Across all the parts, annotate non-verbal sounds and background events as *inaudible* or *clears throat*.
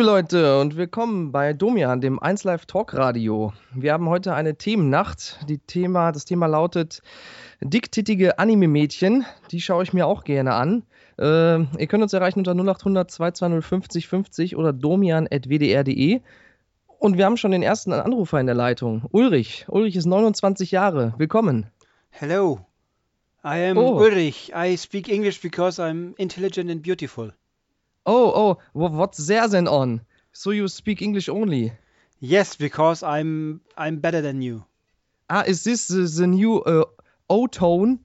liebe Leute, und willkommen bei Domian, dem 1Live Talk Radio. Wir haben heute eine Themennacht. Die Thema, das Thema lautet dicktittige Anime-Mädchen. Die schaue ich mir auch gerne an. Äh, ihr könnt uns erreichen unter 0800 220 50 50 oder domian.wdr.de. Und wir haben schon den ersten Anrufer in der Leitung. Ulrich. Ulrich ist 29 Jahre. Willkommen. Hello. I am Oh. Ulrich. I speak English because I'm intelligent and beautiful. Oh, oh, what's there then on? So you speak English only? Yes, because I'm I'm better than you. Ah, is this the, the new uh, O-tone?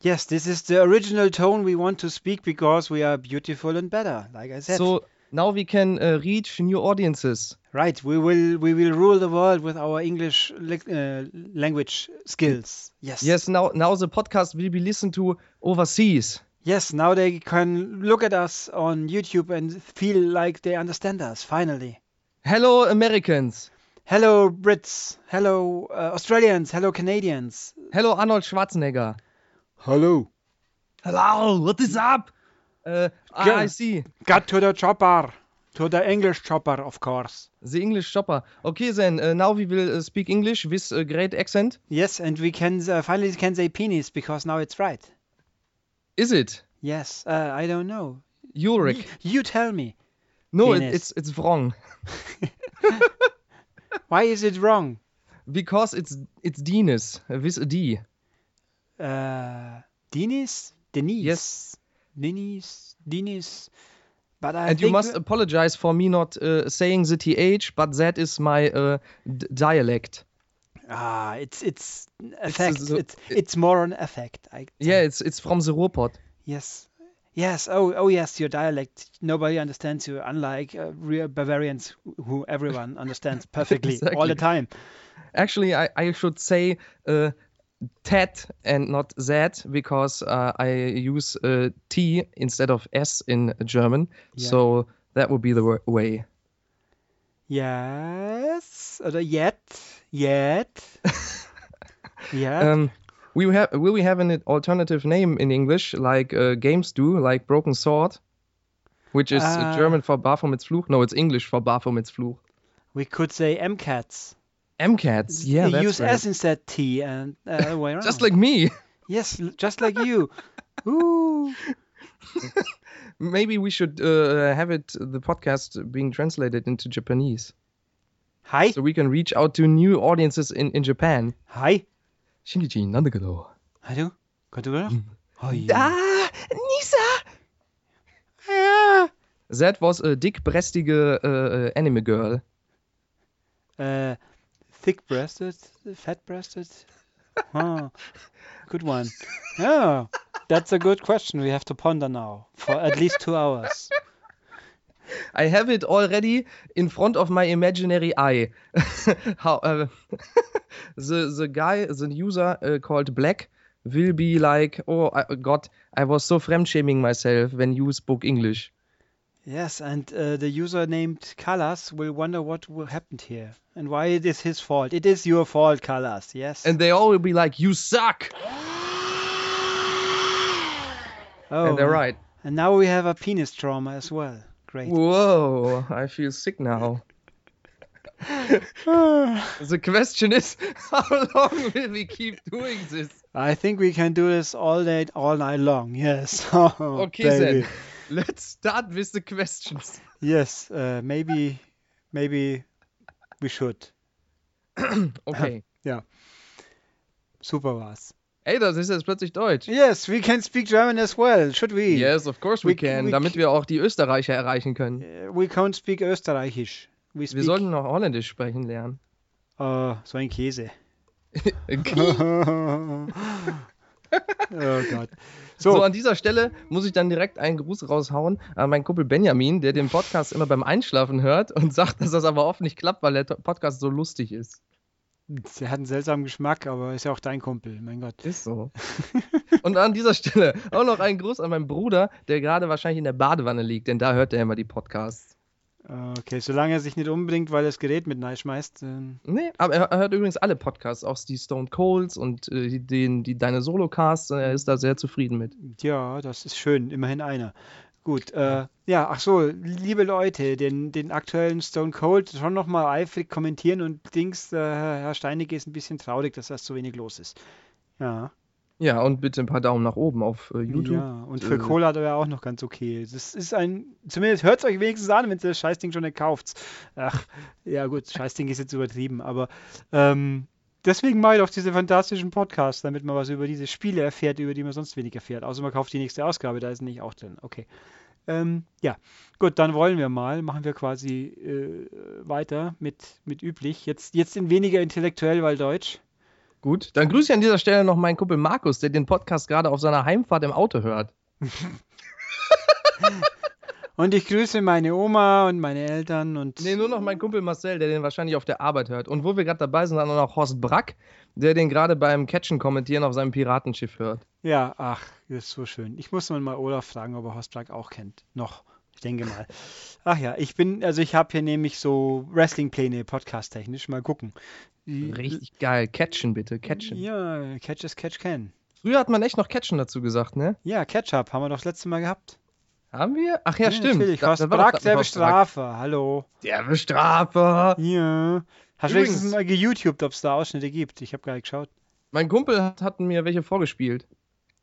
Yes, this is the original tone we want to speak because we are beautiful and better, like I said. So now we can uh, reach new audiences. right, we will we will rule the world with our English li- uh, language skills. Yes. Yes, now now the podcast will be listened to overseas. Yes, now they can look at us on YouTube and feel like they understand us finally. Hello, Americans. Hello Brits, hello uh, Australians, hello Canadians. Hello, Arnold Schwarzenegger. Hello. Hello, what is up? Uh, I, I see. Got to the chopper. To the English chopper, of course. The English chopper. Okay, then uh, now we will uh, speak English with a great accent. Yes, and we can uh, finally can say penis because now it's right. Is it? Yes, uh, I don't know. Ulrich. You tell me. No, it, Penis. it's it's wrong *laughs* Why is it wrong? because it's it's Dennis uh, with a D. Uh, Denise? Denise? Yes. Denise? Denise? But I and you think must apologize for me not uh, saying the th, but that is my uh, d- dialect. Ah, it's it's effect. the- it's it's more an effect. I Yeah, it's it's from the Ruhrpott. Yes. Yes. Oh, oh, yes. Your dialect. Nobody understands you, unlike uh, real Bavarians, who- who everyone *laughs* understands perfectly all the time. Actually, I, I should say uh, tet and not that because uh, I use uh, T instead of S in German. Yeah. So that would be the wa- way. Yes. Or yet. Yet. *laughs* yeah. Um, we have will we have an alternative name in English like uh, games do, like Broken Sword, which is uh. German for Baphomets Fluch. No, it's English for Baphomets Fluch. we could say MCATs. MCATs, yeah, that's Use right. S instead T and uh, way *laughs* around. Just like me. Yes, just like you. *laughs* Ooh. Maybe we should uh, have it the podcast being translated into Japanese, Hi. so we can reach out to new audiences in, in Japan. Hi. Shinkichi, nandagado. Hallo. Kan du wel? Oh, ja. Ah, Nisa. Ja. That was a dick-breastige uh, anime girl. Uh, thick-breasted, fat-breasted. Oh, good one. Yeah, *laughs* that's a good question. We have to ponder now for at least two hours. I have it already in front of my imaginary eye. *laughs* How uh, *laughs* the the guy, the user uh, called Black, will be like, oh I, God, I was so fremd-shaming myself when you spoke English. Yes, and uh, the user named Kalas will wonder what happened here and why it is his fault. It is your fault, Kalas. Yes. And they all will be like, you suck. oh, And they're right. And now we have a penis trauma as well. Great. Whoa, I feel sick now. *sighs* the question is, *laughs* how long will we keep doing this? I think we can do this all day, all night long. Yes. *laughs* Oh, Okay, baby. then. Let's start with the questions. Yes. Uh, maybe, maybe we should. *coughs* Okay. *coughs* Yeah. Super was. Ey, das ist jetzt plötzlich Deutsch. Yes, we can speak German as well. Should we? Yes, of course we We- can, we damit wir auch die Österreicher erreichen können. Uh, We can't speak Österreichisch. We speak. Wir sollten noch Holländisch sprechen lernen. Oh, so ein Käse. so. *laughs* oh Gott. So, an dieser Stelle muss ich dann direkt einen Gruß raushauen an meinen Kumpel Benjamin, der den Podcast immer beim Einschlafen hört und sagt, dass das aber oft nicht klappt, weil der Podcast so lustig ist. Der *laughs* hat einen seltsamen Geschmack, aber ist ja auch dein Kumpel. Mein Gott. Ist so. *laughs* und an dieser Stelle auch noch einen Gruß an meinen Bruder, der gerade wahrscheinlich in der Badewanne liegt, denn da hört er immer die Podcasts. Okay, solange er sich nicht umbringt, weil er das Gerät mit schmeißt. Ähm, Nee, aber er, er hört übrigens alle Podcasts, auch die Stone Colds und äh, den, die deine Solocasts. Er ist da sehr zufrieden mit. ja, das ist schön. Immerhin einer. Gut, äh, ja, ach so, liebe Leute, den, den aktuellen Stone Cold schon nochmal eifrig kommentieren und Dings, äh, Herr Steinecke ist ein bisschen traurig, dass das so wenig los ist. Ja. Ja, und bitte ein paar Daumen nach oben auf äh, YouTube. Ja, und für Äh, Cola hat er ja auch noch ganz okay. Das ist ein, zumindest hört es euch wenigstens an, wenn ihr das Scheißding schon kauft. Ach, ja gut, Scheißding ist jetzt übertrieben, aber ähm, deswegen ich doch diese fantastischen Podcasts, damit man was über diese Spiele erfährt, über die man sonst wenig erfährt. Außer man kauft die nächste Ausgabe, da ist nicht auch drin. Okay. Ähm, ja, gut, dann wollen wir mal, machen wir quasi äh, weiter mit, mit üblich. Jetzt, jetzt in weniger intellektuell, weil Deutsch. Gut, dann grüße ich an dieser Stelle noch meinen Kumpel Markus, der den Podcast gerade auf seiner Heimfahrt im Auto hört. *laughs* Und ich grüße meine Oma und meine Eltern und Nee, nur noch mein Kumpel Marcel, der den wahrscheinlich auf der Arbeit hört. Und wo wir gerade dabei sind, dann auch noch Horst Brack, der den gerade beim Catchen kommentieren auf seinem Piratenschiff hört. Ja, ach, das ist so schön. Ich muss mal Olaf fragen, ob er Horst Brack auch kennt. Noch. Ich denke mal. Ach ja, ich bin, also ich habe hier nämlich so Wrestling-Pläne podcast-technisch. Mal gucken. Richtig geil. Catchen bitte, Catchen. Ja, Catch as Catch can. Früher hat man echt noch Catchen dazu gesagt, ne? Ja, Catch-up haben wir doch das letzte Mal gehabt. Haben wir? Ach ja, stimmt. Natürlich. Da- Horst da war doch Brack, grad der. Bestrafer. Hallo. Der Bestrafer. Ja. Hast du wenigstens mal geYouTubed, ob es da Ausschnitte gibt? Ich habe gar nicht geschaut. Mein Kumpel hat, hat mir welche vorgespielt.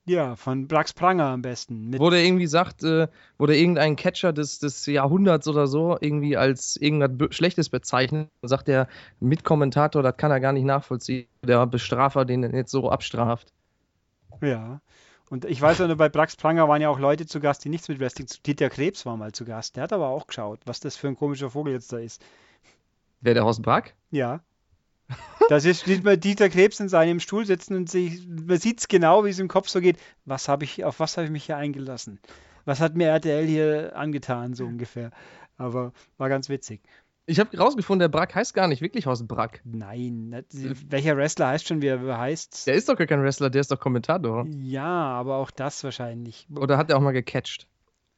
Ja, von Brax Pranger am besten. Mit Wo der irgendwie sagt, äh, wo der irgendein Catcher des, des Jahrhunderts oder so irgendwie als irgendwas Schlechtes bezeichnet, sagt der Mitkommentator, das kann er gar nicht nachvollziehen, der Bestrafer den jetzt so abstraft. Ja. Und ich weiß ja nur, bei Brax Pranger waren ja auch Leute zu Gast, die nichts mit Wrestling zu Dieter Krebs war mal zu Gast. Der hat aber auch geschaut, was das für ein komischer Vogel jetzt da ist. Wer der Horst Brack? Ja. Da sieht man Dieter Krebs in seinem Stuhl sitzen und sich, man sieht es genau, wie es im Kopf so geht. Was habe ich, auf was habe ich mich hier eingelassen? Was hat mir RTL hier angetan, so ungefähr. Aber war ganz witzig. Ich habe rausgefunden, der Brack heißt gar nicht wirklich Horst Brack. Nein, das- welcher Wrestler heißt schon, wie er heißt? Der ist doch gar kein Wrestler, der ist doch Kommentator. Ja, aber auch das wahrscheinlich. Oder hat er auch mal gecatcht?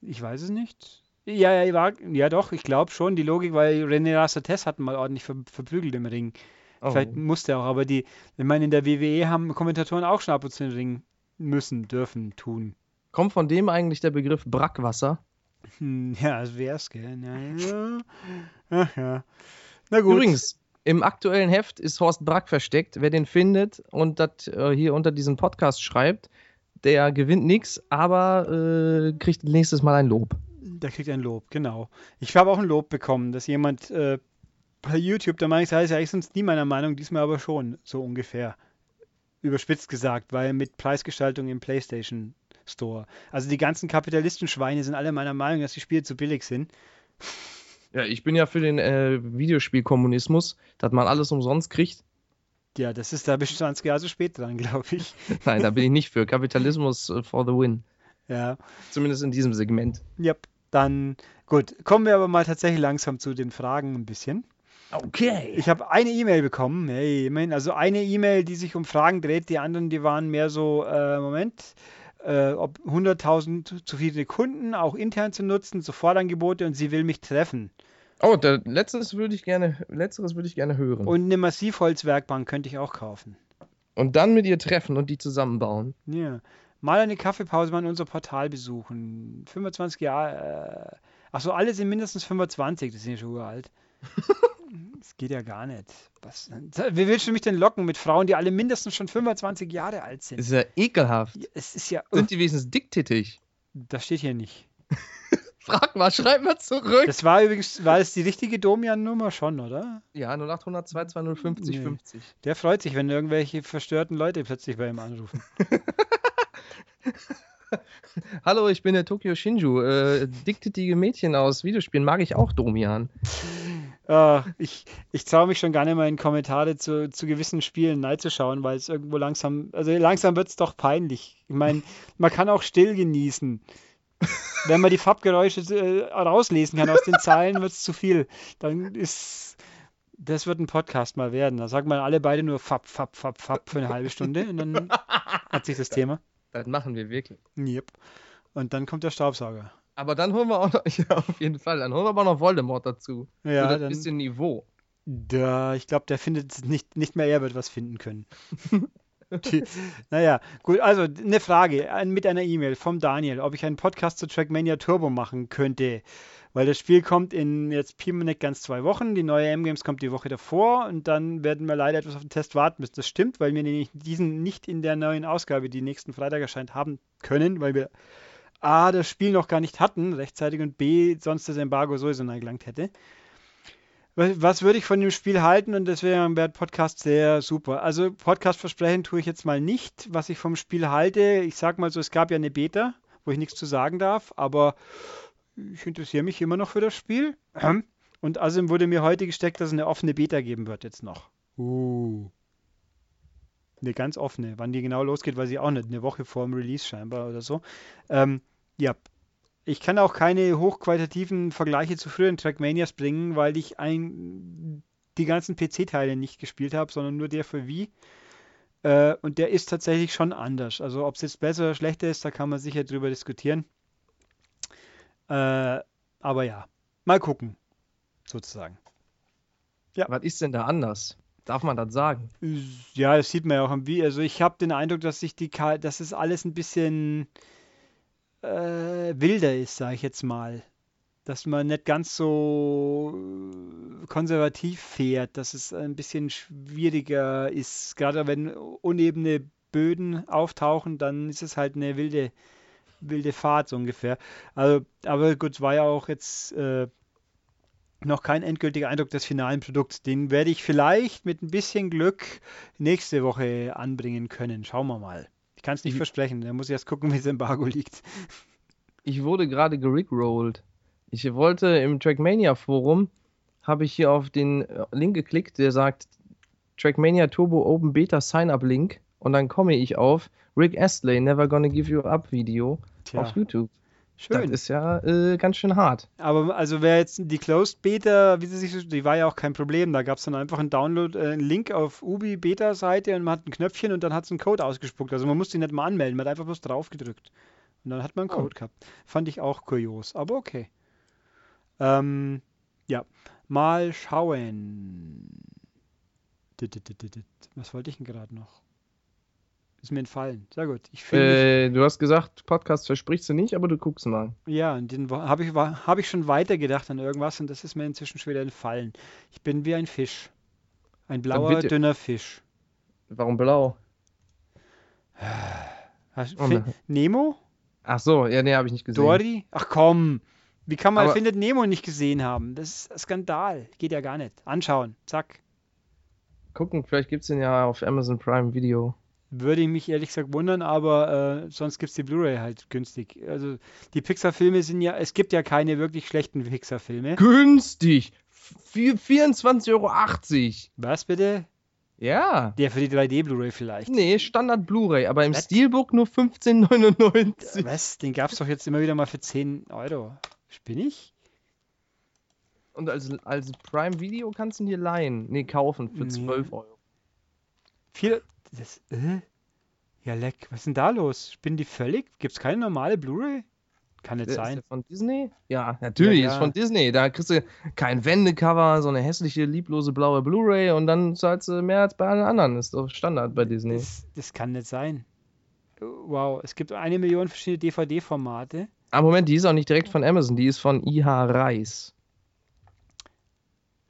Ich weiß es nicht. Ja, ja, war, ja doch, ich glaube schon. Die Logik, weil René Rassates hat mal ordentlich ver, verprügelt im Ring. Oh. Vielleicht musste er auch, aber die, ich meine, in der WWE haben Kommentatoren auch schon ab und zu den Ring müssen, dürfen, tun. Kommt von dem eigentlich der Begriff Brackwasser? Hm, ja, das wär's, gell? Ja, ja. Ach ja. Na gut. Übrigens, im aktuellen Heft ist Horst Brack versteckt. Wer den findet und das äh, hier unter diesem Podcast schreibt, der gewinnt nichts, aber äh, kriegt nächstes Mal ein Lob. Der kriegt ein Lob, genau. Ich habe auch ein Lob bekommen, dass jemand äh, bei YouTube, der meint, ist ja eigentlich sonst nie meiner Meinung, diesmal aber schon, so ungefähr. Überspitzt gesagt, weil mit Preisgestaltung im PlayStation Store. Also die ganzen Kapitalistenschweine sind alle meiner Meinung, dass die Spiele zu billig sind. Ja, ich bin ja für den äh, Videospielkommunismus, dass man alles umsonst kriegt. Ja, das ist, da bist du 20 Jahre zu spät dran, *laughs* glaube ich. *laughs* Nein, da bin ich nicht für. Kapitalismus äh, for the win. Ja. Zumindest in diesem Segment. Yep. Dann, gut, kommen wir aber mal tatsächlich langsam zu den Fragen ein bisschen. Okay. Ich habe eine E-Mail bekommen, hey, immerhin, also eine E-Mail, die sich um Fragen dreht, die anderen, die waren mehr so, äh, Moment, äh, ob 100.000 zufriedene Kunden, auch intern zu nutzen, Sofortangebote und sie will mich treffen. Oh, der, letzteres würde ich gerne, letzteres würde ich gerne hören. Und, Und eine Massivholzwerkbank könnte ich auch kaufen. dann mit ihr treffen und die zusammenbauen. Ja. Mal eine Kaffeepause mal in unser Portal besuchen. 25 Jahre. Äh, Achso, alle sind mindestens 25, das sind ja schon uralt. Das geht ja gar nicht. Was, wie willst du mich denn locken mit Frauen, die alle mindestens schon 25 Jahre alt sind? Ist ja ekelhaft. Es ist ja. Sind die wenigstens dicktittig? Das steht hier nicht. *laughs* Frag mal, schreib mal zurück. Das war übrigens, war das die richtige Domian-Nummer schon, oder? ja, 0800 220 Nee. 50. Der freut sich, wenn irgendwelche verstörten Leute plötzlich bei ihm anrufen. *laughs* Hallo, ich bin der Tokyo Shinju. Äh, dicktittige Mädchen aus Videospielen mag ich auch, Domian. Ah, ich ich traue mich schon gar nicht mehr in Kommentare zu, zu gewissen Spielen reinzuschauen, weil es irgendwo langsam, also langsam wird es doch peinlich. Ich meine, man kann auch still genießen. Wenn man die Farbgeräusche äh, rauslesen kann aus den Zeilen, wird es zu viel. Dann ist, das wird ein Podcast mal werden. Da sagen wir alle beide nur Fab, Fab, Fab, Fab für eine halbe Stunde und dann *laughs* hat sich das Thema. Das machen wir wirklich. Yep. Und dann kommt der Staubsauger. Aber dann holen wir auch noch, *laughs* ja, auf jeden Fall, dann holen wir aber noch Voldemort dazu. Ja, so dann, bisschen Niveau. da, ich glaube, der findet nicht, nicht mehr, er wird was finden können. *laughs* Die, naja, gut, also eine Frage ein- mit einer E-Mail vom Daniel, ob ich einen Podcast zu Trackmania Turbo machen könnte. Weil das Spiel kommt in jetzt Pi mal nicht ganz zwei Wochen, die neue M-Games kommt die Woche davor und dann werden wir leider etwas auf den Test warten müssen. Das stimmt, weil wir nämlich diesen nicht in der neuen Ausgabe, die nächsten Freitag erscheint, haben können, weil wir A, das Spiel noch gar nicht hatten rechtzeitig und B, sonst das Embargo sowieso neu gelangt hätte. Was, was würde ich von dem Spiel halten? Und deswegen wäre Podcast sehr super. Also Podcast versprechen tue ich jetzt mal nicht, was ich vom Spiel halte. Ich sag mal so, es gab ja eine Beta, wo ich nichts zu sagen darf, aber ich interessiere mich immer noch für das Spiel. Und außerdem wurde mir heute gesteckt, dass es eine offene Beta geben wird jetzt noch. Uh. Eine ganz offene. Wann die genau losgeht, weiß ich auch nicht. Eine Woche vor dem Release scheinbar oder so. Ähm, ja. Ich kann auch keine hochqualitativen Vergleiche zu früheren Trackmanias bringen, weil ich ein, die ganzen PC-Teile nicht gespielt habe, sondern nur der für Wii. Äh, und der ist tatsächlich schon anders. Also ob es jetzt besser oder schlechter ist, da kann man sicher drüber diskutieren. Äh, aber ja, mal gucken, sozusagen. Was ist denn da anders? Darf man das sagen? Ja, das sieht man ja auch am Video. Also ich habe den Eindruck, dass sich die, Ka- dass es alles ein bisschen äh, wilder ist, sage ich jetzt mal. Dass man nicht ganz so konservativ fährt, dass es ein bisschen schwieriger ist. Gerade wenn unebene Böden auftauchen, dann ist es halt eine wilde, wilde Fahrt so ungefähr. Also, aber gut, war ja auch jetzt äh, noch kein endgültiger Eindruck des finalen Produkts. Den werde ich vielleicht mit ein bisschen Glück nächste Woche anbringen können. Schauen wir mal. Ich kann es nicht Wie- versprechen. Da muss ich erst gucken, *laughs* wie das Embargo liegt. Ich wurde gerade gerickrollt. Ich wollte im Trackmania Forum, habe ich hier auf den äh, Link geklickt, der sagt Trackmania Turbo Open Beta Sign-up Link und dann komme ich auf Rick Astley Never Gonna Give You Up Video Tja, auf YouTube. Das schön. ist ja äh, ganz schön hart. Aber also wer jetzt die Closed Beta, wie sie sich so, die war ja auch kein Problem. Da gab es dann einfach einen Download, äh, einen Link auf Ubi Beta Seite und man hat ein Knöpfchen und dann hat es einen Code ausgespuckt. Also man musste ihn nicht mal anmelden, man hat einfach bloß drauf gedrückt. Und dann hat man einen Oh. Code gehabt. Fand ich auch kurios, aber okay. Ähm, ja, mal schauen. Was wollte ich denn gerade noch? Ist mir entfallen. Sehr gut. Äh, du hast gesagt, Podcast versprichst du nicht, aber du guckst mal. Ja, und den habe ich, hab ich schon weitergedacht an irgendwas und das ist mir inzwischen schon wieder entfallen. Ich bin wie ein Fisch. Ein blauer, dünner Fisch. Warum blau? Hast, Oh, ne. Nemo? Ach so, ja, nee, habe ich nicht gesehen. Dory? Ach komm. Wie kann man Aber- Findet Nemo nicht gesehen haben? Das ist ein Skandal. Geht ja gar nicht. Anschauen. Zack. Gucken, vielleicht gibt es den ja auf Amazon Prime Video. Würde ich mich ehrlich gesagt wundern, aber äh, sonst gibt es die Blu-ray halt günstig. Also die Pixar-Filme sind ja, es gibt ja keine wirklich schlechten Pixar-Filme. Günstig! Vier- 24,80 Euro. Was bitte? Ja. Der für die 3D-Blu-ray vielleicht. Nee, Standard Blu-ray, aber im Was? Steelbook nur 15,99. Was? Den gab es doch jetzt immer wieder mal für 10 Euro. Bin ich? Und als, als Prime Video kannst du ihn dir leihen. Nee, kaufen für Nee. 12 Euro. Viel. Das, äh? Ja, leck. Was ist denn da los? Spinnen die völlig? Gibt es keine normale Blu-ray? Kann nicht Ist sein. der von Disney? Ja, natürlich, Ja, ist klar. von Disney. Da kriegst du kein Wendecover, so eine hässliche, lieblose blaue Blu-ray und dann zahlst du mehr als bei allen anderen. Ist doch Standard bei Disney. Das, das kann nicht sein. Wow, es gibt eine Million verschiedene DVD-Formate. Aber Moment, die ist auch nicht direkt von Amazon, die ist von IH Reis.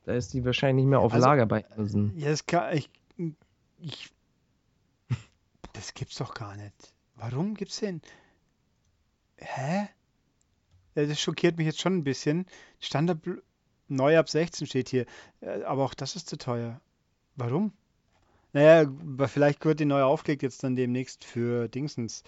Da ist die wahrscheinlich nicht mehr auf Also- Lager bei Amazon. Ja, das kann ich. ich das gibt's doch gar nicht. Warum gibt's den? Hä? Das schockiert mich jetzt schon ein bisschen. Standard neu ab 16 steht hier. Äh, Aber auch das ist zu teuer. Warum? Naja, aber vielleicht wird die neu aufgelegt jetzt dann demnächst für Dingsens.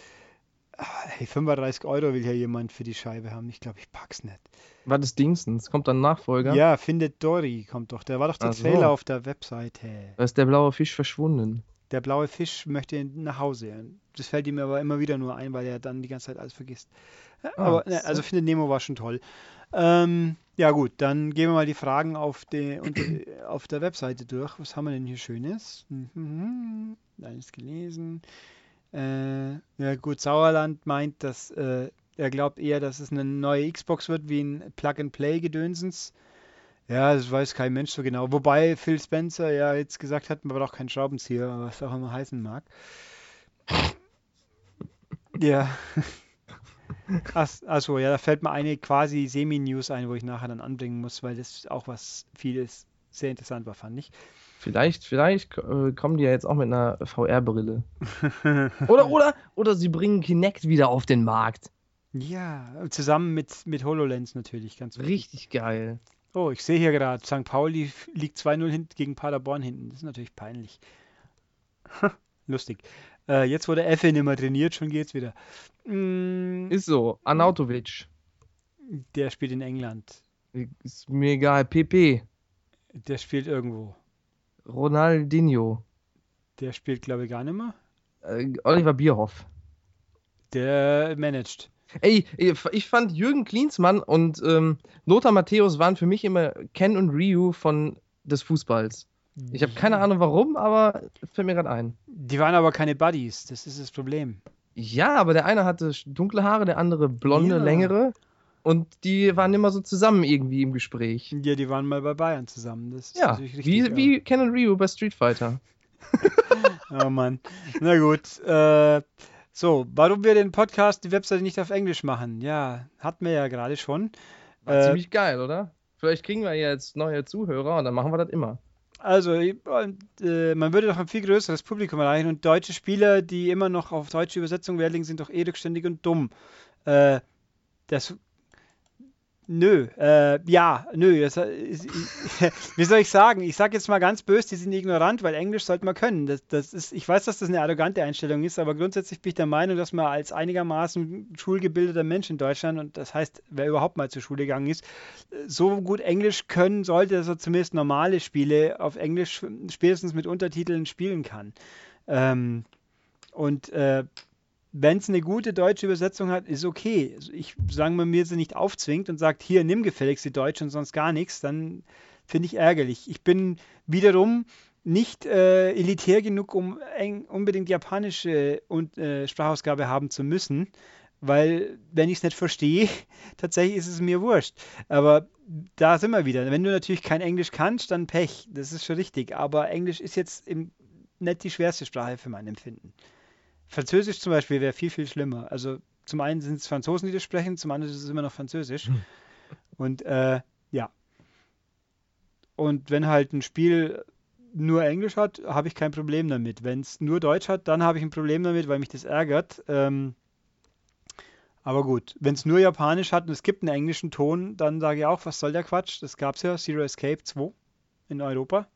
Ah, Hey, 35 Euro will ja jemand für die Scheibe haben. Ich glaube, ich pack's nicht. Was ist Dingsens? Kommt dann Nachfolger? Ja, findet Dory kommt doch. Der war doch der Ach so. Trailer auf der Webseite. Da ist der blaue Fisch verschwunden. Der blaue Fisch möchte nach Hause. Das fällt ihm aber immer wieder nur ein, weil er dann die ganze Zeit alles vergisst. Äh, Ah, aber ne, so. also Findet Nemo war schon toll. Ähm, ja gut, dann gehen wir mal die Fragen auf, die, unter, auf der Webseite durch. Was haben wir denn hier Schönes? Mhm, alles gelesen. Äh, ja gut, Sauerland meint, dass äh, er glaubt eher, dass es eine neue Xbox wird, wie ein Plug-and-Play-Gedönsens. Ja, das weiß kein Mensch so genau. Wobei Phil Spencer ja jetzt gesagt hat, man braucht keinen Schraubenzieher, was auch immer heißen mag. Ja. *laughs* Achso, ja, da fällt mir eine quasi Semi-News ein, wo ich nachher dann anbringen muss, weil das auch was vieles sehr interessant war, fand ich. Vielleicht, vielleicht äh, kommen die ja jetzt auch mit einer VR-Brille. *laughs* oder, oder, oder sie bringen Kinect wieder auf den Markt. Ja, zusammen mit, mit HoloLens natürlich, ganz wichtig. Richtig geil. Oh, ich sehe hier gerade, St. Pauli liegt 2-0 gegen Paderborn hinten. Das ist natürlich peinlich. *laughs* Lustig. Äh, jetzt, der Effe nicht mehr trainiert, schon geht's wieder. Mm, ist so. Anautovic. Der spielt in England. Ist mir egal. PP. Der spielt irgendwo. Ronaldinho. Der spielt, glaube ich, gar nicht mehr. Äh, Oliver Bierhoff. Der managt. Ey, ich fand Jürgen Klinsmann und ähm, Lothar Matthäus waren für mich immer Ken und Ryu von des Fußballs. Ich habe keine Ahnung warum, aber fällt mir gerade ein. Die waren aber keine Buddies, das ist das Problem. Ja, aber der eine hatte dunkle Haare, der andere blonde, ja. längere. Und die waren immer so zusammen irgendwie im Gespräch. Ja, die waren mal bei Bayern zusammen. Das ja, richtig, wie, ja. wie Ken und Ryu bei Street Fighter. *laughs* oh Mann. Na gut. Äh, so, warum wir den Podcast, die Webseite nicht auf Englisch machen? Ja, hatten wir ja gerade schon. War äh, ziemlich geil, oder? Vielleicht kriegen wir jetzt neue Zuhörer und dann machen wir das immer. Also, äh, man würde doch ein viel größeres Publikum erreichen und deutsche Spieler, die immer noch auf deutsche Übersetzung Wert legen, sind doch eh rückständig und dumm. Äh, das Nö, äh, ja, nö. Das, ist, *laughs* wie soll ich sagen? Ich sage jetzt mal ganz böse, die sind ignorant, weil Englisch sollte man können. Das, das ist, ich weiß, dass das eine arrogante Einstellung ist, aber grundsätzlich bin ich der Meinung, dass man als einigermaßen schulgebildeter Mensch in Deutschland, und das heißt, wer überhaupt mal zur Schule gegangen ist, so gut Englisch können sollte, dass er zumindest normale Spiele auf Englisch spätestens mit Untertiteln spielen kann. Ähm, und äh, wenn es eine gute deutsche Übersetzung hat, ist okay. Ich sagen wir mir sie nicht aufzwingt und sagt, hier nimm gefälligst die deutsche und sonst gar nichts, dann finde ich ärgerlich. Ich bin wiederum nicht äh, elitär genug, um unbedingt japanische und, äh, Sprachausgabe haben zu müssen, weil wenn ich es nicht verstehe, *laughs* tatsächlich ist es mir wurscht. Aber da sind wir wieder. Wenn du natürlich kein Englisch kannst, dann Pech. Das ist schon richtig. Aber Englisch ist jetzt im, nicht die schwerste Sprache für mein Empfinden. Französisch zum Beispiel wäre viel, viel schlimmer. Also zum einen sind es Franzosen, die das sprechen, zum anderen ist es immer noch Französisch. Hm. Und äh, ja. Und wenn halt ein Spiel nur Englisch hat, habe ich kein Problem damit. Wenn es nur Deutsch hat, dann habe ich ein Problem damit, weil mich das ärgert. Ähm, aber gut, wenn es nur Japanisch hat und es gibt einen englischen Ton, dann sage ich auch, was soll der Quatsch? Das gab es ja, Zero Escape 2 in Europa.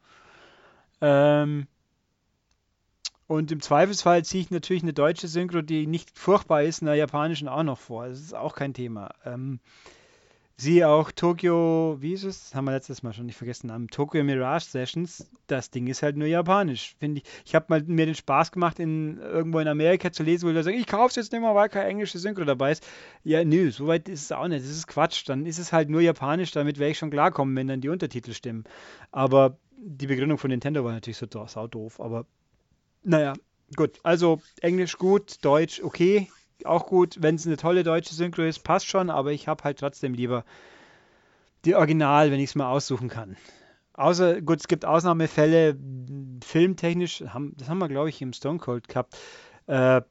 Ähm, und im Zweifelsfall ziehe ich natürlich eine deutsche Synchro, die nicht furchtbar ist, einer japanischen auch noch vor. Das ist auch kein Thema. Ähm, siehe auch Tokyo, wie ist es? Das haben wir letztes Mal schon nicht vergessen. Namen. Tokyo Mirage Sessions. Das Ding ist halt nur japanisch, finde ich. Ich habe mal mir den Spaß gemacht, in, irgendwo in Amerika zu lesen, wo die sagen, ich kaufe es jetzt nicht mehr, weil keine englische Synchro dabei ist. Ja, nö, so weit ist es auch nicht. Das ist Quatsch. Dann ist es halt nur japanisch, damit werde ich schon klarkommen, wenn dann die Untertitel stimmen. Aber die Begründung von Nintendo war natürlich so sau doof, aber naja, gut. Also Englisch gut, Deutsch okay, auch gut. Wenn es eine tolle deutsche Synchro ist, passt schon, aber ich habe halt trotzdem lieber die Original, wenn ich es mal aussuchen kann. Außer, gut, es gibt Ausnahmefälle, filmtechnisch, haben, das haben wir, glaube ich, im Stone Cold gehabt. Äh,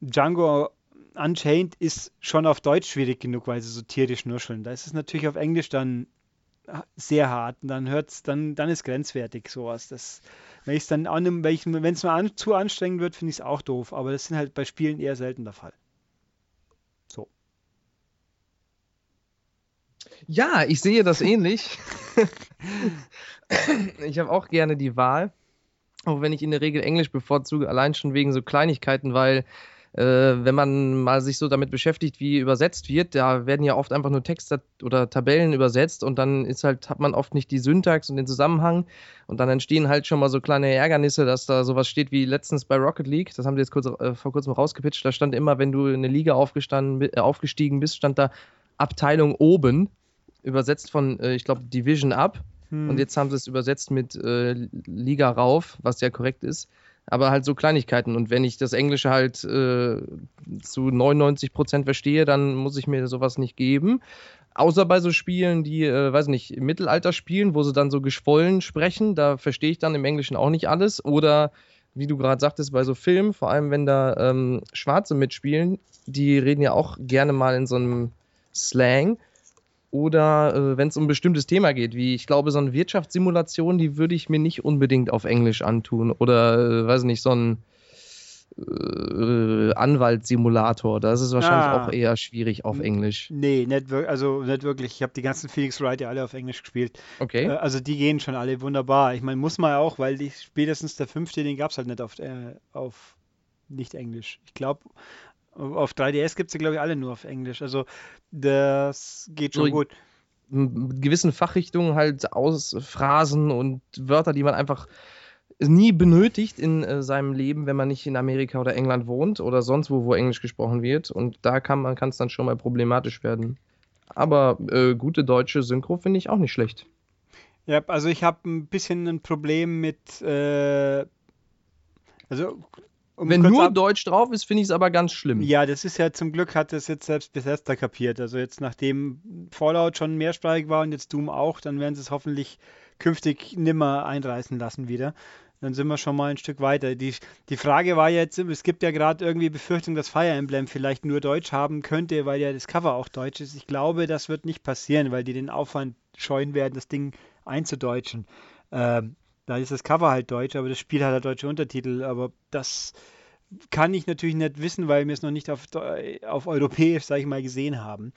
Django Unchained ist schon auf Deutsch schwierig genug, weil sie so tierisch nuscheln. Da ist es natürlich auf Englisch dann sehr hart und dann hört's, dann, dann ist grenzwertig sowas. Das, wenn es dann annehme, wenn es mir an, zu anstrengend wird, finde ich es auch doof. Aber das sind halt bei Spielen eher selten der Fall. So. Ja, ich sehe das ähnlich. *laughs* ich habe auch gerne die Wahl. Auch wenn ich in der Regel Englisch bevorzuge, allein schon wegen so Kleinigkeiten, weil äh, wenn man mal sich so damit beschäftigt, wie übersetzt wird, da werden ja oft einfach nur Texte oder Tabellen übersetzt und dann ist halt, hat man oft nicht die Syntax und den Zusammenhang und dann entstehen halt schon mal so kleine Ärgernisse, dass da sowas steht wie letztens bei Rocket League, das haben sie jetzt kurz, äh, vor kurzem rausgepitcht, da stand immer, wenn du in eine Liga aufgestanden, äh, aufgestiegen bist, stand da Abteilung oben, übersetzt von, äh, ich glaube, Division Up. Hm. Und jetzt haben sie es übersetzt mit äh, Liga rauf, was ja korrekt ist. Aber halt so Kleinigkeiten. Und wenn ich das Englische halt äh, zu 99 Prozent verstehe, dann muss ich mir sowas nicht geben. Außer bei so Spielen, die, äh, weiß nicht, im Mittelalter spielen, wo sie dann so geschwollen sprechen, da verstehe ich dann im Englischen auch nicht alles. Oder wie du gerade sagtest, bei so Filmen, vor allem wenn da ähm, Schwarze mitspielen, die reden ja auch gerne mal in so einem Slang. Oder äh, wenn es um ein bestimmtes Thema geht, wie ich glaube, so eine Wirtschaftssimulation, die würde ich mir nicht unbedingt auf Englisch antun. Oder, äh, weiß nicht, so ein äh, Anwaltssimulator. Das ist wahrscheinlich ah. auch eher schwierig auf Englisch. Nee, nicht, also nicht wirklich. Ich habe die ganzen Phoenix Wright ja alle auf Englisch gespielt. Okay. Äh, also die gehen schon alle wunderbar. Ich meine, muss man ja auch, weil die, spätestens der fünfte, den gab es halt nicht auf, äh, auf nicht Englisch. Ich glaube, auf 3DS gibt es ja, glaube ich, alle nur auf Englisch. Also das geht schon so, gut. In gewissen Fachrichtungen halt Ausphrasen und Wörter, die man einfach nie benötigt in äh, seinem Leben, wenn man nicht in Amerika oder England wohnt oder sonst wo, wo Englisch gesprochen wird. Und da kann man es dann schon mal problematisch werden. Aber äh, gute deutsche Synchro finde ich auch nicht schlecht. Ja, also ich habe ein bisschen ein Problem mit, äh, also um Wenn nur Deutsch drauf ist, finde ich es aber ganz schlimm. Ja, das ist ja zum Glück hat das jetzt selbst Bethesda kapiert. Also jetzt nachdem Fallout schon mehrsprachig war und jetzt Doom auch, dann werden sie es hoffentlich künftig nimmer einreißen lassen wieder dann sind wir schon mal ein Stück weiter. Die, die Frage war jetzt, es gibt ja gerade irgendwie Befürchtung, dass Fire Emblem vielleicht nur Deutsch haben könnte, weil ja das Cover auch Deutsch ist. Ich glaube, das wird nicht passieren, weil die den Aufwand scheuen werden, das Ding einzudeutschen. Ähm, da ist das Cover halt deutsch, aber das Spiel hat halt deutsche Untertitel. Aber das kann ich natürlich nicht wissen, weil wir es noch nicht auf, auf europäisch, sage ich mal, gesehen haben.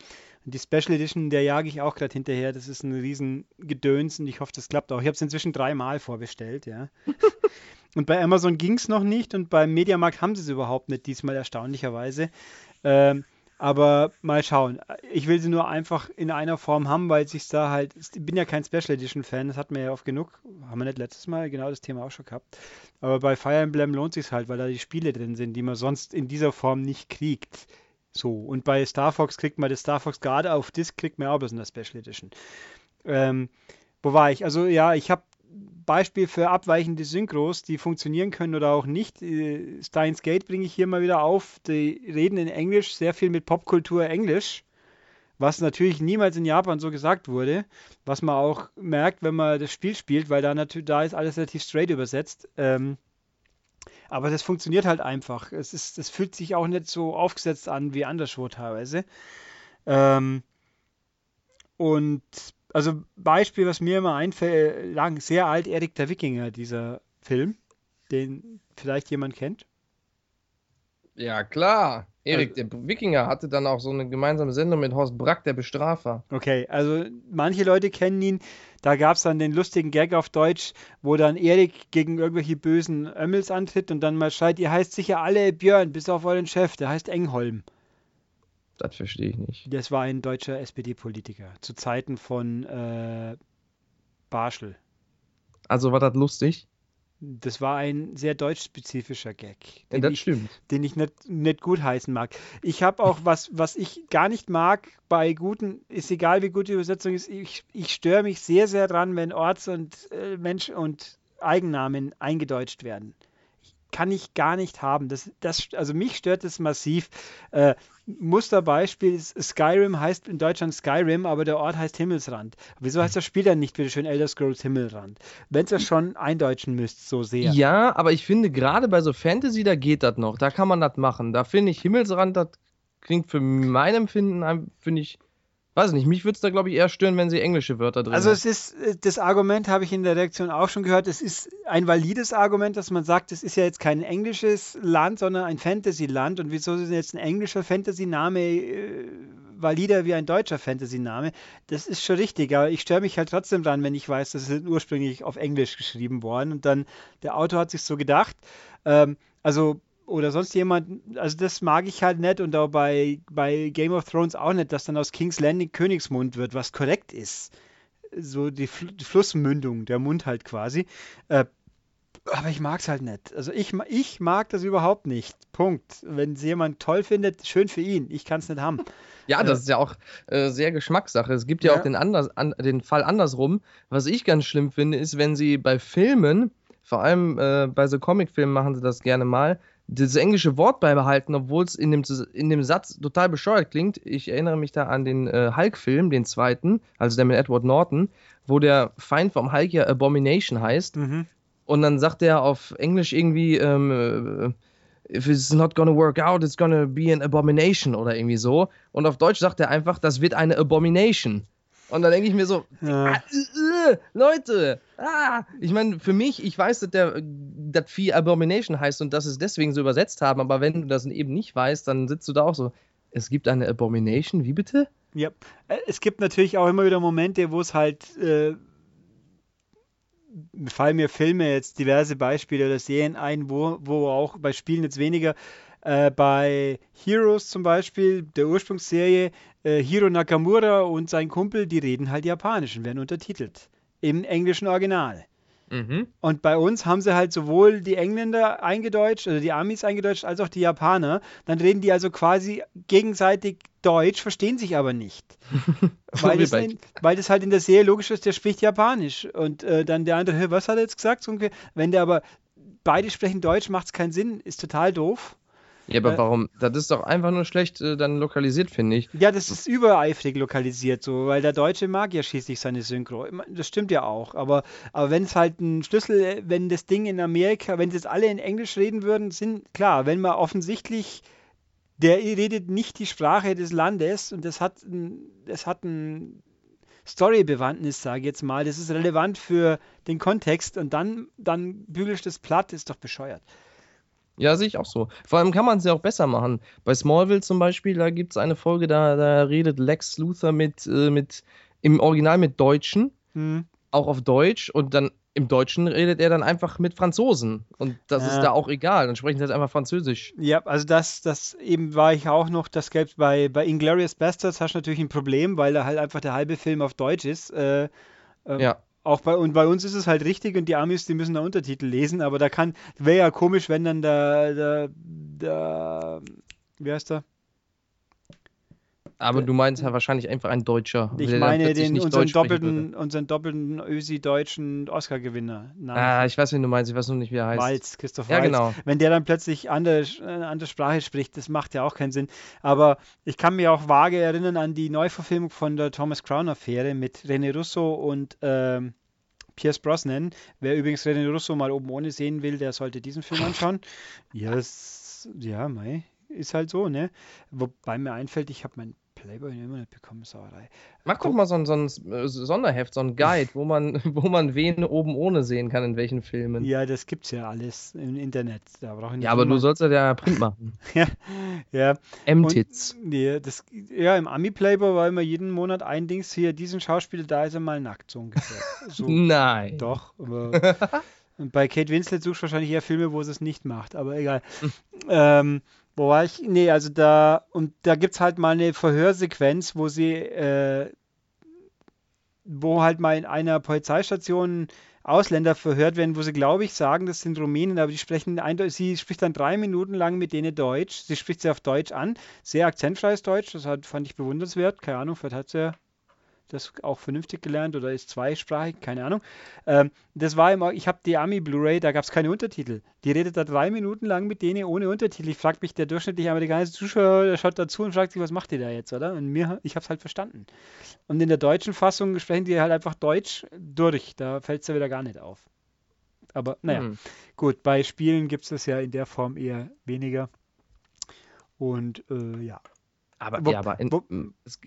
Und die Special Edition, der jage ich auch gerade hinterher. Das ist ein riesen Gedöns und ich hoffe, das klappt auch. Ich habe es inzwischen dreimal vorbestellt, ja. *laughs* und bei Amazon ging es noch nicht und beim Mediamarkt haben sie es überhaupt nicht, diesmal erstaunlicherweise. Ähm, aber mal schauen. Ich will sie nur einfach in einer Form haben, weil sich da halt. Ich bin ja kein Special Edition Fan, das hat man ja oft genug. Haben wir nicht letztes Mal genau das Thema auch schon gehabt. Aber bei Fire Emblem lohnt sich halt, weil da die Spiele drin sind, die man sonst in dieser Form nicht kriegt. So, und bei Star Fox kriegt man das Star Fox gerade auf Disc, kriegt man auch bloß in der Special Edition. Ähm, wo war ich? Also ja, ich habe Beispiel für abweichende Synchros, die funktionieren können oder auch nicht. Äh, Steins Gate bringe ich hier mal wieder auf. Die reden in Englisch, sehr viel mit Popkultur Englisch, was natürlich niemals in Japan so gesagt wurde, was man auch merkt, wenn man das Spiel spielt, weil da natürlich da ist alles relativ straight übersetzt. Ähm, aber das funktioniert halt einfach. Es, ist, es fühlt sich auch nicht so aufgesetzt an wie anderswo teilweise. Ähm, und also Beispiel, was mir immer einfällt, lang, sehr alt, Erik der Wikinger, dieser Film, den vielleicht jemand kennt. Ja, klar. Erik, also, der Wikinger, hatte dann auch so eine gemeinsame Sendung mit Horst Brack, der Bestrafer. Okay, also manche Leute kennen ihn. Da gab es dann den lustigen Gag auf Deutsch, wo dann Erik gegen irgendwelche bösen Ömmels antritt und dann mal schreit, ihr heißt sicher alle Björn, bis auf euren Chef, der heißt Engholm. Das verstehe ich nicht. Das war ein deutscher SPD-Politiker zu Zeiten von äh, Barschel. Also war das lustig? Das war ein sehr deutschspezifischer Gag. Den das ich, stimmt. Den ich nicht, nicht gut heißen mag. Ich habe auch was, was ich gar nicht mag bei guten, ist egal wie gut die Übersetzung ist, ich, ich störe mich sehr, sehr dran, wenn Orts- und äh, Mensch- und Eigennamen eingedeutscht werden kann ich gar nicht haben. Das, das, also mich stört das massiv. Äh, Musterbeispiel ist, Skyrim heißt in Deutschland Skyrim, aber der Ort heißt Himmelsrand. Wieso heißt das Spiel dann nicht bitte schön Elder Scrolls Himmelrand? Wenn es ja schon eindeutschen müsst, so sehr. Ja, aber ich finde gerade bei so Fantasy, da geht das noch. Da kann man das machen. Da finde ich Himmelsrand, das klingt für mein Empfinden, finde ich, Weiß nicht, mich würde es da, glaube ich, eher stören, wenn sie englische Wörter drin Also es ist, äh, das Argument habe ich in der Reaktion auch schon gehört, es ist ein valides Argument, dass man sagt, es ist ja jetzt kein englisches Land, sondern ein Fantasy-Land. Und wieso ist jetzt ein englischer Fantasy-Name äh, valider wie ein deutscher Fantasy-Name? Das ist schon richtig, aber ich störe mich halt trotzdem dran, wenn ich weiß, dass es ursprünglich auf Englisch geschrieben worden. Und dann der Autor hat sich so gedacht, ähm, also oder sonst jemand, also das mag ich halt nicht und auch bei, bei Game of Thrones auch nicht, dass dann aus King's Landing Königsmund wird, was korrekt ist. So die, Fl die Flussmündung, der Mund halt quasi. Äh, aber ich mag es halt nicht. Also ich, ich mag das überhaupt nicht. Punkt. Wenn es jemand toll findet, schön für ihn. Ich kann es nicht haben. *laughs* Ja, das äh, ist ja auch äh, sehr Geschmackssache. Es gibt ja, ja. auch den, anders, an, den Fall andersrum. Was ich ganz schlimm finde, ist, wenn sie bei Filmen vor allem äh, bei so Comicfilmen machen sie das gerne mal, das englische Wort beibehalten, obwohl es in dem, in dem Satz total bescheuert klingt. Ich erinnere mich da an den äh, Hulk-Film, den zweiten, also der mit Edward Norton, wo der Feind vom Hulk ja Abomination heißt. Mhm. Und dann sagt er auf Englisch irgendwie, ähm, äh, if it's not gonna work out, it's gonna be an abomination oder irgendwie so. Und auf Deutsch sagt er einfach, das wird eine Abomination. Und dann denke ich mir so, ja. ah, äh, äh, Leute, ah. ich meine, für mich, ich weiß, dass der das Vieh Abomination heißt und dass es deswegen so übersetzt haben, aber wenn du das eben nicht weißt, dann sitzt du da auch so, es gibt eine Abomination, wie bitte? Ja, äh, es gibt natürlich auch immer wieder Momente, wo es halt, äh, fallen mir Filme jetzt diverse Beispiele oder Serien ein, wo, wo auch bei Spielen jetzt weniger, äh, bei Heroes zum Beispiel, der Ursprungsserie, äh, Hiro Nakamura und sein Kumpel, die reden halt Japanisch und werden untertitelt. Im englischen Original. Mhm. Und bei uns haben sie halt sowohl die Engländer eingedeutscht, also die Amis eingedeutscht, als auch die Japaner. Dann reden die also quasi gegenseitig Deutsch, verstehen sich aber nicht. *laughs* weil, das in, weil, das halt in der Serie logisch ist, der spricht Japanisch. Und äh, dann der andere, was hat er jetzt gesagt? Wenn der aber beide sprechen Deutsch, macht es keinen Sinn, ist total doof. Ja, aber äh, warum? Das ist doch einfach nur schlecht äh, dann lokalisiert, finde ich. Ja, das ist übereifrig lokalisiert so, weil der Deutsche mag ja schließlich seine Synchro. Das stimmt ja auch, aber, aber wenn es halt ein Schlüssel, wenn das Ding in Amerika, wenn jetzt alle in Englisch reden würden, sind klar, wenn man offensichtlich der redet nicht die Sprache des Landes und das hat ein, das hat ein Story-Bewandtnis, sage ich jetzt mal. Das ist relevant für den Kontext und dann, dann bügelst du das platt, ist doch bescheuert. Ja, sehe ich auch so. Vor allem kann man es ja auch besser machen. Bei Smallville zum Beispiel, da gibt es eine Folge, da, da redet Lex Luthor mit, äh, mit im Original mit Deutschen, mhm. auch auf Deutsch und dann im Deutschen redet er dann einfach mit Franzosen. Und das ja. ist da auch egal. Dann sprechen sie halt einfach Französisch. Ja, also das, das eben war ich auch noch, das gäbe bei, bei Inglorious Bastards hast du natürlich ein Problem, weil da halt einfach der halbe Film auf Deutsch ist. Äh, äh, ja. Auch bei, und bei uns ist es halt richtig und die Amis, die müssen da Untertitel lesen, aber da kann, wäre ja komisch, wenn dann der, der, der, wie heißt der? Aber du meinst ja wahrscheinlich einfach ein Deutscher. Ich meine den, unseren, doppelten, unseren doppelten Ösi-deutschen Oscar-Gewinner. Ah, ich weiß, wen du meinst, ich weiß nur nicht, wie er heißt. Walz, Christoph Walz. Ja, genau. Wenn der dann plötzlich andere, eine andere Sprache spricht, das macht ja auch keinen Sinn. Aber ich kann mich auch vage erinnern an die Neuverfilmung von der Thomas Crown-Affäre mit René Russo und ähm, Pierce Brosnan. Wer übrigens René Russo mal oben ohne sehen will, der sollte diesen Film *laughs* anschauen. yes, ja, mei, ist halt so, ne? Wobei mir einfällt, ich habe mein Playboy immer nicht bekommen, Sauerei. Mach doch mal so ein, so ein äh, Sonderheft, so ein *laughs* Guide, wo man, wo man wen oben ohne sehen kann, in welchen Filmen. Ja, das gibt's ja alles im Internet. Da ich ja, aber du sollst ja Print machen. *laughs* ja, ja. M-Tits. Ja, ja, im Ami-Playboy war immer jeden Monat ein Dings hier, diesen Schauspieler, da ist er mal nackt, so ungefähr. *laughs* So, Nein. Doch, aber. Bei Kate Winslet suchst du wahrscheinlich eher Filme, wo sie es nicht macht, aber egal. ähm, wo war ich? Nee, also da, und da gibt es halt mal eine Verhörsequenz, wo sie, äh, wo halt mal in einer Polizeistation Ausländer verhört werden, wo sie, glaube ich, sagen, das sind Rumänen, aber die sprechen eindeutig, sie spricht dann drei Minuten lang mit denen Deutsch. Sie spricht sie auf Deutsch an, sehr akzentfreies Deutsch, das hat, fand ich bewundernswert. Keine Ahnung, vielleicht hat sie ja das auch vernünftig gelernt oder ist zweisprachig, keine Ahnung. Ähm, das war immer, ich habe die Ami Blu-ray, da gab es keine Untertitel. Die redet da drei Minuten lang mit denen ohne Untertitel. Ich frage mich, der durchschnittliche amerikanische Zuschauer der schaut dazu und fragt sich, was macht ihr da jetzt, oder? Und mir, ich habe es halt verstanden. Und in der deutschen Fassung sprechen die halt einfach Deutsch durch. Da fällt es ja wieder gar nicht auf. Aber naja, hm. gut, bei Spielen gibt es das ja in der Form eher weniger. Und äh, ja, aber, wo, ja, aber in, wo,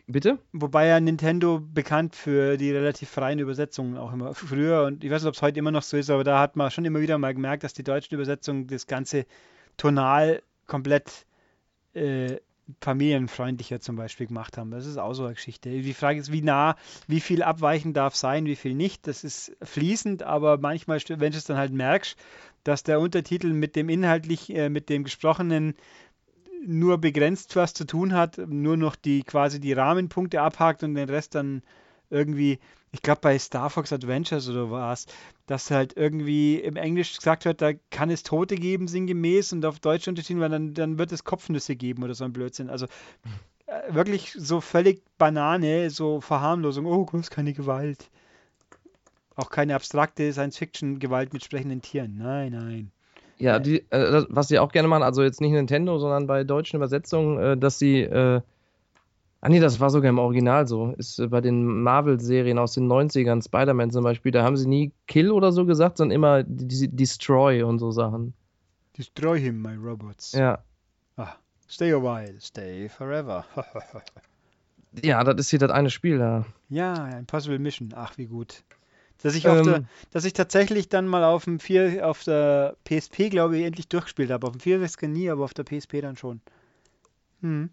bitte? Wobei ja Nintendo bekannt für die relativ freien Übersetzungen auch immer früher und ich weiß nicht, ob es heute immer noch so ist, aber da hat man schon immer wieder mal gemerkt, dass die deutschen Übersetzungen das Ganze tonal komplett äh, familienfreundlicher zum Beispiel gemacht haben. Das ist auch so eine Geschichte. Die Frage ist, wie nah, wie viel abweichen darf sein, wie viel nicht. Das ist fließend, aber manchmal, wenn du es dann halt merkst, dass der Untertitel mit dem inhaltlich, äh, mit dem gesprochenen nur begrenzt was zu tun hat, nur noch die quasi die Rahmenpunkte abhakt und den Rest dann irgendwie, ich glaube bei Star Fox Adventures oder was, dass halt irgendwie im Englisch gesagt wird, da kann es Tote geben, sinngemäß, und auf Deutsch unterschieden, weil dann, dann wird es Kopfnüsse geben oder so ein Blödsinn. Also äh, wirklich so völlig Banane, so Verharmlosung, oh, Gott, keine Gewalt. Auch keine abstrakte Science-Fiction-Gewalt mit sprechenden Tieren. Nein, nein. Ja, die, äh, was sie auch gerne machen, also jetzt nicht Nintendo, sondern bei deutschen Übersetzungen, äh, dass sie, äh, ah nee, das war sogar im Original so, ist äh, bei den Marvel-Serien aus den 90ern, Spider-Man zum Beispiel, da haben sie nie Kill oder so gesagt, sondern immer die- Destroy und so Sachen. Destroy him, my robots. Ja, Stay a while, stay forever. *laughs* ja, das ist hier das eine Spiel da. ja, Impossible Mission. Ach, wie gut. Dass ich, auf der, Ähm, dass ich tatsächlich dann mal auf dem 4, auf der PSP, glaube ich, endlich durchgespielt habe. Auf dem 4 nie, aber auf der PSP dann schon. Hm.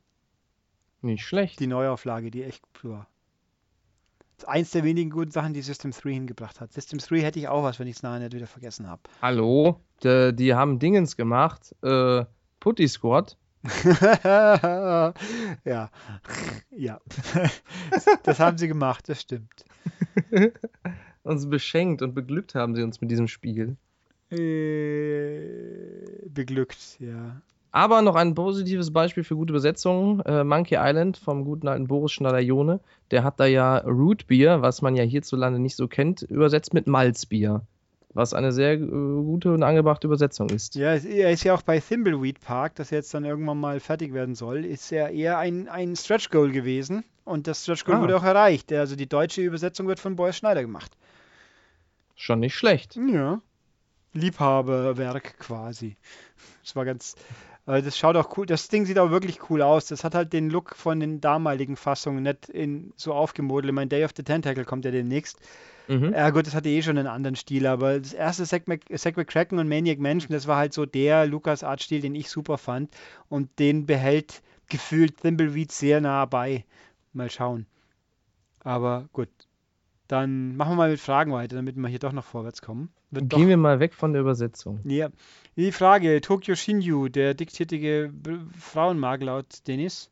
nicht schlecht. Die Neuauflage, die echt gut war. Das ist eins der wenigen guten Sachen, die System 3 hingebracht hat. System 3 hätte ich auch was, wenn ich es nachher nicht wieder vergessen habe. Hallo, die, die haben Dingens gemacht, äh, Putty Squad. *laughs* ja. Ja. *laughs* das haben sie gemacht, das stimmt. *laughs* Uns beschenkt und beglückt haben sie uns mit diesem Spiel. Äh, beglückt, ja. Aber noch ein positives Beispiel für gute Übersetzungen. Äh, Monkey Island vom guten alten Boris Schneider-Jone. Der hat da ja Root Beer, was man ja hierzulande nicht so kennt, übersetzt mit Malzbier. Was eine sehr äh, gute und angebrachte Übersetzung ist. Ja, er ist ja auch bei Thimbleweed Park, das jetzt dann irgendwann mal fertig werden soll, ist ja eher ein, ein Stretch Goal gewesen. Und das Stretch Goal Ah. wurde auch erreicht. Also die deutsche Übersetzung wird von Boris Schneider gemacht. Schon nicht schlecht. Ja. Liebhaberwerk quasi. Das war ganz. äh, Das schaut auch cool. Das Ding sieht auch wirklich cool aus. Das hat halt den Look von den damaligen Fassungen, nicht in so aufgemodelt. Mein Day of the Tentacle kommt ja demnächst. Mhm. Ja gut, das hatte eh schon einen anderen Stil, aber das erste Zack McCracken und Maniac Mansion, das war halt so der Lucas-Art-Stil, den ich super fand. Und den behält gefühlt Thimbleweed sehr nah bei. Mal schauen. Aber gut. Dann machen wir mal mit Fragen weiter, damit wir hier doch noch vorwärts kommen. Wird doch Gehen wir mal weg von der Übersetzung. ja. Die Frage, Tokyo Shinju, der diktiertige B- Frauenmark laut Dennis.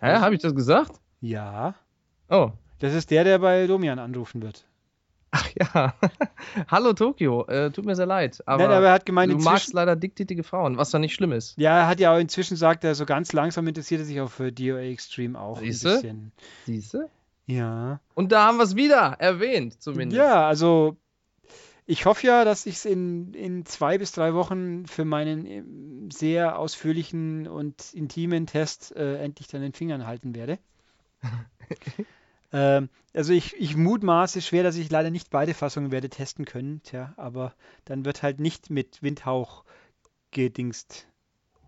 Hä, habe ich das gesagt? Ja. Oh. Das ist der, der bei Domian anrufen wird. Ach ja. *laughs* Hallo Tokio, äh, tut mir sehr leid. Aber, Nein, aber er hat gemeint, du magst leider diktätige Frauen, was ja nicht schlimm ist. Ja, er hat ja auch inzwischen gesagt, er so ganz langsam interessiert er sich auch für DOA Extreme auch ein Siehste? bisschen. Siehst du? Ja. Und da haben wir es wieder erwähnt, zumindest. Ja, also ich hoffe ja, dass ich es in, in zwei bis drei Wochen für meinen ähm, sehr ausführlichen und intimen Test äh, endlich dann in den Fingern halten werde. *laughs* ähm, also ich, ich mutmaße schwer, dass ich leider nicht beide Fassungen werde testen können. Tja, aber dann wird halt nicht mit Windhauch gedingst,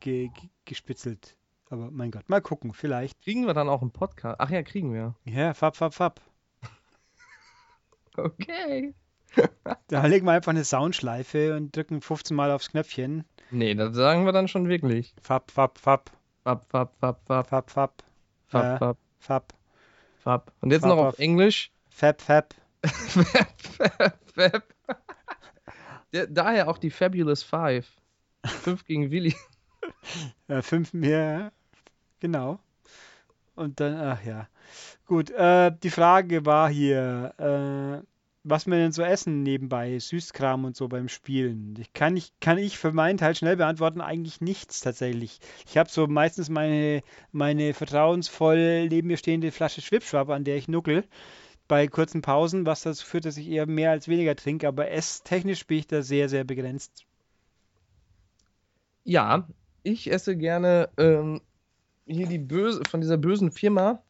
ge, ge, gespitzelt. Aber mein Gott, mal gucken, vielleicht. Kriegen wir dann auch einen Podcast? Ach ja, kriegen wir. Ja, fab, fab, fab. *laughs* Okay. *laughs* Da legen wir einfach eine Soundschleife und drücken 15 Mal aufs Knöpfchen. Nee, das sagen wir dann schon wirklich. Fab, fab, fab, Fab, fab, fab, fab, fab, fab, fab, Ja. fab, fab, fab. Und jetzt Fab, noch auf fab. Englisch. fab, fab. *laughs* Fab, fab. Der, daher auch die Fabulous Five. Fünf gegen Willi. Äh, fünf mehr, genau. Und dann, ach ja. Gut, äh, die Frage war hier, äh, was wir denn so essen nebenbei, Süßkram und so beim Spielen. Ich kann, ich, kann ich für meinen Teil schnell beantworten, eigentlich nichts tatsächlich. Ich habe so meistens meine, meine vertrauensvoll neben mir stehende Flasche Schwipschwap, an der ich nuckel, bei kurzen Pausen, was dazu führt, dass ich eher mehr als weniger trinke, aber esstechnisch bin ich da sehr, sehr begrenzt. Ja, ich esse gerne ähm, hier die böse, von dieser bösen Firma,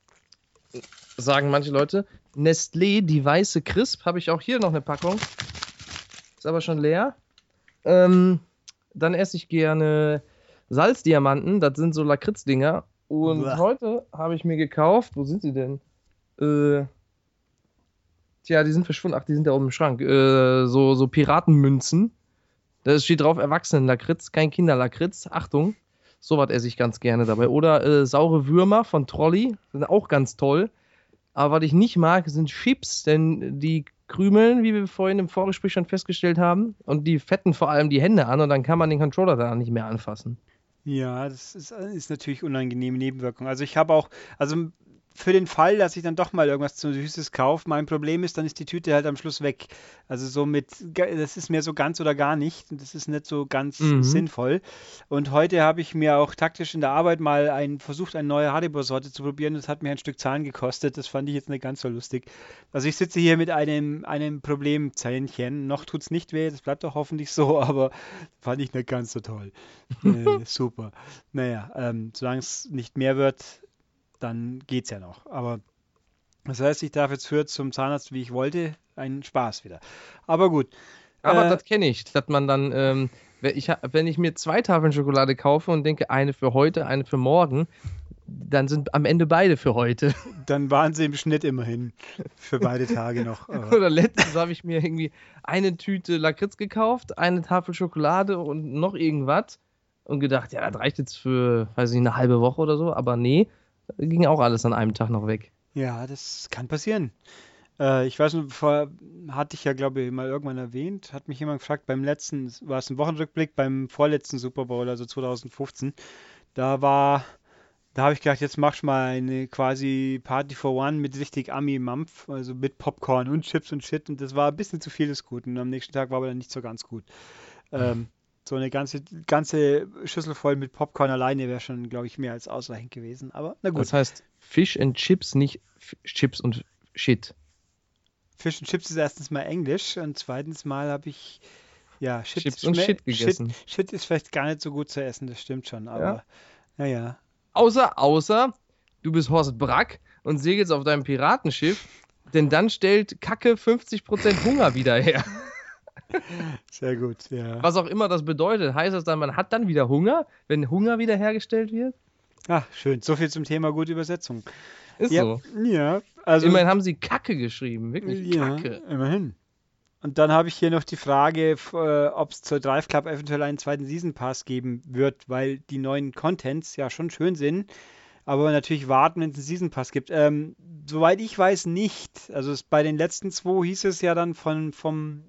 sagen manche Leute, Nestlé, die weiße Crisp, habe ich auch hier noch eine Packung. Ist aber schon leer. Ähm, dann esse ich gerne Salzdiamanten, das sind so Lakritzdinger. Und Uah. heute habe ich mir gekauft, wo sind sie denn? Äh, tja, die sind verschwunden. Ach, die sind da oben im Schrank. Äh, so, so Piratenmünzen. Da steht drauf Erwachsenen-Lakritz, kein Kinderlakritz. Achtung, sowas esse ich ganz gerne dabei. Oder äh, saure Würmer von Trolli, sind auch ganz toll. Aber was ich nicht mag, sind Chips, denn die krümeln, wie wir vorhin im Vorgespräch schon festgestellt haben, und die fetten vor allem die Hände an und dann kann man den Controller da nicht mehr anfassen. Ja, das ist, ist natürlich unangenehme Nebenwirkung. Also ich habe auch, also für den Fall, dass ich dann doch mal irgendwas zu Süßes kaufe. Mein Problem ist, dann ist die Tüte halt am Schluss weg. Also so mit, das ist mir so ganz oder gar nicht. Das ist nicht so ganz Mhm. sinnvoll. Und heute habe ich mir auch taktisch in der Arbeit mal ein, versucht, eine neue Haribo-Sorte zu probieren. Das hat mir ein Stück Zahn gekostet. Das fand ich jetzt nicht ganz so lustig. Also ich sitze hier mit einem, einem Problemzähnchen. Noch tut es nicht weh, das bleibt auch hoffentlich so, *laughs* aber fand ich nicht ganz so toll. *laughs* äh, super. Naja, ähm, solange es nicht mehr wird, dann geht's ja noch. Aber das heißt, ich darf jetzt für zum Zahnarzt, wie ich wollte. Ein Spaß wieder. Aber gut. Aber Äh, das kenne ich, dass man dann, ähm, wenn ich, wenn ich mir zwei Tafeln Schokolade kaufe und denke, eine für heute, eine für morgen, dann sind am Ende beide für heute. *laughs* Dann waren sie im Schnitt immerhin für beide Tage noch. *laughs* Oder letztens habe ich mir irgendwie eine Tüte Lakritz gekauft, eine Tafel Schokolade und noch irgendwas und gedacht, ja, das reicht jetzt für, weiß ich, eine halbe Woche oder so, aber nee, ging auch alles an einem Tag noch weg. ja, das kann passieren. Äh, ich weiß noch, vor, hatte ich ja, glaube ich, mal irgendwann erwähnt, hat mich jemand gefragt, beim letzten, war es ein Wochenrückblick, beim vorletzten Super Bowl, also 2015, da war, da habe ich gedacht, jetzt machst du mal eine quasi Party for One mit richtig Ami-Mampf, also mit Popcorn und Chips und Shit und das war ein bisschen zu viel des Guten und am nächsten Tag war aber dann nicht so ganz gut. Ähm, so eine ganze, ganze Schüssel voll mit Popcorn alleine wäre schon, glaube ich, mehr als ausreichend gewesen, aber na gut. Das heißt Fish and Chips, nicht F Chips und Shit. Fish und Chips ist erstens mal Englisch und zweitens mal habe ich ja Shit, Chips und Shit gegessen. Shit, Shit ist vielleicht gar nicht so gut zu essen, das stimmt schon, aber naja. Außer, außer, du bist Horst Brack und segelst auf deinem Piratenschiff, denn dann stellt Kacke 50% Hunger wieder her. *laughs* Sehr gut, ja. Was auch immer das bedeutet. Heißt das dann, man hat dann wieder Hunger, wenn Hunger wieder hergestellt wird? Ach, schön. So viel zum Thema gute Übersetzung. Ist ja, so. ja, also Immerhin haben sie Kacke geschrieben, wirklich ja, Kacke. immerhin. Und dann habe ich hier noch die Frage, äh, ob es zur Drive Club eventuell einen zweiten Season Pass geben wird, weil die neuen Contents ja schon schön sind, aber natürlich warten, wenn es einen Season Pass gibt. Ähm, soweit ich weiß, nicht. Also es, bei den letzten zwei hieß es ja dann von, vom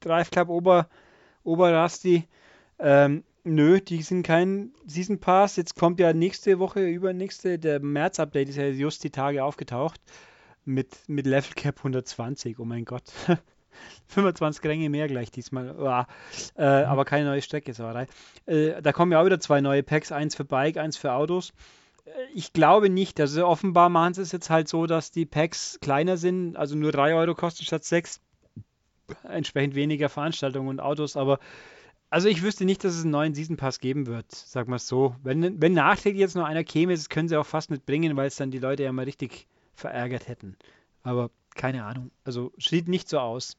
Drive Club Ober, Oberrasti, ähm, nö, die sind kein Season Pass. Jetzt kommt ja nächste Woche, übernächste, der März-Update ist ja just die Tage aufgetaucht mit, mit Level Cap 120. Oh mein Gott. *laughs* 25 Ränge mehr gleich diesmal. Uah. Äh, aber keine neue Strecke, Sauerei. Äh, da kommen ja auch wieder zwei neue Packs, eins für Bike, eins für Autos. Äh, Ich glaube nicht. Also offenbar machen sie es jetzt halt so, dass die Packs kleiner sind, also nur 3 Euro kosten statt 6. Entsprechend weniger Veranstaltungen und Autos, aber also ich wüsste nicht, dass es einen neuen Season Pass geben wird, sag mal so. Wenn, wenn nachträglich jetzt noch einer käme, das können sie auch fast nicht bringen, weil es dann die Leute ja mal richtig verärgert hätten. Aber keine Ahnung. Also sieht nicht so aus.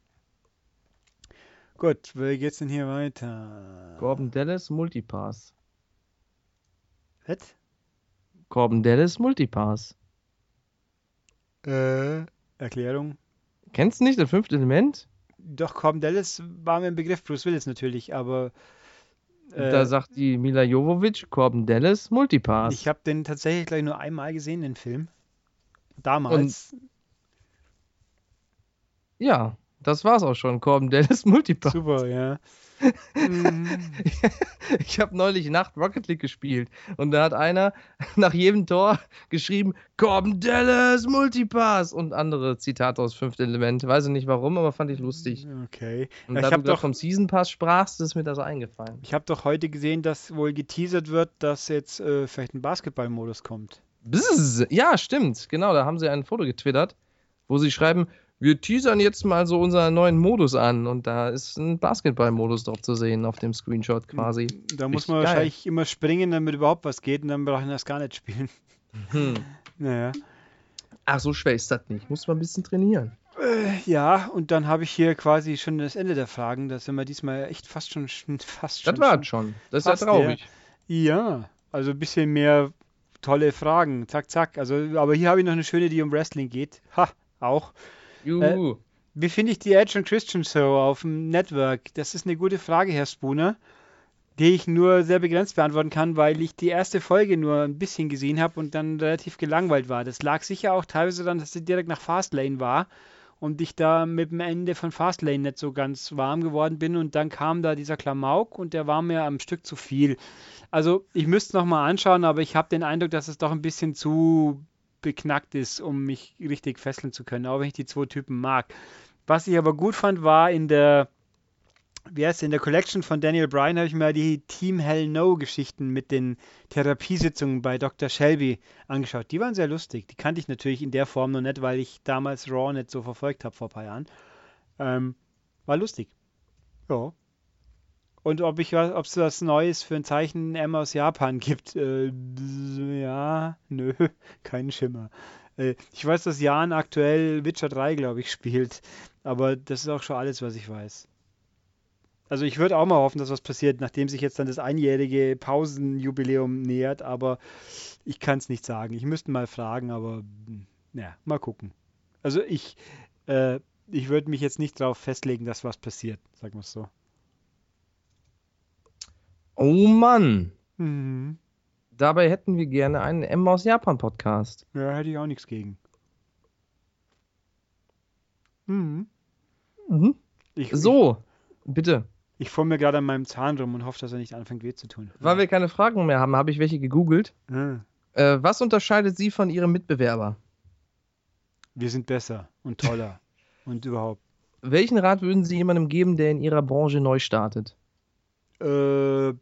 Gut, wie geht's denn hier weiter? Corbin Dallas Multipass. Was? Corbin Dallas Multipass. Äh, Erklärung. Kennst du nicht das fünfte Element? Doch, Corbin Dallas war mir im Begriff, Bruce Willis natürlich, aber äh, da sagt die Mila Jovovich, Corbin Dallas Multipass. ich habe den tatsächlich gleich nur einmal gesehen, den Film. Damals. ja, das war's auch schon. Corbin Dallas *laughs* Multipass. Super, ja. Mhm. *laughs* Ich habe neulich Nacht Rocket League gespielt und da hat einer *laughs* nach jedem Tor geschrieben, Corbin Dallas Multipass und andere Zitate aus Fünfte Element. Weiß ich nicht warum, aber fand ich lustig. Okay. Und da ich du habe doch, vom Season Pass sprachst, ist mir das eingefallen. ich hab doch heute gesehen, dass wohl geteasert wird, dass jetzt äh, vielleicht ein Basketballmodus kommt. Bzzz. Ja, stimmt. Genau, da haben sie ein Foto getwittert, wo sie schreiben, wir teasern jetzt mal so unseren neuen Modus an und da ist ein Basketball-Modus drauf zu sehen auf dem Screenshot quasi. Da muss Richtig man geil. wahrscheinlich immer springen, damit überhaupt was geht und dann brauchen wir das gar nicht spielen. Hm. *laughs* Naja. Ach, so schwer ist das nicht. Muss man ein bisschen trainieren. Äh, ja, und dann habe ich hier quasi schon das Ende der Fragen. Da sind wir diesmal echt fast schon, schon *laughs* fast Das schon. war schon. Das ist ja traurig. Ja, also ein bisschen mehr tolle Fragen. Zack, zack. Also, aber hier habe ich noch eine schöne, die um Wrestling geht. Ha, auch. Juhu. Wie finde ich die Edge und Christian Show auf dem Network? Das ist eine gute Frage, Herr Spooner, die ich nur sehr begrenzt beantworten kann, weil ich die erste Folge nur ein bisschen gesehen habe und dann relativ gelangweilt war. Das lag sicher auch teilweise daran, dass sie direkt nach Fastlane war und ich da mit dem Ende von Fastlane nicht so ganz warm geworden bin und dann kam da dieser Klamauk und der war mir am Stück zu viel. Also ich müsste es nochmal anschauen, aber ich habe den Eindruck, dass es doch ein bisschen zu beknackt ist, um mich richtig fesseln zu können, auch wenn ich die zwei Typen mag. Was ich aber gut fand, war in der, wie heißt in der Collection von Daniel Bryan habe ich mir die Team Hell No Geschichten mit den Therapiesitzungen bei Dr. Shelby angeschaut. Die waren sehr lustig. Die kannte ich natürlich in der Form noch nicht, weil ich damals Raw nicht so verfolgt habe vor ein paar Jahren. Ähm, war lustig. Ja. Und ob ich ob es was Neues für ein Zeichen M aus Japan gibt, äh, ja, nö, *laughs* kein Schimmer. Äh, ich weiß, dass Jan aktuell Witcher 3, glaube ich, spielt, aber das ist auch schon alles, was ich weiß. Also ich würde auch mal hoffen, dass was passiert, nachdem sich jetzt dann das einjährige Pausenjubiläum nähert, aber ich kann es nicht sagen. Ich müsste mal fragen, aber naja, mal gucken. Also ich, äh, ich würde mich jetzt nicht darauf festlegen, dass was passiert, sagen wir es so. Oh Mann. Mhm. Dabei hätten wir gerne einen M aus Japan Podcast. Ja, hätte ich auch nichts gegen. Mhm. Mhm. Ich, So, bitte. Ich, ich fuhr mir gerade an meinem Zahn rum und hoffe, dass er nicht anfängt weh zu tun. Weil wir keine Fragen mehr haben, habe ich welche gegoogelt. Ah, Äh, was unterscheidet Sie von Ihrem Mitbewerber? wir sind besser und toller *laughs* und überhaupt. Welchen Rat würden Sie jemandem geben, der in Ihrer Branche neu startet? Äh,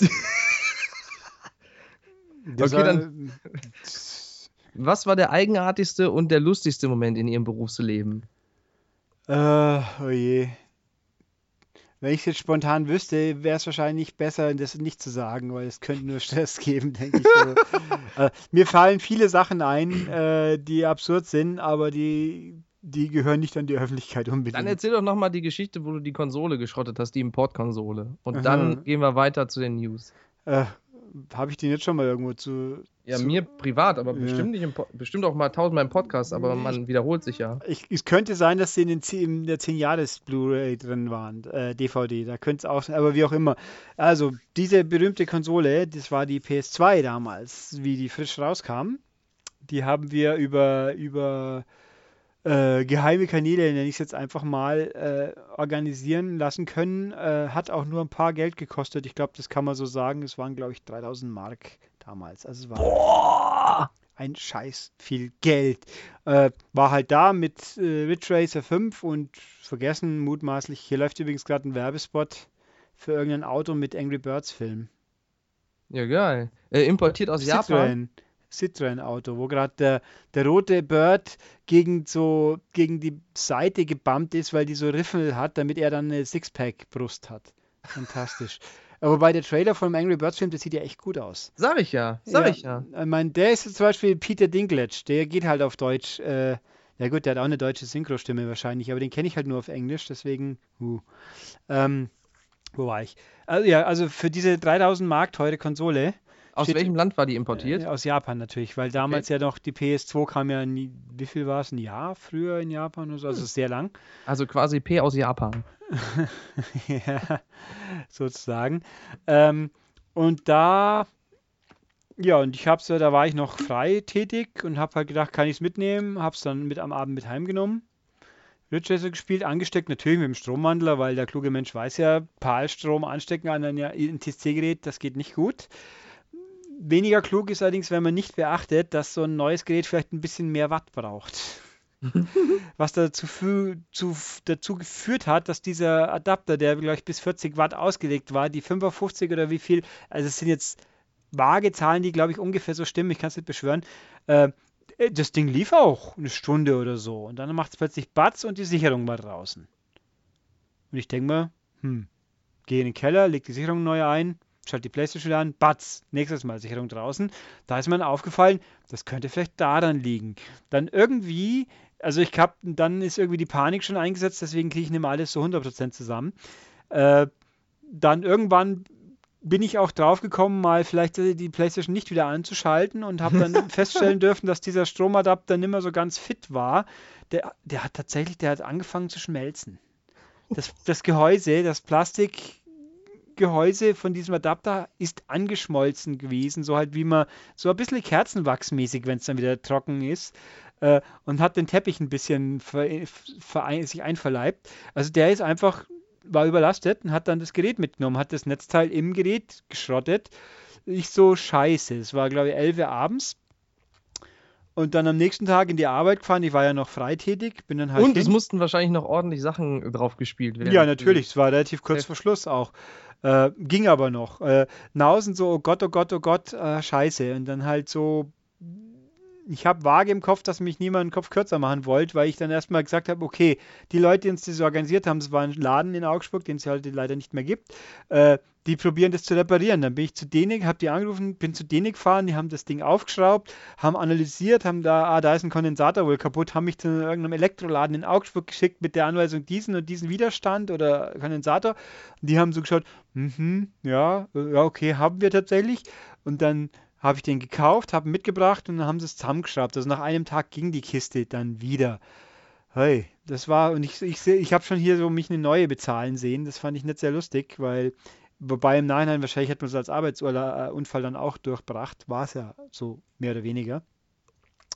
*laughs* Okay, dann- *laughs* Was war der eigenartigste und der lustigste Moment in Ihrem Berufsleben? Äh, oh je. Wenn ich es jetzt spontan wüsste, wäre es wahrscheinlich besser, das nicht zu sagen, weil es könnte nur Stress geben, *laughs* denke ich. So. äh, mir fallen viele Sachen ein, äh, die absurd sind, aber die, die gehören nicht an die Öffentlichkeit Dann unbedingt. erzähl doch nochmal die Geschichte, wo du die Konsole geschrottet hast, die Importkonsole. Und Aha. dann gehen wir weiter zu den News. Äh, Habe ich die nicht schon mal irgendwo zu. Ja, zu mir privat, aber Ja. bestimmt nicht im bestimmt auch mal tausendmal im Podcast, aber man wiederholt sich ja. Ich, es könnte sein, dass sie in, den, in der 10-Jahres-Blu-ray drin waren, äh, DVD, da könnte es auch sein, aber wie auch immer. Also, diese berühmte Konsole, das war die PS2 damals, wie die frisch rauskam. Die haben wir über, über äh, geheime Kanäle, nenne ich es jetzt einfach mal, äh, organisieren lassen können. Äh, hat auch nur ein paar Geld gekostet. Ich glaube, das kann man so sagen. Es waren, glaube ich, 3000 Mark damals. Also es war ein Scheiß viel Geld. Äh, war halt da mit äh, Ridge Racer 5 und vergessen mutmaßlich, hier läuft übrigens gerade ein Werbespot für irgendein Auto mit Angry Birds Film. Ja, geil. Äh, importiert aus Japan. Citroën. Citroën-Auto, wo gerade der, der rote Bird gegen so gegen die Seite gebammt ist, weil die so Riffel hat, damit er dann eine Sixpack-Brust hat. Fantastisch. *laughs* Aber bei der Trailer vom Angry Birds Film, das sieht ja echt gut aus. Sag ich ja, sag ich ja. Ich meine, der ist zum Beispiel Peter Dinklage, der geht halt auf Deutsch. Äh, ja gut, der hat auch eine deutsche Synchrostimme wahrscheinlich, aber den kenne ich halt nur auf Englisch, deswegen. Uh. Ähm, wo war ich? Also, ja, also für diese 3000 Mark teure Konsole Aus Steht- welchem Land war die importiert? äh, aus Japan natürlich, weil damals ja noch die PS2 kam ja, nie, wie viel war es, ein Jahr früher in Japan oder so, also sehr lang. Also quasi P aus Japan. *laughs* ja, sozusagen. Ähm, und da, ja, und ich hab's ja, da war ich noch frei tätig und hab halt gedacht, kann ich's mitnehmen, hab's dann mit am Abend mit heimgenommen. Ridge gespielt, angesteckt natürlich mit dem Stromwandler, weil der kluge Mensch weiß ja, PAL-Strom anstecken an ein NTSC-Gerät, das geht nicht gut. Weniger klug ist allerdings, wenn man nicht beachtet, dass so ein neues Gerät vielleicht ein bisschen mehr Watt braucht. *laughs* Was dazu, zu, dazu geführt hat, dass dieser Adapter, der glaube ich bis 40 Watt ausgelegt war, die 55 oder wie viel, also es sind jetzt vage Zahlen, die glaube ich ungefähr so stimmen, ich kann es nicht beschwören, äh, das Ding lief auch eine Stunde oder so und dann macht es plötzlich Batz und die Sicherung war draußen. Und ich denke mir, hm, gehe in den Keller, leg die Sicherung neu ein, schalte die Playstation an, Batz, nächstes Mal Sicherung draußen. Da ist mir aufgefallen, das könnte vielleicht daran liegen. Dann irgendwie, also ich hab, dann ist irgendwie die Panik schon eingesetzt, deswegen kriege ich nicht mehr alles so 100% zusammen. Äh, dann irgendwann bin ich auch drauf gekommen, mal vielleicht die Playstation nicht wieder anzuschalten und habe dann *laughs* feststellen dürfen, dass dieser Stromadapter nicht mehr so ganz fit war. Der, der hat tatsächlich, der hat angefangen zu schmelzen. Das, das Gehäuse, das Plastikgehäuse von diesem Adapter ist angeschmolzen gewesen, so halt wie man, so ein bisschen kerzenwachsmäßig, wenn es dann wieder trocken ist. Äh, und hat den Teppich ein bisschen ver, ver, sich einverleibt. Also der ist einfach war überlastet und hat dann das Gerät mitgenommen, hat das Netzteil im Gerät geschrottet. Ich so scheiße. Es war, glaube ich, 11 Uhr abends. Und dann am nächsten Tag in die Arbeit gefahren. Ich war ja noch freitätig. Bin dann halt Und es hin. mussten wahrscheinlich noch ordentlich Sachen drauf gespielt werden. Ja, natürlich. Es war relativ kurz vor Schluss auch. Äh, ging aber noch. Äh, Nausen so, oh Gott, oh Gott, oh Gott, äh, scheiße. Und dann halt so, ich habe vage im Kopf, dass mich niemand den Kopf kürzer machen wollte, weil ich dann erstmal gesagt habe, okay, die Leute, die uns das organisiert haben, es war ein Laden in Augsburg, den es heute leider nicht mehr gibt, äh, die probieren das zu reparieren. Dann bin ich zu denen, habe die angerufen, bin zu denen gefahren, die haben das Ding aufgeschraubt, haben analysiert, haben da, ah, da ist ein Kondensator wohl kaputt, haben mich zu irgendeinem Elektroladen in Augsburg geschickt mit der Anweisung, diesen und diesen Widerstand oder Kondensator. Die haben so geschaut, mhm, ja, äh, ja, okay, haben wir tatsächlich. Und dann habe ich den gekauft, habe mitgebracht und dann haben sie es zusammengeschraubt. Also nach einem Tag ging die Kiste dann wieder. Hey, das war, und ich, ich, ich habe schon hier so mich eine neue bezahlen sehen. Das fand ich nicht sehr lustig, weil, wobei im Nachhinein wahrscheinlich hätte man es als Arbeitsunfall dann auch durchbracht. War es ja so mehr oder weniger.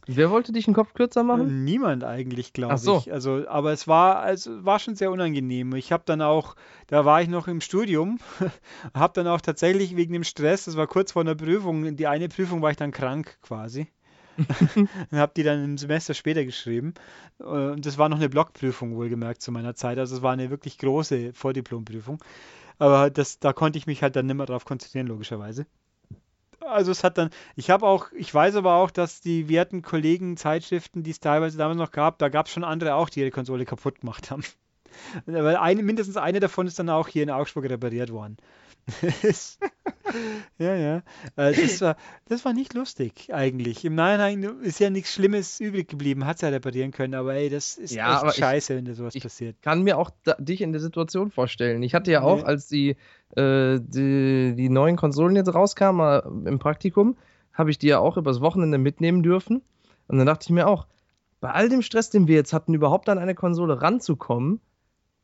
Wer wollte dich den Kopf kürzer machen? Niemand eigentlich, glaube so. ich. Also, aber es war, also war schon sehr unangenehm. Ich habe dann auch, da war ich noch im Studium, *laughs* habe dann auch tatsächlich wegen dem Stress, das war kurz vor einer Prüfung, die eine Prüfung war ich dann krank quasi. *laughs* und habe die dann im Semester später geschrieben. Und das war noch eine Blockprüfung, wohlgemerkt, zu meiner Zeit. Also es war eine wirklich große Vordiplomprüfung. Aber das, da konnte ich mich halt dann nicht mehr drauf konzentrieren, logischerweise. Also es hat dann, ich habe auch, ich weiß aber auch, dass die werten Kollegen, Zeitschriften, die es teilweise damals noch gab, da gab es schon andere auch, die ihre Konsole kaputt gemacht haben. *laughs* Weil eine, mindestens eine davon ist dann auch hier in Augsburg repariert worden. *laughs* ja, ja. Äh, Das war, das war nicht lustig eigentlich. Im Nachhinein ist ja nichts Schlimmes übrig geblieben, hat es ja reparieren können, aber ey, das ist Ja, echt ich- scheiße, wenn da sowas ich- passiert. Kann mir auch da, dich in der Situation vorstellen. Ich hatte ja auch, Nee. als die, äh, die, die neuen Konsolen jetzt rauskamen äh, im Praktikum, habe ich die ja auch übers Wochenende mitnehmen dürfen. Und dann dachte ich mir auch, bei all dem Stress, den wir jetzt hatten, überhaupt an eine Konsole ranzukommen,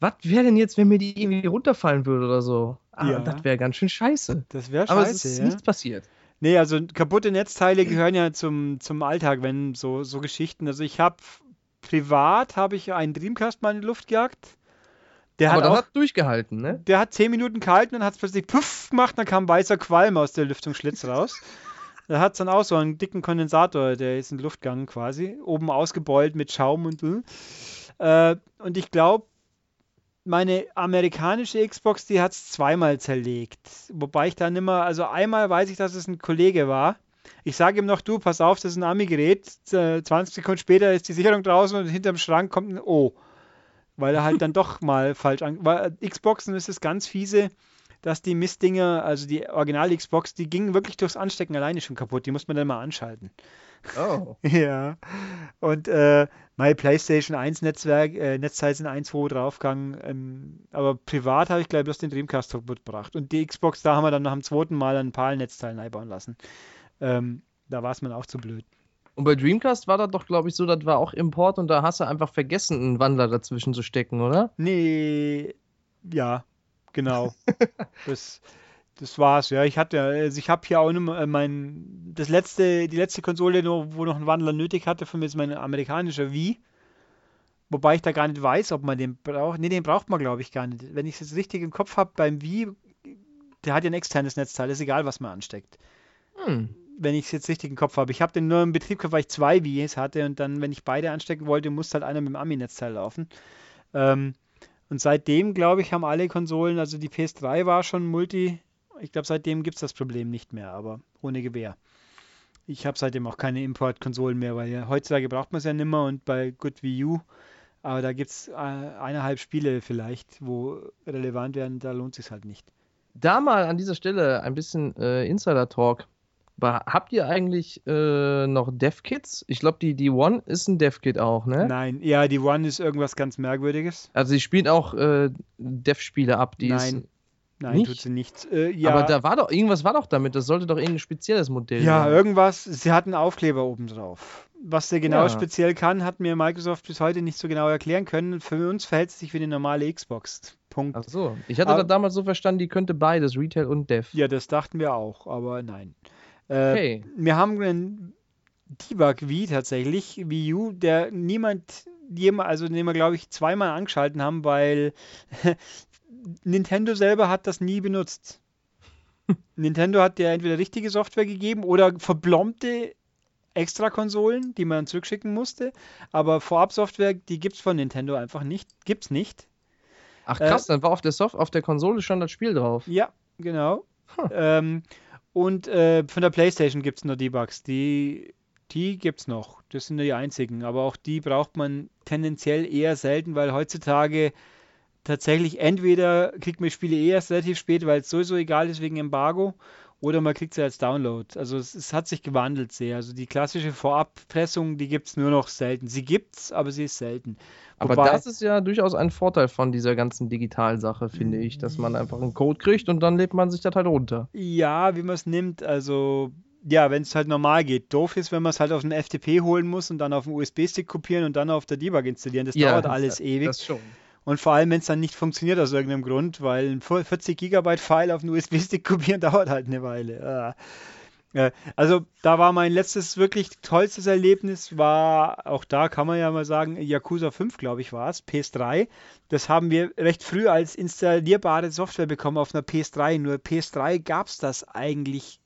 was wäre denn jetzt, wenn mir die irgendwie runterfallen würde oder so? Ah, Ja. das wäre ganz schön scheiße. Das wäre Aber scheiße, es ist ja. nichts passiert. Nee, also kaputte Netzteile gehören ja zum, zum Alltag, wenn so, so Geschichten. Also ich habe privat habe ich einen Dreamcast mal in die Luft gejagt. Der Aber hat auch, hat durchgehalten, ne? der hat zehn Minuten gehalten und hat es plötzlich puff gemacht, dann kam weißer Qualm aus der Lüftungsschlitz raus. *laughs* Da hat es dann auch so einen dicken Kondensator, der ist in Luft gegangen quasi, oben ausgebeult mit Schaum und. Äh, und ich glaube, meine amerikanische Xbox, die hat es zweimal zerlegt. Wobei ich dann immer, also einmal weiß ich, dass es ein Kollege war. Ich sage ihm noch, du, pass auf, das ist ein Ami-Gerät. Äh, 20 Sekunden später ist die Sicherung draußen und hinterm Schrank kommt ein O. Weil er halt dann doch mal falsch an. Weil äh, Xboxen ist es ganz fiese, dass die Mistdinger, also die Original-Xbox, die gingen wirklich durchs Anstecken alleine schon kaputt. Die muss man dann mal anschalten. Oh. *laughs* Ja. Und äh, mein PlayStation 1 Netzwerk, äh, Netzteil sind 1, 2 draufgegangen. Ähm, aber privat habe ich gleich bloß den Dreamcast kaputt gebracht. Und die Xbox, da haben wir dann nach dem zweiten Mal ein paar Netzteil einbauen lassen. Ähm, da war es mir auch zu blöd. Und bei Dreamcast war das doch, glaube ich, so, das war auch Import und da hast du einfach vergessen, einen Wandler dazwischen zu stecken, oder? Nee, ja, genau. *laughs* das, das war's. Ja, ich hatte, also ich habe hier auch noch mal, äh, mein, das letzte, die letzte Konsole, wo noch ein Wandler nötig hatte, von mir ist mein amerikanischer Wii. Wobei ich da gar nicht weiß, ob man den braucht. Nee, den braucht man, glaube ich, gar nicht. Wenn ich es jetzt richtig im Kopf habe, beim Wii, der hat ja ein externes Netzteil, ist egal, was man ansteckt. Hm. Wenn ich es jetzt richtig im Kopf habe. Ich habe den nur im Betrieb gehabt, weil ich zwei Wiis hatte und dann, wenn ich beide anstecken wollte, musste halt einer mit dem Ami-Netzteil laufen. Ähm, und seitdem, glaube ich, haben alle Konsolen, also die PS3 war schon Multi. Ich glaube, seitdem gibt es das Problem nicht mehr, aber ohne Gewehr. Ich habe seitdem auch keine Import-Konsolen mehr, weil ja, heutzutage braucht man es ja nimmer und bei Good Wii U, aber da gibt es äh, eineinhalb Spiele vielleicht, wo relevant werden, da lohnt es halt nicht. Da mal an dieser Stelle ein bisschen äh, Insider-Talk. Habt ihr eigentlich äh, noch Dev-Kits? Ich glaube, die, die One ist ein Dev-Kit auch, ne? Nein, ja, die One ist irgendwas ganz Merkwürdiges. Also sie spielt auch äh, Dev-Spiele ab. Die Nein, Nein, Nicht? tut sie nicht. Äh, ja, Aber da war doch, irgendwas war doch damit. Das sollte doch irgendein spezielles Modell ja, sein. irgendwas. Sie hat einen Aufkleber oben drauf. Was der genau Ja. speziell kann, hat mir Microsoft bis heute nicht so genau erklären können. Für uns verhält es sich wie eine normale Xbox. Punkt. Ach so. Ich hatte Aber- das damals so verstanden, die könnte beides, Retail und Dev. Ja, das dachten wir auch, aber nein. Äh, Okay. Wir haben einen Debug Wii tatsächlich, Wii U, der niemand, also den wir glaube ich zweimal angeschalten haben, weil *laughs* Nintendo selber hat das nie benutzt. *laughs* Nintendo hat dir entweder richtige Software gegeben oder verblombte Extra-Konsolen, die man zurückschicken musste. Aber Vorab-Software, die gibt es von Nintendo einfach nicht. Gibt's nicht. Ach krass, äh, dann war auf der Soft auf der Konsole schon das Spiel drauf. Ja, genau. Huh. Ähm, und äh, von der PlayStation gibt es nur Debugs. Die, die gibt es noch. Das sind nur die einzigen. Aber auch die braucht man tendenziell eher selten, weil heutzutage tatsächlich entweder kriegt man Spiele eh erst relativ spät, weil es sowieso egal ist wegen Embargo, oder man kriegt sie als Download. Also es, es, hat sich gewandelt sehr. Also die klassische Vorabpressung, die gibt es nur noch selten. Sie gibt es, aber sie ist selten. Aber Wobei, das ist ja durchaus ein Vorteil von dieser ganzen Digitalsache, finde ich, dass man einfach einen Code kriegt und dann lädt man sich das halt runter. Ja, wie man es nimmt, also ja, wenn es halt normal geht. Doof ist, wenn man es halt auf einen FTP holen muss und dann auf einen USB-Stick kopieren und dann auf der Debug installieren. Das ja, dauert alles das, ewig. Das schon. Und vor allem, wenn es dann nicht funktioniert aus irgendeinem Grund, weil ein 40 Gigabyte File auf einen USB-Stick kopieren *laughs* dauert halt eine Weile. Ah. Also da war mein letztes wirklich tollstes Erlebnis, war, auch da kann man ja mal sagen, Yakuza 5, glaube ich, war es, PS3. Das haben wir recht früh als installierbare Software bekommen auf einer PS3. Nur PS3 gab es das eigentlich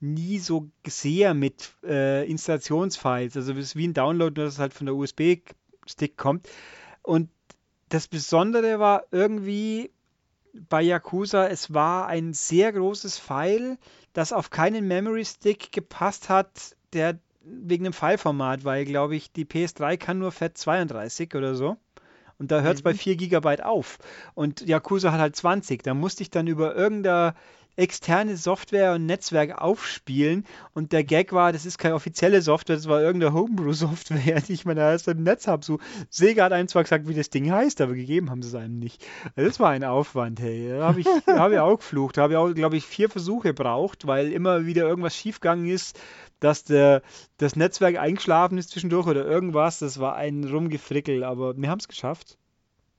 nie so sehr mit äh, Installationsfiles. Also es ist wie ein Download, nur dass es halt von der USB-Stick kommt. Und das Besondere war irgendwie bei Yakuza, es war ein sehr großes File, das auf keinen Memory Stick gepasst hat, der wegen dem Fileformat, weil, glaube ich, die PS3 kann nur FAT32 oder so. Und da hört es mhm. bei 4 GB auf. Und Yakuza hat halt 20. Da musste ich dann über irgendeine externe Software und Netzwerk aufspielen. Und der Gag war, das ist keine offizielle Software, das war irgendeine Homebrew-Software, *laughs* die ich mal erst im Netz habe. So, Sega hat einem zwar gesagt, wie das Ding heißt, aber gegeben haben sie es einem nicht. Das war ein Aufwand, hey. Da habe ich, *laughs* hab ich auch geflucht. Da habe ich auch, glaube ich, vier Versuche braucht, weil immer wieder irgendwas schiefgegangen ist dass der, das Netzwerk eingeschlafen ist zwischendurch oder irgendwas. Das war ein Rumgefrickel, aber wir haben es geschafft.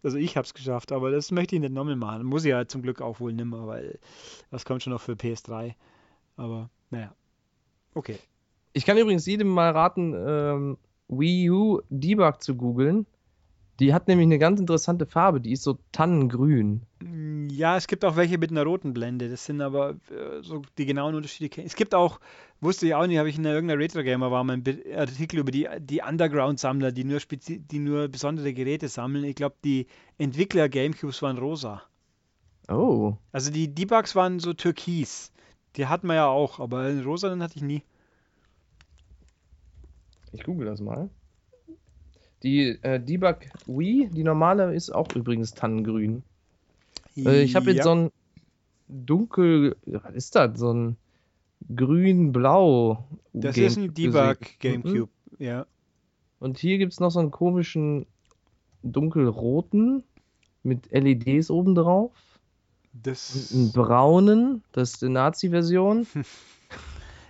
Also ich habe es geschafft, aber das möchte ich nicht nochmal machen. Muss ich ja zum Glück auch wohl nimmer, weil das kommt schon noch für PS3. Aber naja. Okay. Ich kann übrigens jedem mal raten, ähm, Wii U Debug zu googeln. Die hat nämlich eine ganz interessante Farbe, die ist so tannengrün. Ja, es gibt auch welche mit einer roten Blende. Das sind aber äh, so die genauen Unterschiede. Es gibt auch, wusste ich auch nicht, habe ich in irgendeiner Retro-Gamer war mein Artikel über die, die Underground-Sammler, die nur, die nur besondere Geräte sammeln. Ich glaube, die Entwickler Gamecubes waren rosa. Oh. Also die Debugs waren so türkis. Die hatten wir ja auch, aber rosa den hatte ich nie. Ich google das mal. Die äh, Debug Wii, die normale, ist auch übrigens tannengrün. Äh, ich habe jetzt ja. so ein dunkel, was ist das? So ein grün-blau. Das Game ist ein Debug Gamecube, mhm. ja. Und hier gibt es noch so einen komischen dunkelroten mit LEDs obendrauf. Das... Einen braunen, das ist die Nazi-Version. *laughs*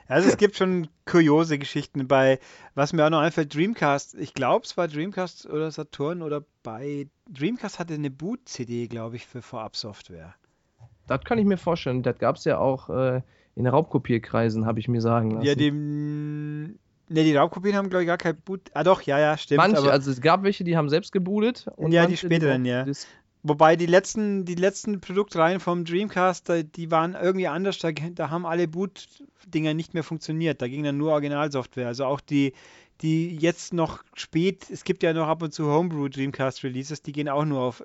Also es gibt schon kuriose Geschichten bei, was mir auch noch einfällt, Dreamcast. Ich glaube, es war Dreamcast oder Saturn oder bei Dreamcast hatte eine Boot-CD, glaube ich, für Vorabsoftware. Das kann ich mir vorstellen. Das gab es ja auch äh, in Raubkopierkreisen, habe ich mir sagen lassen. Ja, dem. Ne, die Raubkopien haben, glaube ich, gar kein Boot. Ah, doch, ja, ja, stimmt. Manche, also es gab welche, die haben selbst gebootet. ja, die späteren, ja. Wobei die letzten, die letzten Produktreihen vom Dreamcast, die waren irgendwie anders. Da, da haben alle Boot-Dinger nicht mehr funktioniert. Da ging dann nur Originalsoftware. Also auch die, die jetzt noch spät, es gibt ja noch ab und zu Homebrew Dreamcast Releases, die gehen auch nur auf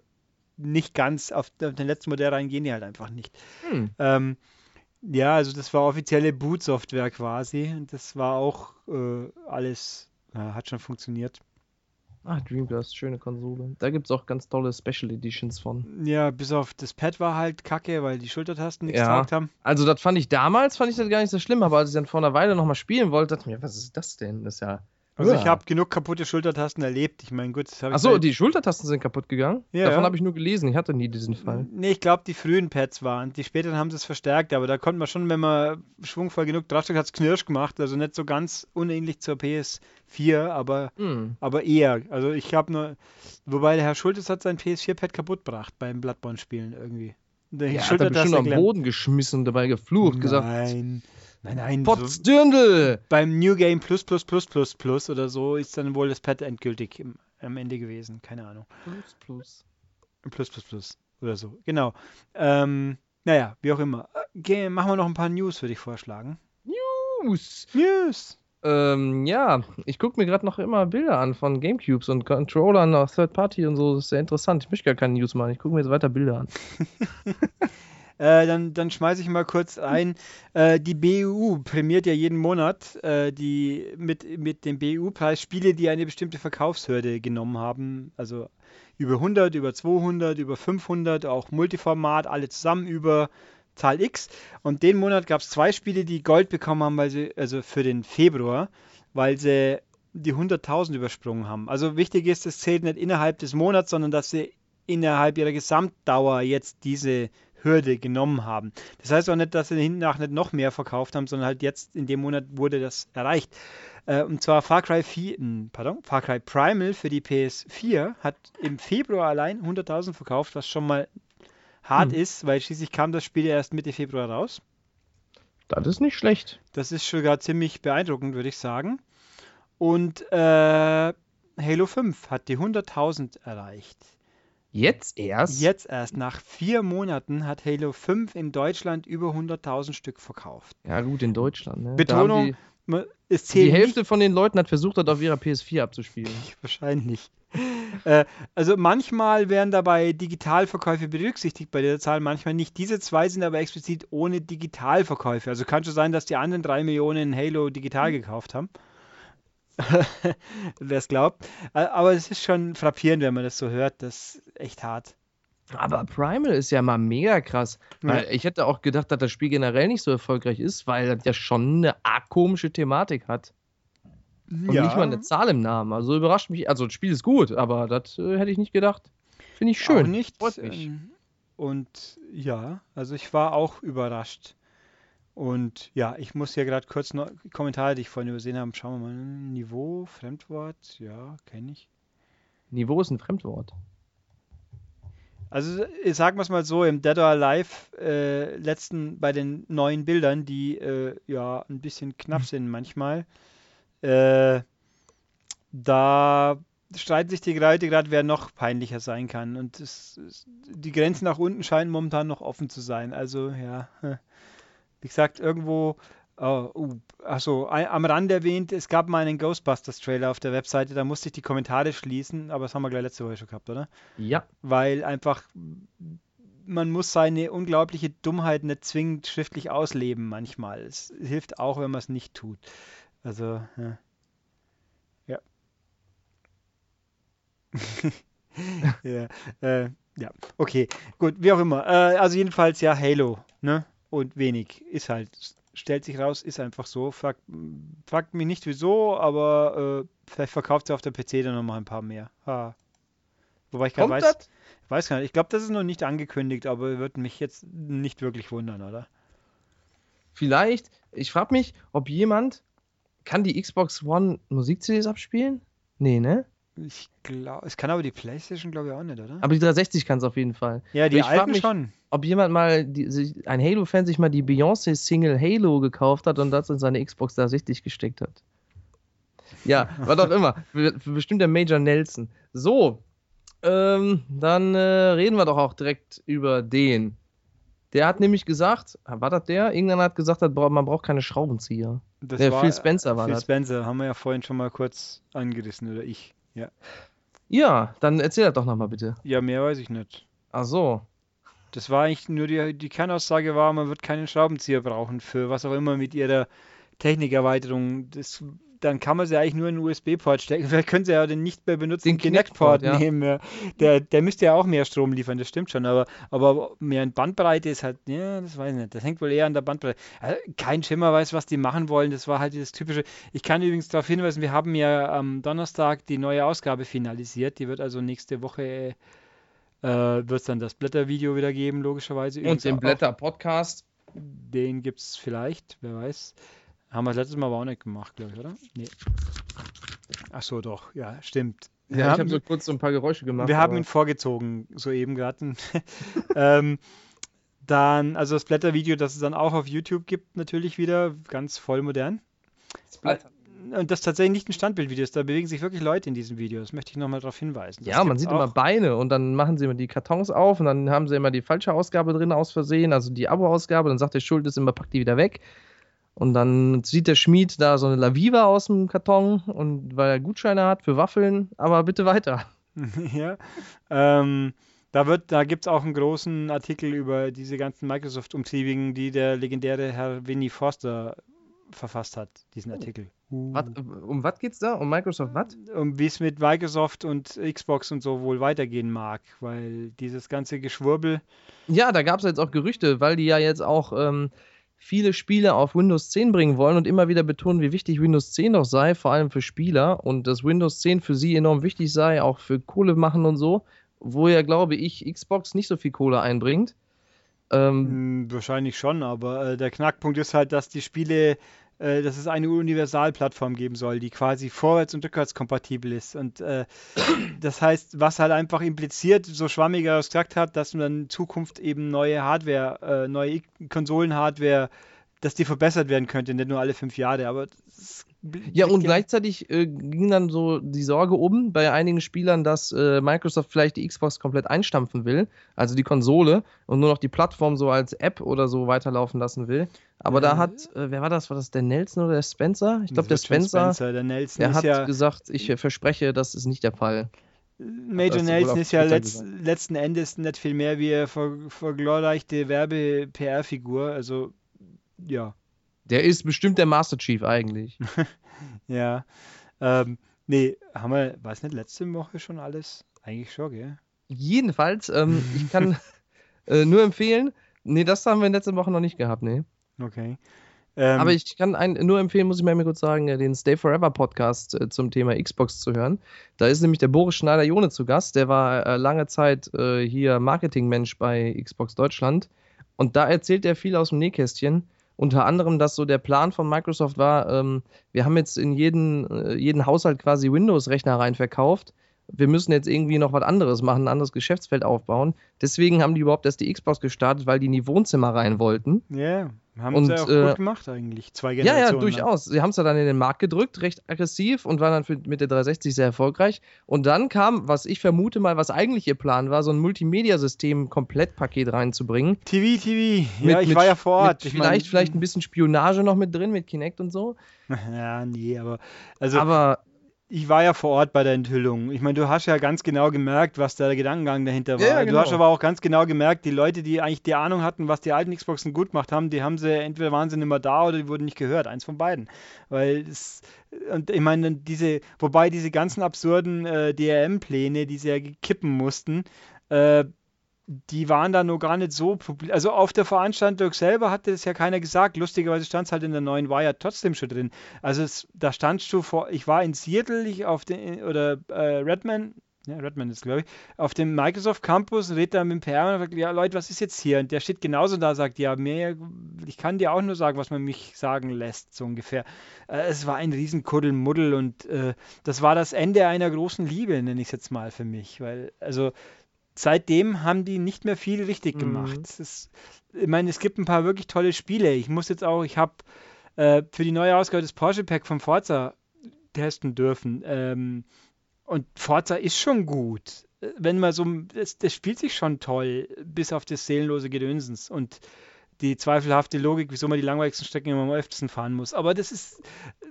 nicht ganz, auf, auf den letzten Modell rein gehen die halt einfach nicht. Hm. Ähm, ja, also das war offizielle Boot-Software quasi. Und das war auch äh, alles, ja, hat schon funktioniert. Ah, Dreamcast, schöne Konsole. Da gibt es auch ganz tolle Special Editions von. Ja, bis auf das Pad war halt kacke, weil die Schultertasten nichts ja. haben. Also das fand ich damals, fand ich das gar nicht so schlimm, aber als ich dann vor einer Weile nochmal spielen wollte, dachte ich mir, was ist das denn? Das ist ja also ja. ich habe genug kaputte Schultertasten erlebt. Ich meine, gut, das habe ich. Achso, die Schultertasten sind kaputt gegangen? Ja. Davon habe ich nur gelesen. Ich hatte nie diesen Fall. Nee, ich glaube, die frühen Pads waren. Die späteren haben es verstärkt, aber da konnte man schon, wenn man schwungvoll genug draufsteckt, hat es knirsch gemacht. Also nicht so ganz unähnlich zur PS4, aber, hm. aber eher. Also ich habe nur. Wobei der Herr Schultes hat sein PS4-Pad kaputt gebracht beim Bloodborne-Spielen irgendwie. Der ja, hat er bestimmt am Boden geschmissen und dabei geflucht, Nein. gesagt. Nein. Nein, nein. Potzdürndl! So beim New Game Plus Plus Plus Plus Plus oder so ist dann wohl das Pad endgültig im, am Ende gewesen. Keine Ahnung. Plus Plus. Plus Plus Plus oder so. Genau. Ähm, naja, wie auch immer. Äh, geh, machen wir noch ein paar News, würde ich vorschlagen. News. News. Ähm, ja, ich gucke mir gerade noch immer Bilder an von Gamecubes und Controllern aus Third Party und so. Das ist sehr interessant. Ich möchte gar keine News machen. Ich gucke mir jetzt weiter Bilder an. *laughs* Äh, dann dann schmeiße ich mal kurz ein. Äh, die BU prämiert ja jeden Monat äh, die mit, mit dem BU-Preis Spiele, die eine bestimmte Verkaufshürde genommen haben. Also über 100, über 200, über 500, auch Multiformat, alle zusammen über Zahl X. Und den Monat gab es zwei Spiele, die Gold bekommen haben, weil sie, also für den Februar, weil sie die 100.000 übersprungen haben. Also wichtig ist, es zählt nicht innerhalb des Monats, sondern dass sie innerhalb ihrer Gesamtdauer jetzt diese Hürde genommen haben. Das heißt auch nicht, dass sie hinten nach nicht noch mehr verkauft haben, sondern halt jetzt in dem Monat wurde das erreicht. Äh, und zwar Far Cry 4, pardon, Far Cry Primal für die PS4 hat im Februar allein 100.000 verkauft, was schon mal hart hm. ist, weil schließlich kam das Spiel ja erst Mitte Februar raus. Das ist nicht schlecht. Das ist schon gar ziemlich beeindruckend, würde ich sagen. Und äh, Halo 5 hat die 100.000 erreicht. Jetzt erst? Jetzt erst. Nach vier Monaten hat Halo 5 in Deutschland über 100.000 Stück verkauft. Ja, gut, in Deutschland. Ne? Betonung, die, es zählt. Die Hälfte nicht. von den Leuten hat versucht, das auf ihrer PS4 abzuspielen. *laughs* Wahrscheinlich. äh, also manchmal werden dabei Digitalverkäufe berücksichtigt bei der Zahl, manchmal nicht. Diese zwei sind aber explizit ohne Digitalverkäufe. Also kann schon sein, dass die anderen drei Millionen Halo digital gekauft haben. *laughs* wer es glaubt. Aber es ist schon frappierend, wenn man das so hört. Das ist echt hart. Aber Primal ist ja mal mega krass. Ja. ich hätte auch gedacht, dass das Spiel generell nicht so erfolgreich ist, weil das ja schon eine arg komische Thematik hat. Und ja. nicht mal eine Zahl im Namen. Also überrascht mich. Also das Spiel ist gut, aber das äh, hätte ich nicht gedacht. Finde ich schön. Auch nicht. Freut mich. Ähm, und ja, also ich war auch überrascht. Und ja, ich muss hier gerade kurz noch Kommentare, die ich vorhin übersehen habe. Schauen wir mal. Niveau, Fremdwort, ja, kenne ich. Niveau ist ein Fremdwort. Also sagen wir es mal so, im Dead or Alive äh, letzten bei den neuen Bildern, die äh, ja ein bisschen knapp hm. sind manchmal, äh, da streiten sich die Leute gerade, wer noch peinlicher sein kann. Und es, es, die Grenzen nach unten scheinen momentan noch offen zu sein. Also ja. Wie gesagt, irgendwo, oh, uh, achso, am Rand erwähnt, es gab mal einen Ghostbusters-Trailer auf der Webseite, da musste ich die Kommentare schließen, aber das haben wir gleich letzte Woche schon gehabt, oder? Ja. Weil einfach man muss seine unglaubliche Dummheit nicht zwingend schriftlich ausleben manchmal. Es hilft auch, wenn man es nicht tut. Also, ja. Ja. *laughs* *laughs* ja, äh, ja, okay, gut, wie auch immer. Äh, also jedenfalls ja, Halo, ne? Und wenig. Ist halt, stellt sich raus, ist einfach so. Fragt, fragt mich nicht wieso, aber äh, vielleicht verkauft sie auf der PC dann nochmal ein paar mehr. Ha. Wobei ich gar weiß, das? weiß gar nicht. Ich glaube, das ist noch nicht angekündigt, aber wird mich jetzt nicht wirklich wundern, oder? Vielleicht, ich frage mich, ob jemand, kann die Xbox One Musik-CDs abspielen? Nee, ne? Ich glaube, es kann aber die PlayStation, glaube ich, auch nicht, oder? Aber die 360 kann es auf jeden Fall. Ja, die alten mich, schon. Ob jemand mal, die, sich, ein Halo-Fan sich mal die Beyoncé-Single Halo gekauft hat und das in seine Xbox 360 gesteckt hat. Ja, *laughs* was auch immer. Bestimmt der Major Nelson. So, ähm, dann äh, reden wir doch auch direkt über den. Der hat nämlich gesagt, war das der? Irgendwann hat gesagt, man braucht keine Schraubenzieher. Das der war, Phil Spencer war Phil das. Phil Spencer, haben wir ja vorhin schon mal kurz angerissen, oder ich. Ja. Ja, dann erzähl das doch nochmal bitte. Ja, mehr weiß ich nicht. Ach so. Das war eigentlich nur die, die Kernaussage war, man wird keinen Schraubenzieher brauchen für was auch immer mit ihrer Technikerweiterung. Das dann kann man sie eigentlich nur in einen USB-Port stecken. *laughs* Vielleicht können sie ja den nicht mehr benutzten Kinect-Port ja. nehmen. Der, der müsste ja auch mehr Strom liefern, das stimmt schon. Aber, aber mehr in Bandbreite ist halt, ja, das weiß ich nicht. Das hängt wohl eher an der Bandbreite. Also kein Schimmer weiß, was die machen wollen. Das war halt das typische. Ich kann übrigens darauf hinweisen, wir haben ja am Donnerstag die neue Ausgabe finalisiert. Die wird also nächste Woche. Äh, wird es dann das Blätter-Video wieder geben, logischerweise. Und den Blätter-Podcast. Den gibt es vielleicht, wer weiß. Haben wir das letztes Mal aber auch nicht gemacht, glaube ich, oder? Nee. Ach so, doch. Ja, stimmt. Ja, ich habe so kurz so ein paar Geräusche gemacht. Wir haben ihn vorgezogen, soeben gerade. *laughs* ähm, dann, also das Blättervideo, das es dann auch auf YouTube gibt, natürlich wieder, ganz voll modern. Splatter. und das tatsächlich nicht ein Standbildvideo ist. Da bewegen sich wirklich Leute in diesen Videos. Möchte ich nochmal darauf hinweisen. Das Ja, man sieht auch. immer Beine und dann machen sie immer die Kartons auf und dann haben sie immer die falsche Ausgabe drin aus Versehen, also die Abo-Ausgabe. Dann sagt der Schuldes immer, pack die wieder weg. Und dann zieht der Schmied da so eine Laviva aus dem Karton und weil er Gutscheine hat für Waffeln, aber bitte weiter. *laughs* *laughs* ja. Ähm, da wird, da gibt es auch einen großen Artikel über diese ganzen Microsoft-Umtriebigen, die der legendäre Herr Winnie Forster verfasst hat, diesen Artikel. Was, um was geht's da? Um Microsoft was? Um wie es mit Microsoft und Xbox und so wohl weitergehen mag, weil dieses ganze Geschwurbel, Ja, da gab es jetzt auch Gerüchte, weil die ja jetzt auch ähm, viele Spiele auf Windows 10 bringen wollen und immer wieder betonen, wie wichtig Windows 10 doch sei, vor allem für Spieler und dass Windows 10 für sie enorm wichtig sei, auch für Kohle machen und so, wo ja, glaube ich, Xbox nicht so viel Kohle einbringt. Ähm, Hm, wahrscheinlich schon, aber äh, der Knackpunkt ist halt, dass die Spiele, äh, dass es eine Universalplattform geben soll, die quasi vorwärts und rückwärts kompatibel ist. Und äh, das heißt, was halt einfach impliziert, so schwammiger abstrakt hat, dass man in Zukunft eben neue Hardware, äh, neue Konsolen-Hardware, dass die verbessert werden könnte, nicht nur alle fünf Jahre, aber das Ja, und gleichzeitig äh, ging dann so die Sorge um bei einigen Spielern, dass äh, Microsoft vielleicht die Xbox komplett einstampfen will, also die Konsole, und nur noch die Plattform so als App oder so weiterlaufen lassen will. Aber da Äh. hat, äh, wer war das? War das der Nelson oder der Spencer? Ich glaube, der schon Spencer, Der Nelson der hat ja. gesagt, ich äh, verspreche, das ist nicht der Fall. Major Nelson ist ja Twitter letz, letzten Endes nicht viel mehr wie eine ver, verglorreichte Werbe-PR-Figur. Also, ja, Der ist bestimmt der Master Chief eigentlich. *laughs* ja. Ähm, nee, haben wir, weiß nicht, letzte Woche schon alles? Eigentlich schon, gell? Jedenfalls, ähm, *laughs* ich kann äh, nur empfehlen, nee, das haben wir in letzter Woche noch nicht gehabt, nee. Okay. Ähm, Aber ich kann ein, nur empfehlen, muss ich mal kurz sagen, äh, den Stay Forever Podcast äh, zum Thema Xbox zu hören. Da ist nämlich der Boris Schneider-Jone zu Gast. Der war äh, lange Zeit äh, hier Marketingmensch bei Xbox Deutschland. Und da erzählt er viel aus dem Nähkästchen. Unter anderem, dass so der Plan von Microsoft war, ähm, wir haben jetzt in jeden, äh, jeden Haushalt quasi Windows-Rechner rein verkauft. Wir müssen jetzt irgendwie noch was anderes machen, ein anderes Geschäftsfeld aufbauen. Deswegen haben die überhaupt erst die Xbox gestartet, weil die in die Wohnzimmer rein wollten. ja, haben und, sie auch äh, gut gemacht eigentlich. Zwei Ja, Generationen. ja, lang. durchaus. Sie haben es ja dann in den Markt gedrückt, recht aggressiv und waren dann für, mit der 360 sehr erfolgreich. Und dann kam, was ich vermute mal, was eigentlich ihr Plan war, so ein Multimedia-System-Komplettpaket reinzubringen. TV, TV. Mit- ja, ich mit- war ja vor Ort. Vielleicht, mein, vielleicht ein bisschen Spionage noch mit drin, mit Kinect und so. *laughs* Ja, nee, aber. Also, Aber Ich war ja vor Ort bei der Enthüllung. Ich meine, du hast ja ganz genau gemerkt, was der Gedankengang dahinter war. Ja, ja, Du hast genau. aber auch ganz genau gemerkt, die Leute, die eigentlich die Ahnung hatten, was die alten Xboxen gut gemacht haben, die haben sie entweder waren sie nicht mehr da oder die wurden nicht gehört. Eins von beiden. Weil es, und ich meine, diese, wobei diese ganzen absurden äh, DRM-Pläne, die sie ja kippen mussten, äh, die waren da nur gar nicht so publik. Also auf der Veranstaltung selber hatte es ja keiner gesagt. Lustigerweise stand es halt in der neuen Wire trotzdem schon drin. Also es, da standst du vor, ich war in Seattle, ich auf den, oder äh, Redmond, ja, Redmond ist glaube ich, auf dem Microsoft Campus, redet da mit dem PR und sagt, ja Leute, was ist jetzt hier? Und der steht genauso da, sagt, ja, mehr, ich kann dir auch nur sagen, was man mich sagen lässt, so ungefähr. Äh, es war ein riesen Kuddelmuddel und äh, das war das Ende einer großen Liebe, nenne ich es jetzt mal für mich, weil, also seitdem haben die nicht mehr viel richtig Mhm. gemacht. Es ist, ich meine, es gibt ein paar wirklich tolle Spiele. Ich muss jetzt auch, ich habe äh, für die neue Ausgabe des Porsche Pack von Forza testen dürfen. Ähm, und Forza ist schon gut. Äh, Wenn man so, das, das spielt sich schon toll, bis auf das seelenlose Gedönsens und die zweifelhafte Logik, wieso man die langweiligsten Strecken immer am öftesten fahren muss. Aber das ist,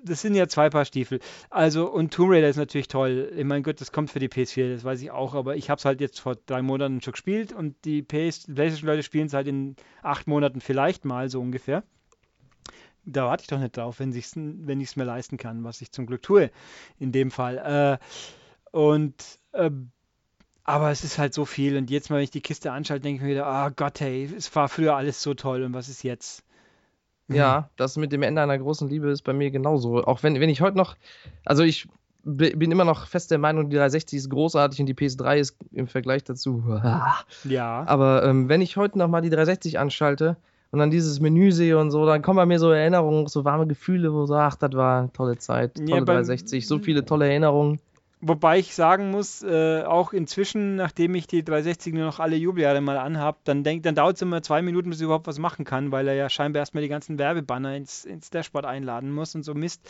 das sind ja zwei Paar Stiefel. Also, und Tomb Raider ist natürlich toll. Ich meine, Gott, das kommt für die PS4, das weiß ich auch, aber ich habe es halt jetzt vor drei Monaten schon gespielt und die PS PlayStation-Leute spielen es halt in acht Monaten vielleicht mal, so ungefähr. Da warte ich doch nicht drauf, wenn ich es wenn mir leisten kann, was ich zum Glück tue, in dem Fall. Äh, und ähm, aber es ist halt so viel und jetzt mal, wenn ich die Kiste anschalte, denke ich mir wieder, ah Gott, hey, es war früher alles so toll und was ist jetzt? ja, das mit dem Ende einer großen Liebe ist bei mir genauso. Auch wenn, wenn ich heute noch, also ich bin immer noch fest der Meinung, die 360 ist großartig und die PS3 ist im Vergleich dazu. *laughs* Ja, Aber ähm, wenn ich heute noch mal die 360 anschalte und dann dieses Menü sehe und so, dann kommen bei mir so Erinnerungen, so warme Gefühle, wo so, ach, das war eine tolle Zeit, Ja, tolle beim- 360, so viele tolle Erinnerungen. Wobei ich sagen muss, äh, auch inzwischen, nachdem ich die 360 nur noch alle Jubeljahre mal anhab, dann denk, dann dauert es immer zwei Minuten, bis ich überhaupt was machen kann, weil er ja scheinbar erstmal die ganzen Werbebanner ins, ins Dashboard einladen muss und so Mist.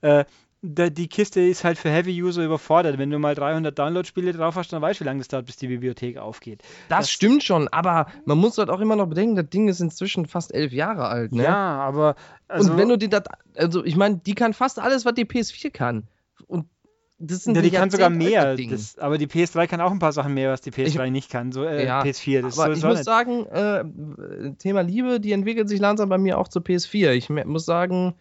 Äh, da, die Kiste ist halt für Heavy-User überfordert. Wenn du mal 300 Download-Spiele drauf hast, dann weißt du, wie lange das dauert, bis die Bibliothek aufgeht. Das, das, stimmt schon, aber man muss halt auch immer noch bedenken, das Ding ist inzwischen fast elf Jahre alt, ne? Ja, aber. Also, und wenn du dir das. Also, ich meine, die kann fast alles, was die PS4 kann. Und das sind ja, die kann sogar mehr. Das, aber die PS3 kann auch ein paar Sachen mehr, was die PS3 ich, nicht kann. So, äh, ja, PS4. Das aber ich muss nicht. sagen, äh, Thema Liebe, die entwickelt sich langsam bei mir auch zur PS4. Ich muss sagen,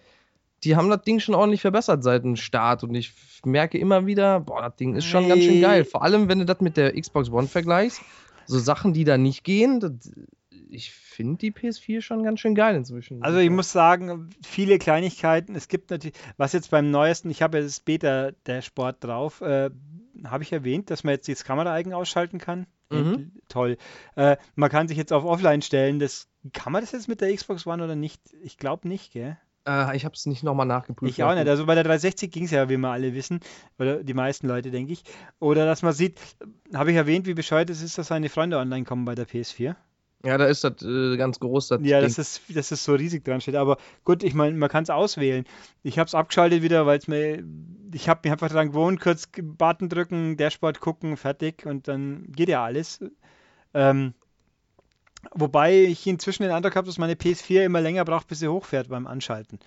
die haben das Ding schon ordentlich verbessert seit dem Start und ich merke immer wieder, boah, das Ding ist schon nee. ganz schön geil. Vor allem, wenn du das mit der Xbox One vergleichst, so Sachen, die da nicht gehen, das, ich finde die PS4 schon ganz schön geil inzwischen. Also ich muss sagen, viele Kleinigkeiten. Es gibt natürlich, was jetzt beim neuesten, ich habe ja das Beta der Sport drauf, äh, habe ich erwähnt, dass man jetzt das Kamera-Eigen ausschalten kann. Mhm. Toll. Äh, man kann sich jetzt auf Offline stellen. Das, kann man das jetzt mit der Xbox One oder nicht? Ich glaube nicht, gell? Äh, ich habe es nicht nochmal nachgeprüft. Ich auch nicht. Also bei der 360 ging es ja, wie wir alle wissen, oder die meisten Leute, denke ich. Oder dass man sieht, habe ich erwähnt, wie bescheuert es ist, dass seine Freunde online kommen bei der PS4. Ja, da ist das äh, ganz groß. Das ja, das ist, das ist so riesig dran steht. Aber gut, ich meine, man kann es auswählen. Ich habe es abgeschaltet wieder, weil es mir. Ich habe mich einfach dran gewohnt, kurz Button drücken, Dashboard gucken, fertig und dann geht ja alles. Ähm, Wobei ich inzwischen den Eindruck habe, dass meine PS4 immer länger braucht, bis sie hochfährt beim Anschalten.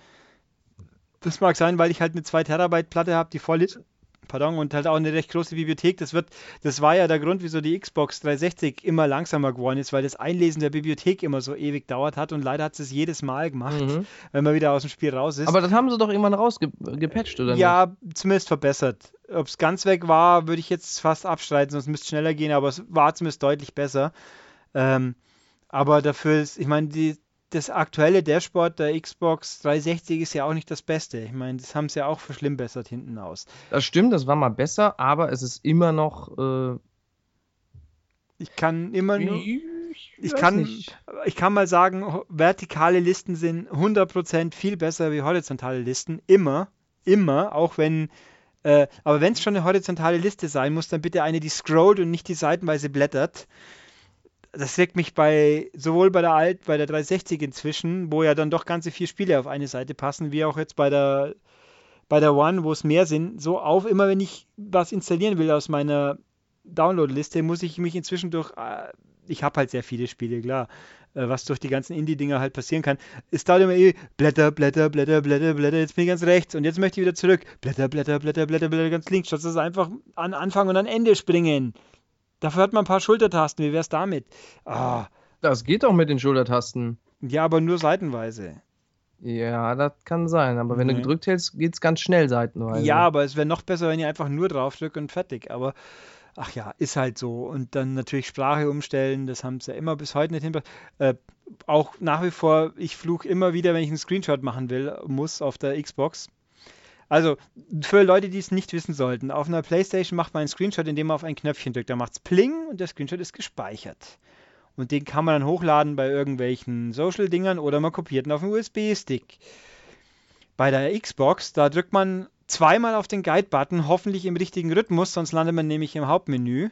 Das mag sein, weil ich halt eine 2 Terabyte Platte habe, die voll ist. Pardon, und halt auch eine recht große Bibliothek. Das wird, das war ja der Grund, wieso die Xbox 360 immer langsamer geworden ist, weil das Einlesen der Bibliothek immer so ewig dauert hat und leider hat es jedes Mal gemacht, mhm. wenn man wieder aus dem Spiel raus ist. Aber das haben sie doch irgendwann rausgepatcht, oder? Ja, nicht? zumindest verbessert. Ob es ganz weg war, würde ich jetzt fast abstreiten, sonst müsste es schneller gehen, aber es war zumindest deutlich besser. Ähm, aber dafür ist, ich meine, das aktuelle Dashboard der Xbox 360 ist ja auch nicht das Beste. Ich meine, das haben sie ja auch verschlimmbessert hinten aus. Das stimmt, das war mal besser, aber es ist immer noch. Äh ich kann immer nur. Ich kann, ich kann mal sagen, vertikale Listen sind 100% viel besser wie horizontale Listen. Immer. Immer. Auch wenn. Äh, aber wenn es schon eine horizontale Liste sein muss, dann bitte eine, die scrollt und nicht die seitenweise blättert das wirkt mich bei sowohl bei der Alt, bei der 360 inzwischen, wo ja dann doch ganze vier Spiele auf eine Seite passen, wie auch jetzt bei der bei der One, wo es mehr sind, so auf. Immer wenn ich was installieren will aus meiner Download-Liste, muss ich mich inzwischen durch. Äh, ich habe halt sehr viele Spiele, klar, äh, was durch die ganzen Indie-Dinger halt passieren kann. Es dauert immer eh Blätter, Blätter, Blätter, Blätter, Blätter. Jetzt bin ich ganz rechts und jetzt möchte ich wieder zurück. Blätter, Blätter, Blätter, Blätter, Blätter ganz links. Statt dass einfach an Anfang und an Ende springen. Dafür hat man ein paar Schultertasten. Wie wär's damit? Ah. Das geht doch mit den Schultertasten. Ja, aber nur seitenweise. Ja, das kann sein. Aber wenn nee. du gedrückt hältst, geht's ganz schnell seitenweise. Ja, aber es wäre noch besser, wenn ihr einfach nur drauf drückt und fertig. Aber ach ja, ist halt so. Und dann natürlich Sprache umstellen, das haben sie ja immer bis heute nicht hinbekommen. Äh, auch nach wie vor, ich fluche immer wieder, wenn ich einen Screenshot machen will, muss auf der Xbox. Also, für Leute, die es nicht wissen sollten, auf einer Playstation macht man einen Screenshot, indem man auf ein Knöpfchen drückt. Da macht es Pling und der Screenshot ist gespeichert. Und den kann man dann hochladen bei irgendwelchen Social-Dingern oder man kopiert ihn auf einen USB-Stick. Bei der Xbox, da drückt man zweimal auf den Guide-Button, hoffentlich im richtigen Rhythmus, sonst landet man nämlich im Hauptmenü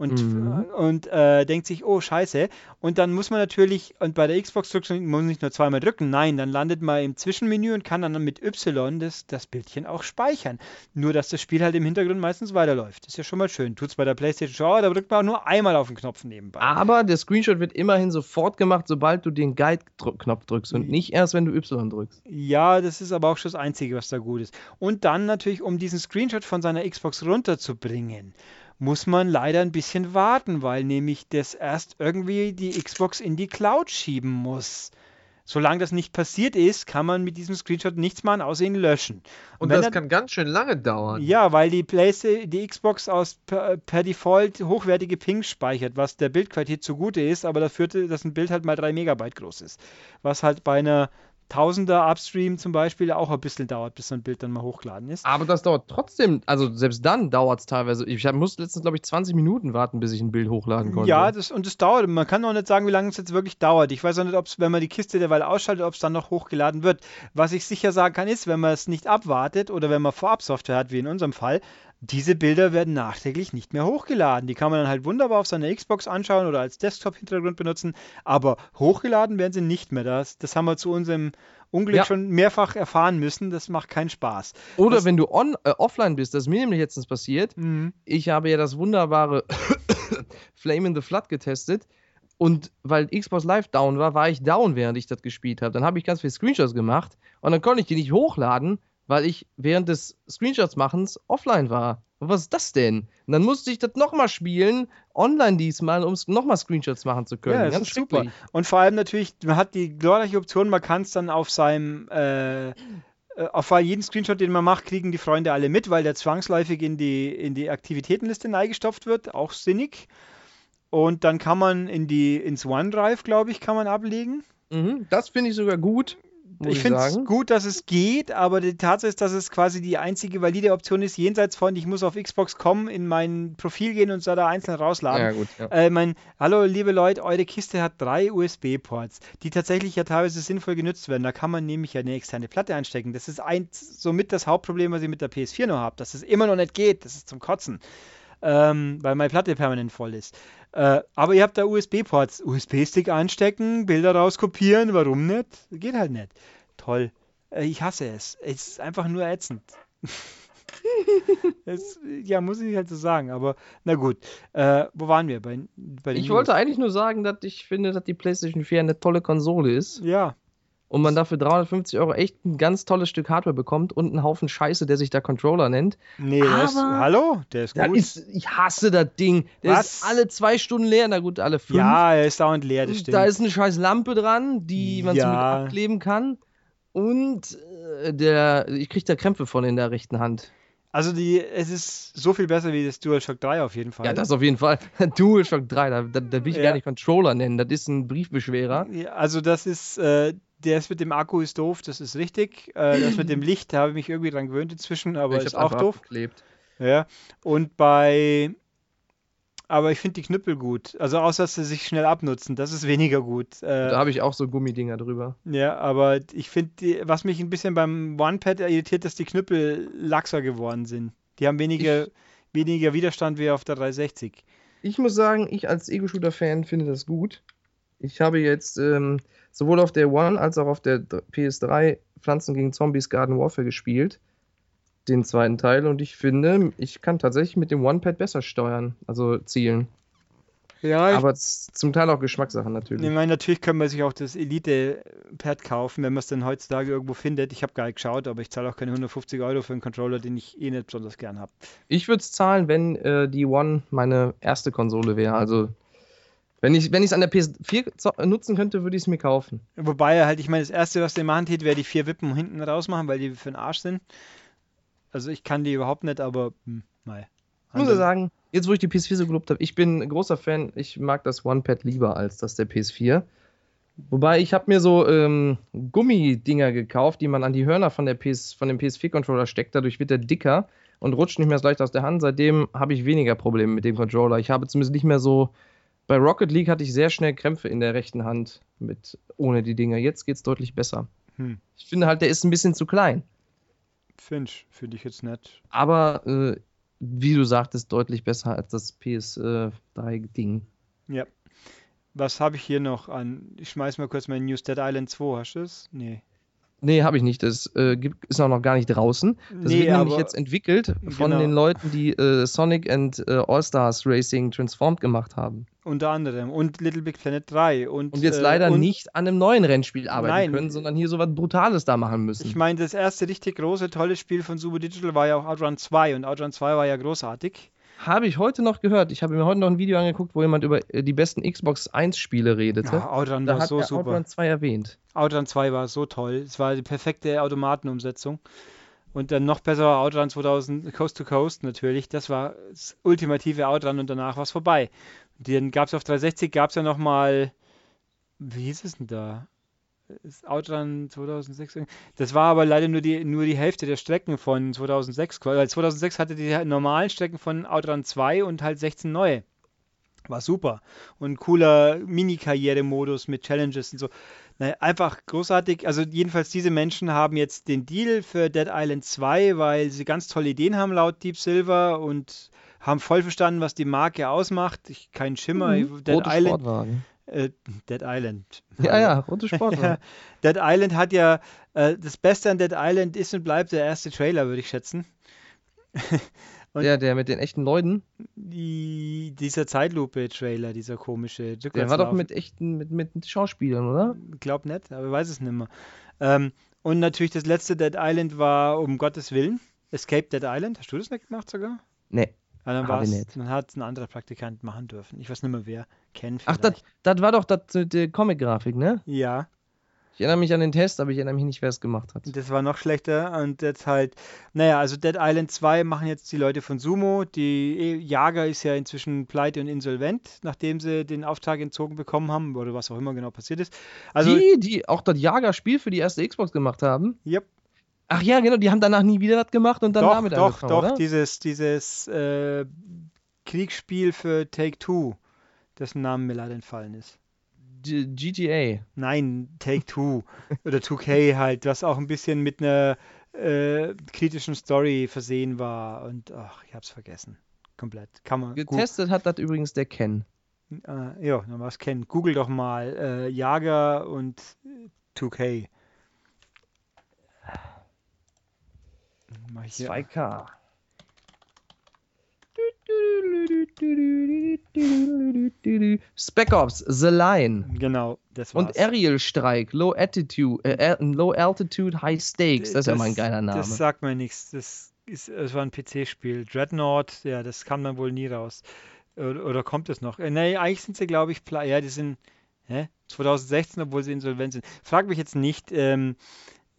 und, mhm. und äh, denkt sich, oh scheiße. Und dann muss man natürlich, und bei der Xbox drückt man muss nicht nur zweimal drücken, nein, dann landet man im Zwischenmenü und kann dann mit Y das, das Bildchen auch speichern. Nur, dass das Spiel halt im Hintergrund meistens weiterläuft. Ist ja schon mal schön. Tut es bei der PlayStation schon, da drückt man auch nur einmal auf den Knopf nebenbei. Aber der Screenshot wird immerhin sofort gemacht, sobald du den Guide-Knopf drückst und nicht erst, wenn du Y drückst. Ja, das ist aber auch schon das Einzige, was da gut ist. Und dann natürlich, um diesen Screenshot von seiner Xbox runterzubringen muss man leider ein bisschen warten, weil nämlich das erst irgendwie die Xbox in die Cloud schieben muss. Solange das nicht passiert ist, kann man mit diesem Screenshot nichts machen, außer ihn löschen. Und, Und das er, kann ganz schön lange dauern. Ja, weil die PlayStation, die Xbox aus per, per, Default hochwertige Pings speichert, was der Bildqualität zugute ist, aber dafür, dass ein Bild halt mal 3 Megabyte groß ist. Was halt bei einer Tausender Upstream zum Beispiel auch ein bisschen dauert, bis so ein Bild dann mal hochgeladen ist. Aber das dauert trotzdem, also selbst dann dauert es teilweise. Ich musste letztens, glaube ich, 20 Minuten warten, bis ich ein Bild hochladen konnte. Ja, das, und das dauert. Man kann auch nicht sagen, wie lange es jetzt wirklich dauert. Ich weiß auch nicht, ob es, wenn man die Kiste derweil ausschaltet, ob es dann noch hochgeladen wird. Was ich sicher sagen kann, ist, wenn man es nicht abwartet oder wenn man Vorab-Software hat, wie in unserem Fall, diese Bilder werden nachträglich nicht mehr hochgeladen. Die kann man dann halt wunderbar auf seiner Xbox anschauen oder als Desktop-Hintergrund benutzen, aber hochgeladen werden sie nicht mehr. Das, das haben wir zu unserem Unglück Ja. schon mehrfach erfahren müssen. Das macht keinen Spaß. Oder Das- wenn du on, äh, offline bist, das ist mir nämlich letztens passiert. Mhm. Ich habe ja das wunderbare *coughs* Flame in the Flood getestet. Und weil Xbox Live down war, war ich down, während ich das gespielt habe. Dann habe ich ganz viele Screenshots gemacht und dann konnte ich die nicht hochladen, weil ich während des Screenshots-Machens offline war. Und was ist das denn? Und dann musste ich das nochmal spielen, online diesmal, um nochmal Screenshots machen zu können. Ja, das Ganz ist super. Und vor allem natürlich, man hat die glorreiche Option, man kann es dann auf seinem, äh, äh, auf jeden Screenshot, den man macht, kriegen die Freunde alle mit, weil der zwangsläufig in die, in die Aktivitätenliste eingestopft wird, auch sinnig. Und dann kann man in die, ins OneDrive, glaube ich, kann man ablegen. Mhm, das finde ich sogar gut, ich ich, finde es gut, dass es geht, aber die Tatsache ist, dass es quasi die einzige valide Option ist, jenseits von, ich muss auf Xbox kommen, in mein Profil gehen und da da einzeln rausladen. Ja, gut. Ja. Äh, mein, hallo liebe Leute, eure Kiste hat drei USB-Ports, die tatsächlich ja teilweise sinnvoll genutzt werden. Da kann man nämlich ja eine externe Platte einstecken. Das ist ein, somit das Hauptproblem, was ich mit der PS4 noch habe, dass es immer noch nicht geht. Das ist zum Kotzen, ähm, weil meine Platte permanent voll ist. Äh, aber ihr habt da USB-Ports, USB-Stick einstecken, Bilder rauskopieren, warum nicht? Geht halt nicht. Toll. Äh, ich hasse es. Es ist einfach nur ätzend. *laughs* es, ja, muss ich halt so sagen, aber na gut. Äh, wo waren wir? Bei, bei Ich News? wollte eigentlich nur sagen, dass ich finde, dass die PlayStation 4 eine tolle Konsole ist Ja, und man dafür 350 Euro echt ein ganz tolles Stück Hardware bekommt und einen Haufen Scheiße, der sich da Controller nennt. nee, Aber- hallo, der ist Das gut. ist, ich hasse das Ding. Der Was? ist alle zwei Stunden leer, na gut, alle fünf. ja, er ist dauernd leer, das stimmt. da ist eine scheiß Lampe dran, die man so mit Ja. abkleben kann. Und äh, der, ich krieg da Krämpfe von in der rechten Hand. also die, es ist so viel besser wie das DualShock 3 auf jeden Fall. Ja, das auf jeden Fall. *laughs* DualShock 3, da, da, da will ich Ja. gar nicht Controller nennen. Das ist ein Briefbeschwerer. Ja, also das ist, äh, der ist mit dem Akku ist doof, das ist richtig. Äh, das mit dem Licht, da habe ich mich irgendwie dran gewöhnt inzwischen, aber ich ist auch doof. abgeklebt. Ja. Und bei, aber ich finde die Knüppel gut. Also außer dass sie sich schnell abnutzen, das ist weniger gut. Äh, Da habe ich auch so Gummidinger drüber. Ja, aber ich finde, was mich ein bisschen beim OnePad irritiert, dass die Knüppel laxer geworden sind. Die haben weniger, weniger Widerstand wie auf der 360. Ich muss sagen, ich als Ego-Shooter-Fan finde das gut. Ich habe jetzt ähm, sowohl auf der One als auch auf der D- PS3 Pflanzen gegen Zombies Garden Warfare gespielt. Den zweiten Teil. Und ich finde, ich kann tatsächlich mit dem One-Pad besser steuern, also zielen. Ja, Aber zum Teil auch Geschmackssache natürlich. ich meine, natürlich kann man sich auch das Elite-Pad kaufen, wenn man es dann heutzutage irgendwo findet. Ich habe gar nicht geschaut, aber ich zahle auch keine 150 Euro für einen Controller, den ich eh nicht besonders gern habe. Ich würde es zahlen, wenn äh, die One meine erste Konsole wäre. Also, wenn ich es an der PS4 zo- nutzen könnte, würde ich es mir kaufen. Wobei halt, ich meine, das erste, was der machen tät, wäre die vier Wippen hinten rausmachen, weil die für den Arsch sind. Also ich kann die überhaupt nicht, aber hm. Ich muss ja sagen, jetzt wo ich die PS4 so gelobt habe, ich bin ein großer Fan, ich mag das One-Pad lieber als das der PS4. Wobei ich habe mir so ähm, Gummidinger gekauft, die man an die Hörner von, der PS, von dem PS4-Controller steckt. Dadurch wird er dicker und rutscht nicht mehr so leicht aus der Hand. Seitdem habe ich weniger Probleme mit dem Controller. Ich habe zumindest nicht mehr so. Bei Rocket League hatte ich sehr schnell Krämpfe in der rechten Hand mit ohne die Dinger. Jetzt geht es deutlich besser. Hm. Ich finde halt, der ist ein bisschen zu klein. Finch, finde ich jetzt nett. Aber äh, wie du sagtest, deutlich besser als das PS3-Ding. Ja. Was habe ich hier noch an? Ich schmeiß mal kurz mein News Dead Island 2. Hast du es? Nee. Nee, habe ich nicht. Das äh, gibt, ist auch noch gar nicht draußen. Das nee, wird nämlich jetzt entwickelt von genau. den Leuten, die äh, Sonic and äh, All-Stars Racing Transformed gemacht haben. unter anderem. Und Little Big Planet 3. Und, Und jetzt äh, leider und nicht an einem neuen Rennspiel arbeiten Nein. können, sondern hier so was Brutales da machen müssen. Ich meine, das erste richtig große, tolle Spiel von Super Digital war ja auch Outrun 2. Und Outrun 2 war ja großartig. Habe ich heute noch gehört. Ich habe mir heute noch ein Video angeguckt, wo jemand über äh, die besten Xbox 1 Spiele redete. Ja, Outrun da war hat so er super. Outrun 2 erwähnt. Outrun 2 war so toll. Es war die perfekte Automatenumsetzung. Und dann noch besser war Outrun 2000 Coast to Coast natürlich. Das war das ultimative Outrun und danach war es vorbei. Und dann gab es auf 360 gab es ja nochmal, wie hieß es denn da? Das Outrun 2006. irgendwie. Das war aber leider nur die, nur die Hälfte der Strecken von 2006. Weil 2006 hatte die normalen Strecken von Outrun 2 und halt 16 neue. War super. Und cooler Mini-Karriere-Modus mit Challenges und so. Naja, einfach großartig. Also jedenfalls diese Menschen haben jetzt den Deal für Dead Island 2, weil sie ganz tolle Ideen haben laut Deep Silver und haben voll verstanden, was die Marke ausmacht. Ich, kein Schimmer. Mhm. Dead Island. Sportwagen. Äh, Dead Island. Ja, ja, rote Sportwagen. *laughs* Dead Island hat ja, äh, das Beste an Dead Island ist und bleibt der erste Trailer, würde ich schätzen. *laughs* Und- Der, der mit den echten Leuten, Die, dieser Zeitlupe-Trailer, dieser komische. der war doch mit echten, mit, mit Schauspielern, oder? Glaub nicht, aber ich weiß es nicht mehr. Ähm, und natürlich das letzte Dead Island war, um Gottes Willen, Escape Dead Island. Hast du das nicht gemacht sogar? Nee. Ja, dann Hab war ich es, nicht. dann hat es ein anderer Praktikant machen dürfen. Ich weiß nicht mehr wer. Ken Ach, vielleicht. das das war doch das mit der Comic-Grafik, ne? Ja, Ich erinnere mich an den Test, aber ich erinnere mich nicht, wer es gemacht hat. das war noch schlechter und jetzt halt, naja, also Dead Island 2 machen jetzt die Leute von Sumo. Die E- Jager ist ja inzwischen pleite und insolvent, nachdem sie den Auftrag entzogen bekommen haben oder was auch immer genau passiert ist. Also, die, die auch das Jager-Spiel für die erste Xbox gemacht haben. Yep. Ach ja, genau, die haben danach nie wieder das gemacht und dann doch, damit doch, angefangen, doch, oder? dieses, dieses äh, Kriegsspiel für Take-Two, dessen Namen mir leider entfallen ist. G- GTA. Nein, Take-Two oder 2K halt, was auch ein bisschen mit einer äh, kritischen Story versehen war und ach, ich hab's vergessen. Komplett. Kann man. Getestet hat das übrigens der Ken. äh, ja, dann was kennen. Google doch mal äh, Jager und äh, 2K. Mach ich hier. 2K. Spec Ops, The Line Genau, das war's. und Aerial Strike, Low Attitude, äh, äh, Low Altitude, High Stakes. Das ist ja mal ein geiler Name. Das sagt mir nichts. Das, ist, das war ein PC-Spiel. Dreadnought, ja, das kam dann wohl nie raus. Oder, oder kommt es noch? Äh, nee, eigentlich sind sie, glaube ich, ja, die sind hä? 2016, obwohl sie insolvent sind. Frag mich jetzt nicht. Ähm,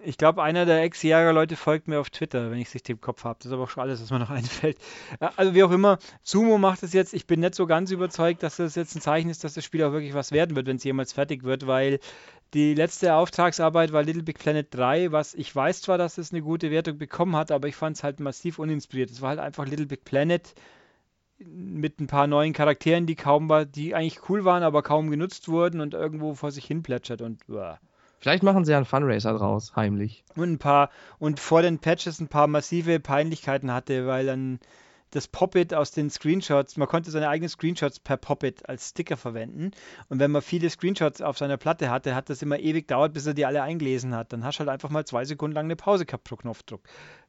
ich glaube, einer der Ex-Jäger-Leute folgt mir auf Twitter, wenn ich es richtig im Kopf habe. Das ist aber auch schon alles, was mir noch *laughs* einfällt. Äh, Also wie auch immer, Sumo macht es jetzt. Ich bin nicht so ganz überzeugt, dass das jetzt ein Zeichen ist, dass das Spiel auch wirklich was werden wird, wenn es jemals fertig wird, weil die letzte Auftragsarbeit war Little Big Planet 3, was ich weiß zwar, dass es eine gute Wertung bekommen hat, aber ich fand es halt massiv uninspiriert. Es war halt einfach Little Big Planet mit ein paar neuen Charakteren, die kaum war, die eigentlich cool waren, aber kaum genutzt wurden und irgendwo vor sich hin plätschert und uah. Vielleicht machen sie ja einen Funracer draus, heimlich. und ein paar und vor den Patches ein paar massive Peinlichkeiten hatte, weil dann das Pop-It aus den Screenshots, man konnte seine eigenen Screenshots per Pop-It als Sticker verwenden und wenn man viele Screenshots auf seiner Platte hatte, hat das immer ewig gedauert, bis er die alle eingelesen hat. Dann hast du halt einfach mal zwei Sekunden lang eine Pause gehabt pro Knopfdruck.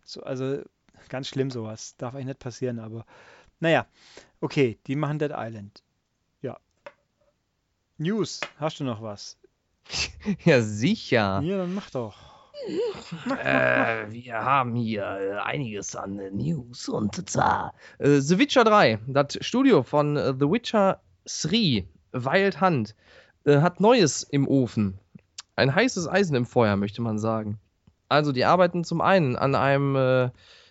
So, also ganz schlimm sowas. Darf eigentlich nicht passieren, aber naja, okay, die machen Dead Island. Ja. News, hast du noch was? *laughs* Ja, sicher. Ja, dann mach doch. Äh, wir haben hier äh, einiges an äh, News und zwar äh, The Witcher 3, das Studio von äh, The Witcher 3, Wild Hunt, äh, hat Neues im Ofen. Ein heißes Eisen im Feuer, möchte man sagen. Also, die arbeiten zum einen an einem äh,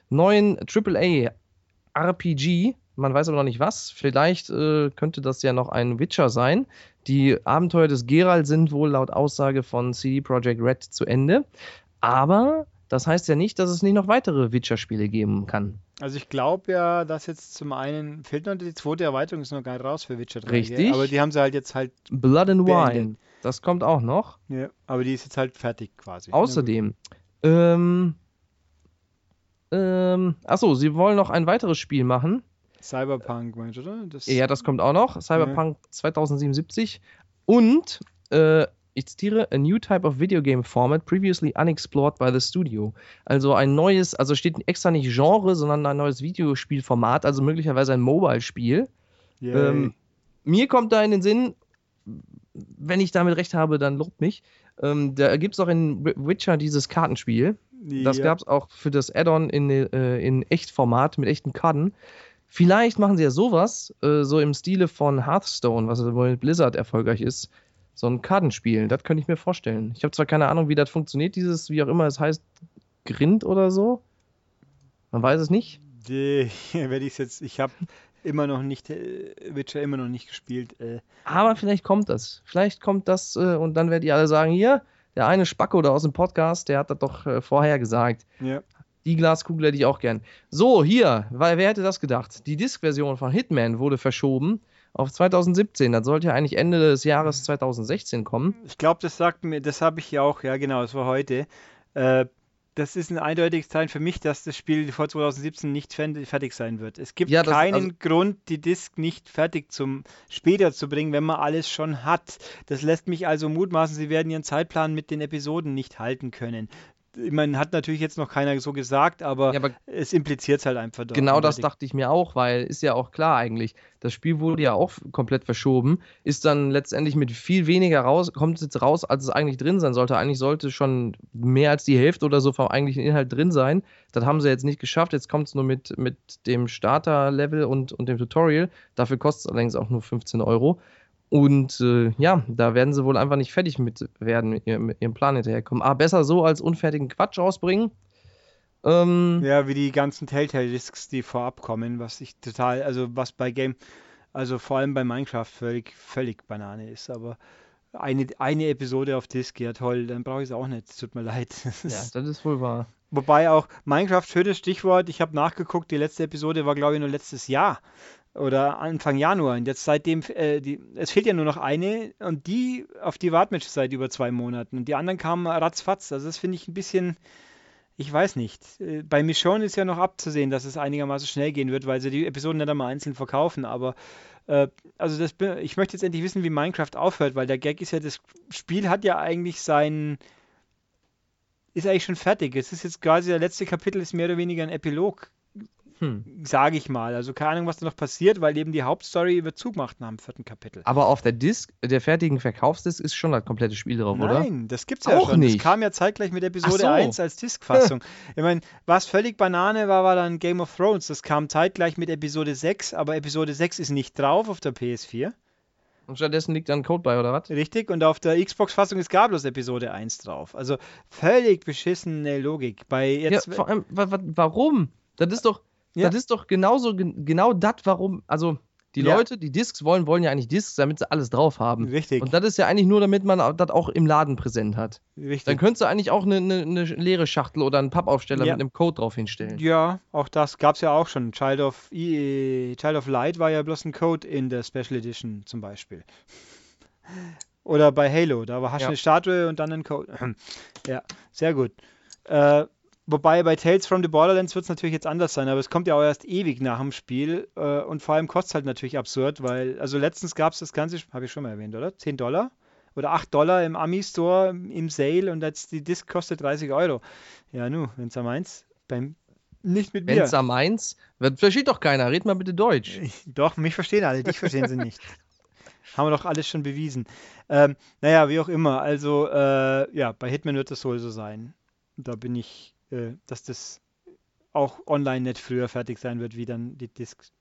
neuen AAA RPG. Man weiß aber noch nicht was. Vielleicht äh, könnte das ja noch ein Witcher sein. Die Abenteuer des Geralt sind wohl laut Aussage von CD Projekt Red zu Ende. Aber das heißt ja nicht, dass es nicht noch weitere Witcher-Spiele geben kann. Also ich glaube ja, dass jetzt zum einen fehlt noch die zweite Erweiterung, ist noch gar nicht raus für Witcher 3. gell? Richtig. Aber die haben sie halt jetzt halt, Blood and Beendet. Wine, das kommt auch noch. ja, aber die ist jetzt halt fertig quasi. Außerdem, ähm, ähm, achso, sie wollen noch ein weiteres Spiel machen. Cyberpunk, meinst du, oder? Das, Ja, das kommt auch noch. Cyberpunk 2077. Und, äh, ich zitiere, a new type of video game format previously unexplored by the studio. Also ein neues, also steht extra nicht Genre, sondern ein neues Videospielformat, also möglicherweise ein Mobile-Spiel. Ähm, mir kommt da in den Sinn, wenn ich damit recht habe, dann lobt mich. Ähm, da gibt es auch in Witcher dieses Kartenspiel. Das ja. gab es auch für das Add-on in, äh, in Echtformat mit echten Karten. Vielleicht machen sie ja sowas, äh, so im Stile von Hearthstone, was wohl mit Blizzard erfolgreich ist. So ein Kartenspiel, das könnte ich mir vorstellen. Ich habe zwar keine Ahnung, wie das funktioniert, dieses, wie auch immer es heißt, Grind oder so. Man weiß es nicht. Die, werde ich jetzt, ich habe immer noch nicht, äh, Witcher immer noch nicht gespielt. Äh, Aber vielleicht kommt das. Vielleicht kommt das äh, und dann werdet ihr alle sagen, hier, der eine Spacko da aus dem Podcast, der hat das doch äh, vorher gesagt. ja. Die Glaskugel hätte ich auch gern. So, hier, weil wer hätte das gedacht? Die Disk-Version von Hitman wurde verschoben auf 2017. Das sollte ja eigentlich Ende des Jahres 2016 kommen. Ich glaube, das sagt mir, das habe ich ja auch, ja genau, das war heute. Äh, das ist ein eindeutiges Zeichen für mich, dass das Spiel vor 2017 nicht fertig sein wird. Es gibt Ja, das- keinen also- Grund, die Disk nicht fertig zum später zu bringen, wenn man alles schon hat. Das lässt mich also mutmaßen, sie werden ihren Zeitplan mit den Episoden nicht halten können. Man hat natürlich jetzt noch keiner so gesagt, aber, Ja, aber es impliziert es halt einfach. Genau das eindeutig. dachte ich mir auch, weil ist ja auch klar eigentlich. Das Spiel wurde ja auch komplett verschoben, ist dann letztendlich mit viel weniger raus, kommt es jetzt raus, als es eigentlich drin sein sollte. Eigentlich sollte schon mehr als die Hälfte oder so vom eigentlichen Inhalt drin sein. Das haben sie jetzt nicht geschafft. Jetzt kommt es nur mit, mit dem Starter-Level und, und dem Tutorial. Dafür kostet es allerdings auch nur 15 Euro. Und äh, ja, da werden sie wohl einfach nicht fertig mit werden, mit ihrem, mit ihrem Plan hinterherkommen. Ah, besser so als unfertigen Quatsch rausbringen. Ähm, Ja, wie die ganzen Telltale-Discs, die vorab kommen, was ich total, also was bei Game, also vor allem bei Minecraft völlig, völlig Banane ist, aber eine, eine Episode auf Disc, ja toll, dann brauche ich es auch nicht, tut mir leid. *laughs* Ja, das ist wohl wahr. Wobei auch Minecraft, schönes Stichwort, ich habe nachgeguckt, die letzte Episode war glaube ich nur letztes Jahr oder Anfang Januar und jetzt seitdem, äh, die, es fehlt ja nur noch eine und die, auf die warten wir seit über zwei Monaten und die anderen kamen ratzfatz, also das finde ich ein bisschen, ich weiß nicht. Äh, Bei Michonne ist ja noch abzusehen, dass es einigermaßen schnell gehen wird, weil sie die Episoden nicht einmal einzeln verkaufen. Aber äh, also das, ich möchte jetzt endlich wissen, wie Minecraft aufhört, weil der Gag ist ja, das Spiel hat ja eigentlich sein, ist eigentlich schon fertig. Es ist jetzt quasi der letzte Kapitel ist mehr oder weniger ein Epilog, Hm. sage ich mal. Also keine Ahnung, was da noch passiert, weil eben die Hauptstory über Zug macht nach dem vierten Kapitel. Aber auf der Disk, der fertigen Verkaufsdisk, ist schon das komplette Spiel drauf, oder? Nein, das gibt's ja Auch schon. nicht. Das kam ja zeitgleich mit Episode so. 1 als Diskfassung. *laughs* ich meine, was völlig Banane war, war dann Game of Thrones. Das kam zeitgleich mit Episode 6, aber Episode 6 ist nicht drauf auf der PS4. Und stattdessen liegt dann Code bei, oder was? Richtig? Und auf der Xbox-Fassung ist gar bloß Episode 1 drauf. Also völlig beschissene Logik. Bei jetzt. ja, vor allem, wa, wa, warum? Das ist doch, Ja. das ist doch genauso, gen- genau das, warum, also die Ja. Leute, die Discs wollen, wollen ja eigentlich Discs, damit sie alles drauf haben. Richtig. Und das ist ja eigentlich nur, damit man das auch im Laden präsent hat. richtig. Dann könntest du eigentlich auch eine, eine, eine leere Schachtel oder einen Pappaufsteller Ja. mit einem Code drauf hinstellen. Ja, auch das gab es ja auch schon. Child of, I- Child of Light war ja bloß ein Code in der Special Edition zum Beispiel. Oder bei Halo, da war, hast du Ja. eine Statue und dann ein Code. *clears throat* ja, sehr gut. Äh, wobei bei Tales from the Borderlands wird es natürlich jetzt anders sein, aber es kommt ja auch erst ewig nach dem Spiel äh, und vor allem kostet es halt natürlich absurd, weil, also letztens gab es das Ganze, habe ich schon mal erwähnt, oder? 10 Dollar? Oder 8 Dollar im Ami-Store im Sale und jetzt die Disc kostet 30 Euro. Ja, nu, wenn es am eins, beim nicht mit mir. Wenn's am Mainz, wird- versteht doch keiner, red mal bitte Deutsch. Doch, mich verstehen alle, dich verstehen sie nicht. *laughs* Haben wir doch alles schon bewiesen. Ähm, naja, wie auch immer. Also, äh, ja, bei Hitman wird das wohl so sein. Da bin ich, äh, dass das auch online nicht früher fertig sein wird, wie dann die Discs.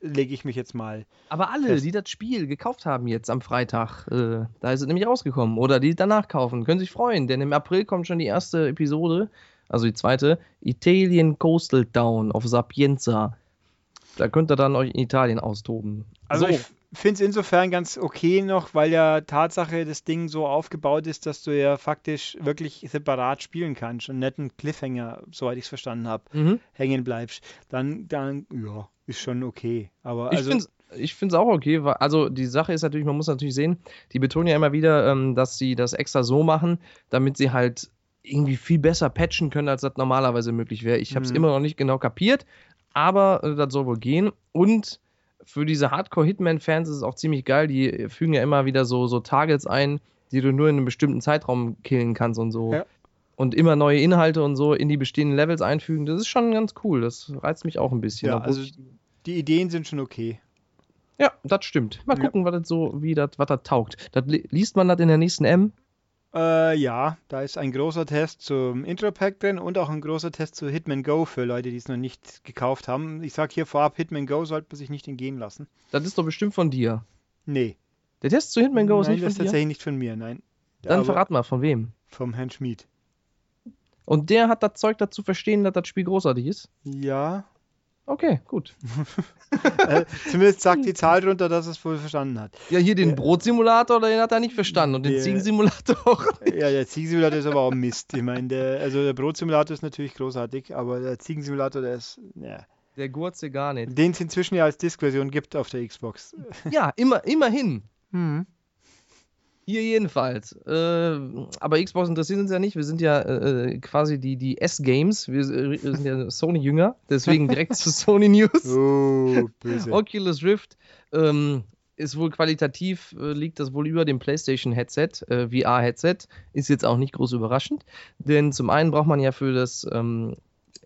Lege ich mich jetzt mal. Aber alle, Fest. die das Spiel gekauft haben jetzt am Freitag, äh, da ist es nämlich rausgekommen. Oder die danach kaufen, können sich freuen, denn im April kommt schon die erste Episode, also die zweite, Italian Coastal Town auf Sapienza. Da könnt ihr dann euch in Italien austoben. Also, so, ich finde es insofern ganz okay noch, weil ja Tatsache das Ding so aufgebaut ist, dass du ja faktisch wirklich separat spielen kannst und nicht einen Cliffhanger, soweit ich es verstanden habe, mhm. hängen bleibst. Dann, dann, ja, ist schon okay. Aber ich also. finde es ich auch okay, weil, also die Sache ist natürlich, man muss natürlich sehen, die betonen ja immer wieder, ähm, dass sie das extra so machen, damit sie halt irgendwie viel besser patchen können, als das normalerweise möglich wäre. Ich habe es Mhm. immer noch nicht genau kapiert, aber äh, das soll wohl gehen. Und für diese Hardcore-Hitman-Fans ist es auch ziemlich geil, die fügen ja immer wieder so, so Targets ein, die du nur in einem bestimmten Zeitraum killen kannst und so. Ja. Und immer neue Inhalte und so in die bestehenden Levels einfügen. Das ist schon ganz cool. Das reizt mich auch ein bisschen. Ja, also die Ideen sind schon okay. ja, das stimmt. Mal Ja. gucken, was das so, wie das, was das taugt. Das, li- liest man das in der nächsten M? Äh, ja, da ist ein großer Test zum Intro-Pack drin und auch ein großer Test zu Hitman Go für Leute, die es noch nicht gekauft haben. Ich sag hier vorab, Hitman Go sollte man sich nicht entgehen lassen. Das ist doch bestimmt von dir. Nee. Der Test zu Hitman Go ist nein, nicht das von ist dir? tatsächlich nicht von mir, nein. Dann verrat mal, von wem. Vom Herrn Schmid. Und der hat das Zeug dazu verstehen, dass das Spiel großartig ist. Ja, Okay, gut. *laughs* äh, zumindest sagt die Zahl drunter, dass es wohl verstanden hat. Ja, hier den Brotsimulator, den hat er nicht verstanden und den Der- Ziegensimulator auch. Ja, der Ziegensimulator ist aber auch Mist. Ich meine, der, also der Brotsimulator ist natürlich großartig, aber der Ziegensimulator, der ist, ja. Der Gurze gar nicht. Den es inzwischen ja als Disk-Version gibt auf der Xbox. Ja, immer, immerhin. Hm. Hier jedenfalls. Äh, aber Xbox interessiert uns ja nicht. Wir sind ja äh, quasi die, die S-Games. Wir, äh, sind ja *laughs* Sony-Jünger. Deswegen direkt zu Sony News. Oh, böse. Oculus Rift ähm, ist wohl qualitativ, äh, liegt das wohl über dem PlayStation-Headset, äh, VR-Headset. Ist jetzt auch nicht groß überraschend. Denn zum einen braucht man ja für das ähm,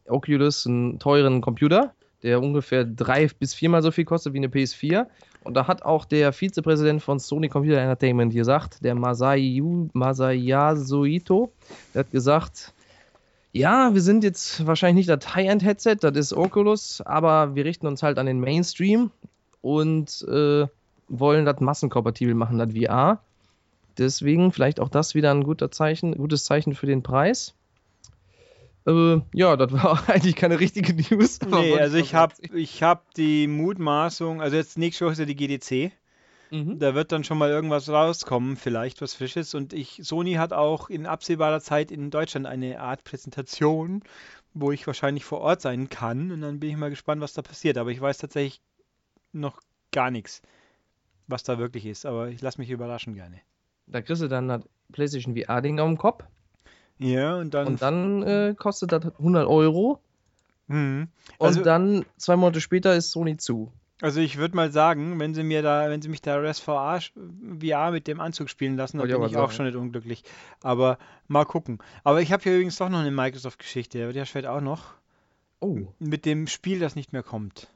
Oculus einen teuren Computer, der ungefähr drei bis viermal so viel kostet wie eine PS4. Und da hat auch der Vizepräsident von Sony Computer Entertainment gesagt, der Masayu, Masayasu der hat gesagt, ja, wir sind jetzt wahrscheinlich nicht das High-End-Headset, das ist Oculus, aber wir richten uns halt an den Mainstream und äh, wollen das massenkompatibel machen, das VR. Deswegen vielleicht auch das wieder ein guter Zeichen, gutes Zeichen für den Preis. Äh, ja, das war auch *laughs* eigentlich keine richtige News. aber Nee, also ich habe ich hab die Mutmaßung, also jetzt nächste Woche ist ja die GDC. Mhm. Da wird dann schon mal irgendwas rauskommen, vielleicht was Frisches. Und ich, Sony hat auch in absehbarer Zeit in Deutschland eine Art Präsentation, wo ich wahrscheinlich vor Ort sein kann. Und dann bin ich mal gespannt, was da passiert. Aber ich weiß tatsächlich noch gar nichts, was da wirklich ist. Aber ich lasse mich überraschen gerne. Da kriegst du dann das PlayStation VR-Ding auf dem Kopf Ja, und dann. und dann äh, kostet das 100 Euro Mhm. und Also- dann zwei Monate später ist Sony zu. Also ich würde mal sagen, wenn sie mir da, wenn sie mich da sch- VR mit dem Anzug spielen lassen, dann bin ich auch sagen. schon nicht unglücklich. Aber mal gucken. Aber ich habe hier übrigens doch noch eine Microsoft-Geschichte, der wird ja später auch noch. Oh. Mit dem Spiel, das nicht mehr kommt.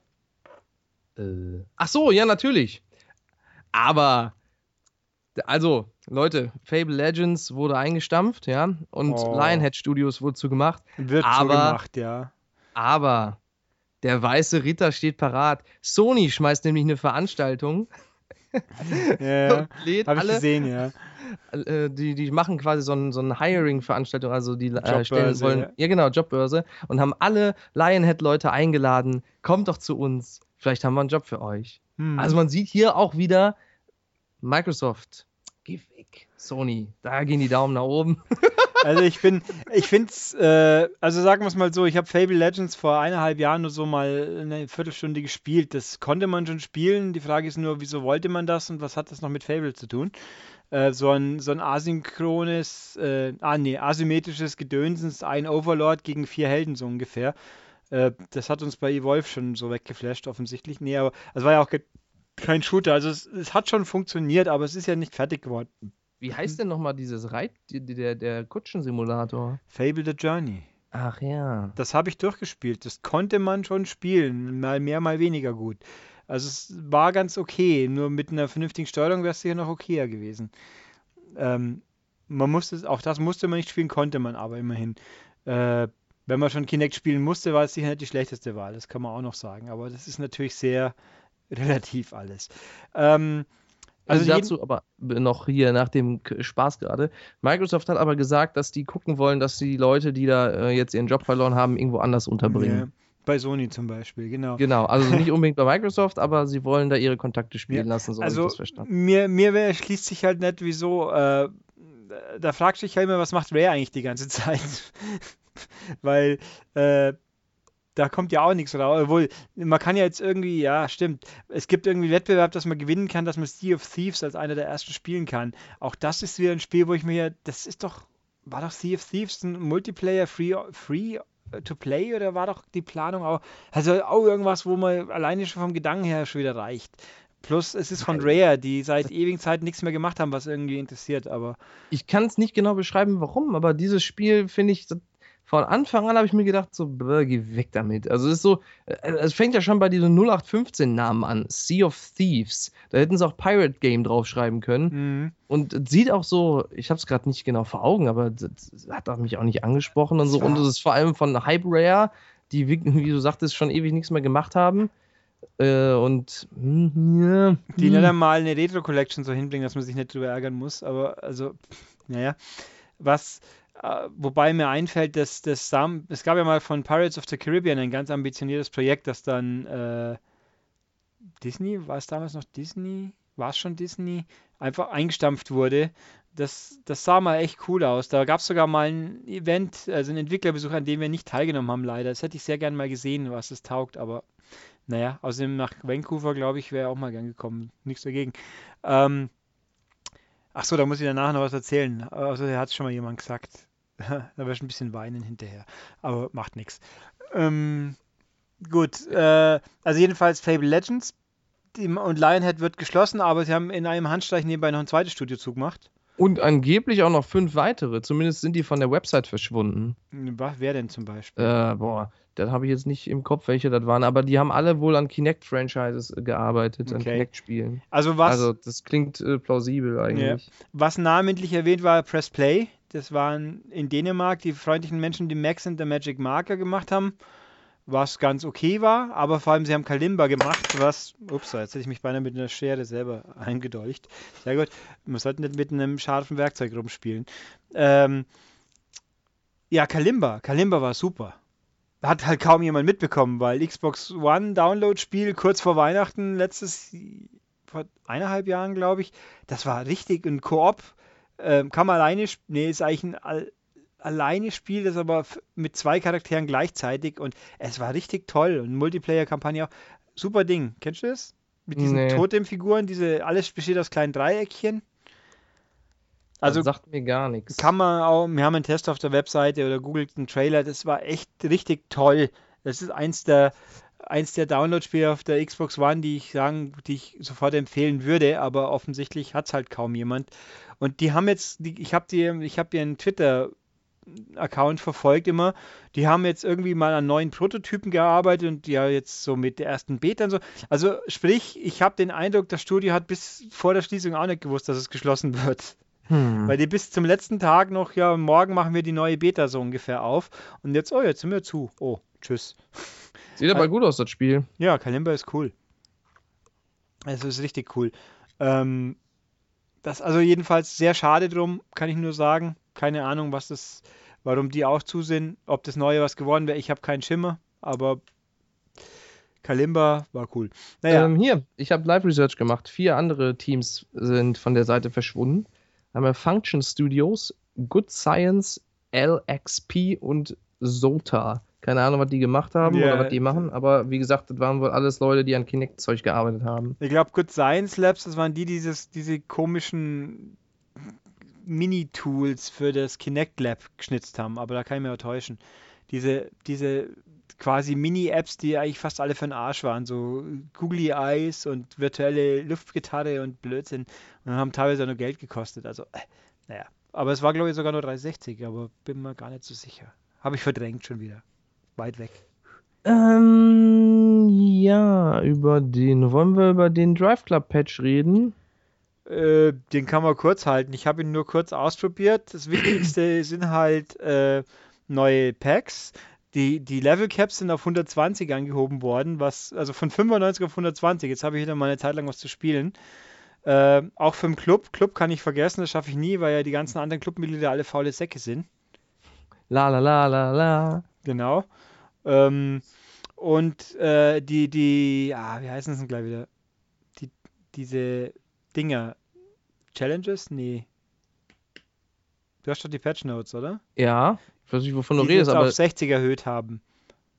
Äh. Ach so, ja, natürlich. Aber, also, Leute, Fable Legends wurde eingestampft, ja, und Oh. Lionhead Studios wurde zugemacht. Wird Aber- gemacht, ja. Aber der weiße Ritter steht parat. Sony schmeißt nämlich eine Veranstaltung *laughs* Ja, lädt habe ich gesehen, ja. äh, die, die machen quasi so ein, so ein Hiring-Veranstaltung, also die äh, stellen wollen, ja. ja. genau, Jobbörse und haben alle Lionhead-Leute eingeladen. Kommt doch zu uns, vielleicht haben wir einen Job für euch. Hm. Also man sieht hier auch wieder Microsoft, geh weg. Sony, da gehen die Daumen nach oben. *laughs* Also ich bin, ich finde es, äh, also sagen wir es mal so, ich habe Fable Legends vor eineinhalb Jahren nur so mal eine Viertelstunde gespielt. Das konnte man schon spielen. Die Frage ist nur, wieso wollte man das und was hat das noch mit Fable zu tun? Äh, so ein, so ein asynchrones, äh, ah nee, asymmetrisches Gedönsens, ein Overlord gegen vier Helden so ungefähr. Äh, das hat uns bei Evolve schon so weggeflasht, offensichtlich. Nee, aber es war ja auch kein Shooter. Also es, es hat schon funktioniert, aber es ist ja nicht fertig geworden. Wie heißt denn nochmal dieses Reit, der, der Kutschensimulator? Fable the Journey. Ach ja. Das habe ich durchgespielt. Das konnte man schon spielen. Mal mehr, mal weniger gut. Also es war ganz okay. Nur mit einer vernünftigen Steuerung wäre es sicher noch okayer gewesen. Ähm, man musste auch das musste man nicht spielen, konnte man aber immerhin. Äh, wenn man schon Kinect spielen musste, war es sicher nicht die schlechteste Wahl. Das kann man auch noch sagen. Aber das ist natürlich sehr *laughs* relativ alles. Ähm, Also also dazu aber noch hier nach dem Spaß gerade. Microsoft hat aber gesagt, dass die gucken wollen, dass die Leute, die da äh, jetzt ihren Job verloren haben, irgendwo anders unterbringen. Ja, bei Sony zum Beispiel, genau. Genau, also nicht *laughs* unbedingt bei Microsoft, aber sie wollen da ihre Kontakte spielen lassen, so habe ich also das verstanden. mir, mir wär- schließt sich halt nicht, wieso, äh, da fragst du dich halt immer, was macht Rare eigentlich die ganze *laughs* Zeit? Weil äh, da kommt ja auch nichts raus. Obwohl, man kann ja jetzt irgendwie, ja, stimmt. Es gibt irgendwie einen Wettbewerb, dass man gewinnen kann, dass man Sea of Thieves als einer der ersten spielen kann. Auch das ist wieder ein Spiel, wo ich mir, das ist doch, war doch Sea of Thieves ein Multiplayer free, free to play oder war doch die Planung auch, also auch irgendwas, wo man alleine schon vom Gedanken her schon wieder reicht. Plus, es ist von Rare, die seit ewigen Zeiten nichts mehr gemacht haben, was irgendwie interessiert, aber Ich kann es nicht genau beschreiben, warum, aber dieses Spiel finde ich, von Anfang an habe ich mir gedacht, so, bäh, geh weg damit. Also es ist so, äh, es fängt ja schon bei diesen 0815-Namen an. Sea of Thieves. Da hätten sie auch Pirate Game draufschreiben können. mhm. Und es sieht auch so, ich habe es gerade nicht genau vor Augen, aber das hat auch mich auch nicht angesprochen und so. Und es ist vor allem von Hype Rare, die, wie du sagtest, schon ewig nichts mehr gemacht haben. Äh, und hm, ja, die hm. nicht einmal eine Retro-Collection so hinbringen, dass man sich nicht drüber ärgern muss, aber also, naja. Was, wobei mir einfällt, dass das Sam, es gab ja mal von Pirates of the Caribbean ein ganz ambitioniertes Projekt, das dann äh, Disney, war es damals noch Disney? War es schon Disney? Einfach eingestampft wurde. Das, das sah mal echt cool aus. Da gab es sogar mal ein Event, also einen Entwicklerbesuch, an dem wir nicht teilgenommen haben, leider. Das hätte ich sehr gern mal gesehen, was es taugt, aber naja, außerdem nach Vancouver, glaube ich, wäre auch mal gern gekommen. Nichts dagegen. Ähm, ach so, da muss ich danach noch was erzählen. Also, hat es schon mal jemand gesagt. *laughs* da werde ich ein bisschen weinen hinterher. Aber macht nichts. Ähm, gut, äh, also jedenfalls Fable Legends und Lionhead wird geschlossen, aber sie haben in einem Handstreich nebenbei noch ein zweites Studio zugemacht. Und angeblich auch noch fünf weitere. Zumindest sind die von der Website verschwunden. Wer denn zum Beispiel? Äh, boah, das habe ich jetzt nicht im Kopf, welche das waren. Aber die haben alle wohl an Kinect-Franchises gearbeitet, okay. an Kinect-Spielen. Also was? Also das klingt äh, plausibel eigentlich. Ja. Was namentlich erwähnt war, Press Play. Das waren in Dänemark die freundlichen Menschen, die Max and the Magic Marker gemacht haben was ganz okay war, aber vor allem sie haben Kalimba gemacht, was, ups, jetzt hätte ich mich beinahe mit einer Schere selber *laughs* eingedolcht. Sehr gut, man sollte nicht mit einem scharfen Werkzeug rumspielen. Ähm, ja, Kalimba, Kalimba war super. Hat halt kaum jemand mitbekommen, weil Xbox One Download-Spiel kurz vor Weihnachten letztes, vor eineinhalb Jahren, glaube ich, das war richtig ein Koop. Ähm, kann man alleine, nee, ist eigentlich ein alleine spielt, das aber mit zwei Charakteren gleichzeitig und es war richtig toll und Multiplayer-Kampagne auch. Super Ding. Kennst du das? Mit diesen nee. Totemfiguren, diese, alles besteht aus kleinen Dreieckchen. Also das sagt mir gar nichts. Kann man auch, wir haben einen Test auf der Webseite oder googelt einen Trailer, das war echt richtig toll. Das ist eins der, eins der Download-Spiele auf der Xbox One, die ich sagen, die ich sofort empfehlen würde, aber offensichtlich hat es halt kaum jemand. Und die haben jetzt, die, ich habe die, ich habe ihren Twitter Account verfolgt immer. Die haben jetzt irgendwie mal an neuen Prototypen gearbeitet und ja jetzt so mit der ersten Beta und so. Also sprich, ich habe den Eindruck, das Studio hat bis vor der Schließung auch nicht gewusst, dass es geschlossen wird. Hm. Weil die bis zum letzten Tag noch, ja, morgen machen wir die neue Beta so ungefähr auf. Und jetzt, oh, jetzt sind wir zu. Oh, tschüss. Sieht aber gut aus, das Spiel. Ja, Kalimba ist cool. Es ist richtig cool. Ähm, das also jedenfalls sehr schade drum, kann ich nur sagen keine Ahnung, was das, warum die auch zu sind. Ob das Neue was geworden wäre, ich habe keinen Schimmer, aber Kalimba war cool. Naja. Ähm, hier, ich habe Live Research gemacht. Vier andere Teams sind von der Seite verschwunden. Da haben wir Function Studios, Good Science, LXP und Sota. Keine Ahnung, was die gemacht haben yeah. oder was die machen, aber wie gesagt, das waren wohl alles Leute, die an Kinect-Zeug gearbeitet haben. Ich glaube, Good Science Labs, das waren die, die dieses, diese komischen Mini-Tools für das Kinect Lab geschnitzt haben, aber da kann ich mir auch täuschen. Diese, diese quasi Mini-Apps, die eigentlich fast alle für den Arsch waren, so Googly Eyes und virtuelle Luftgitarre und Blödsinn und haben teilweise auch nur Geld gekostet. Also, äh, naja. Aber es war, glaube ich, sogar nur 360, aber bin mir gar nicht so sicher. Habe ich verdrängt schon wieder. Weit weg. Ähm, ja, über den, wollen wir über den Drive Club Patch reden? Äh, den kann man kurz halten. Ich habe ihn nur kurz ausprobiert. Das Wichtigste *clears throat* sind halt äh, neue Packs. Die, die Level Caps sind auf 120 angehoben worden, was, also von 95 auf 120. Jetzt habe ich wieder mal eine Zeit lang was zu spielen. Äh, auch für den Club. Club kann ich vergessen, das schaffe ich nie, weil ja die ganzen anderen Clubmitglieder alle faule Säcke sind. La la la la la. Genau. Ähm, und äh, die, die, ah, wie heißen sie denn gleich wieder? Die, diese Dinger. Challenges? Nee. Du hast doch die Patch Notes, oder? Ja. Ich weiß nicht, wovon die du redest, aber. auf 60 erhöht haben.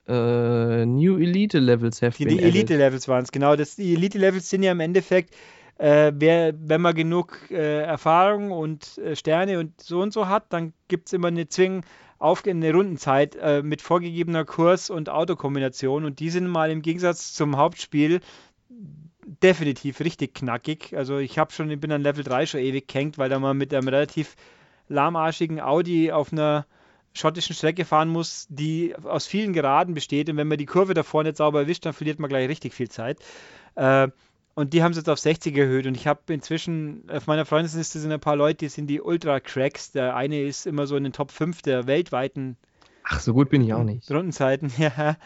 Äh, New Elite Levels have Die, die Elite Levels waren es, genau. Das, die Elite Levels sind ja im Endeffekt, äh, wer, wenn man genug äh, Erfahrung und äh, Sterne und so und so hat, dann gibt es immer eine zwingend aufgehende Rundenzeit äh, mit vorgegebener Kurs- und Autokombination. Und die sind mal im Gegensatz zum Hauptspiel definitiv richtig knackig. Also ich habe schon, ich bin an Level 3 schon ewig gehängt, weil da man mit einem relativ lahmarschigen Audi auf einer schottischen Strecke fahren muss, die aus vielen Geraden besteht. Und wenn man die Kurve da vorne nicht sauber erwischt, dann verliert man gleich richtig viel Zeit. Äh, und die haben es jetzt auf 60 erhöht. Und ich habe inzwischen, auf meiner Freundesliste sind ein paar Leute, die sind die Ultra-Cracks. Der eine ist immer so in den Top 5 der weltweiten Ach, so gut bin ich auch nicht. Rundenzeiten, *laughs* ja.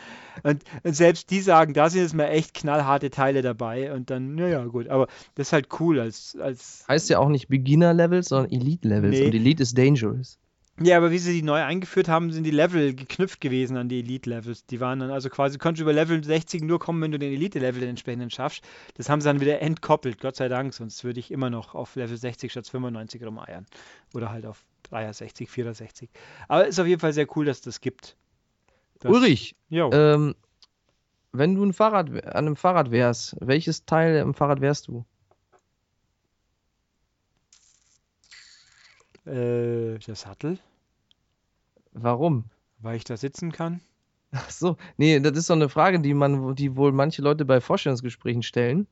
Und, und, selbst die sagen, da sind jetzt mal echt knallharte Teile dabei. Und dann, naja, gut. Aber das ist halt cool als. als heißt ja auch nicht Beginner-Levels, sondern Elite-Levels. Nee. Und Elite ist dangerous. Ja, aber wie sie die neu eingeführt haben, sind die Level geknüpft gewesen an die Elite-Levels. Die waren dann also quasi, konntest du über Level 60 nur kommen, wenn du den Elite-Level den entsprechenden schaffst. Das haben sie dann wieder entkoppelt, Gott sei Dank, sonst würde ich immer noch auf Level 60 statt 95 rumeiern. Oder halt auf 63, 64. Aber ist auf jeden Fall sehr cool, dass das gibt. Das, Ulrich, ähm, wenn du ein Fahrrad, an einem Fahrrad wärst, welches Teil am Fahrrad wärst du? Äh, der Sattel, Warum? weil ich da sitzen kann. Ach so, nee, das ist so eine Frage, die man, die wohl manche Leute bei Vorstellungsgesprächen stellen.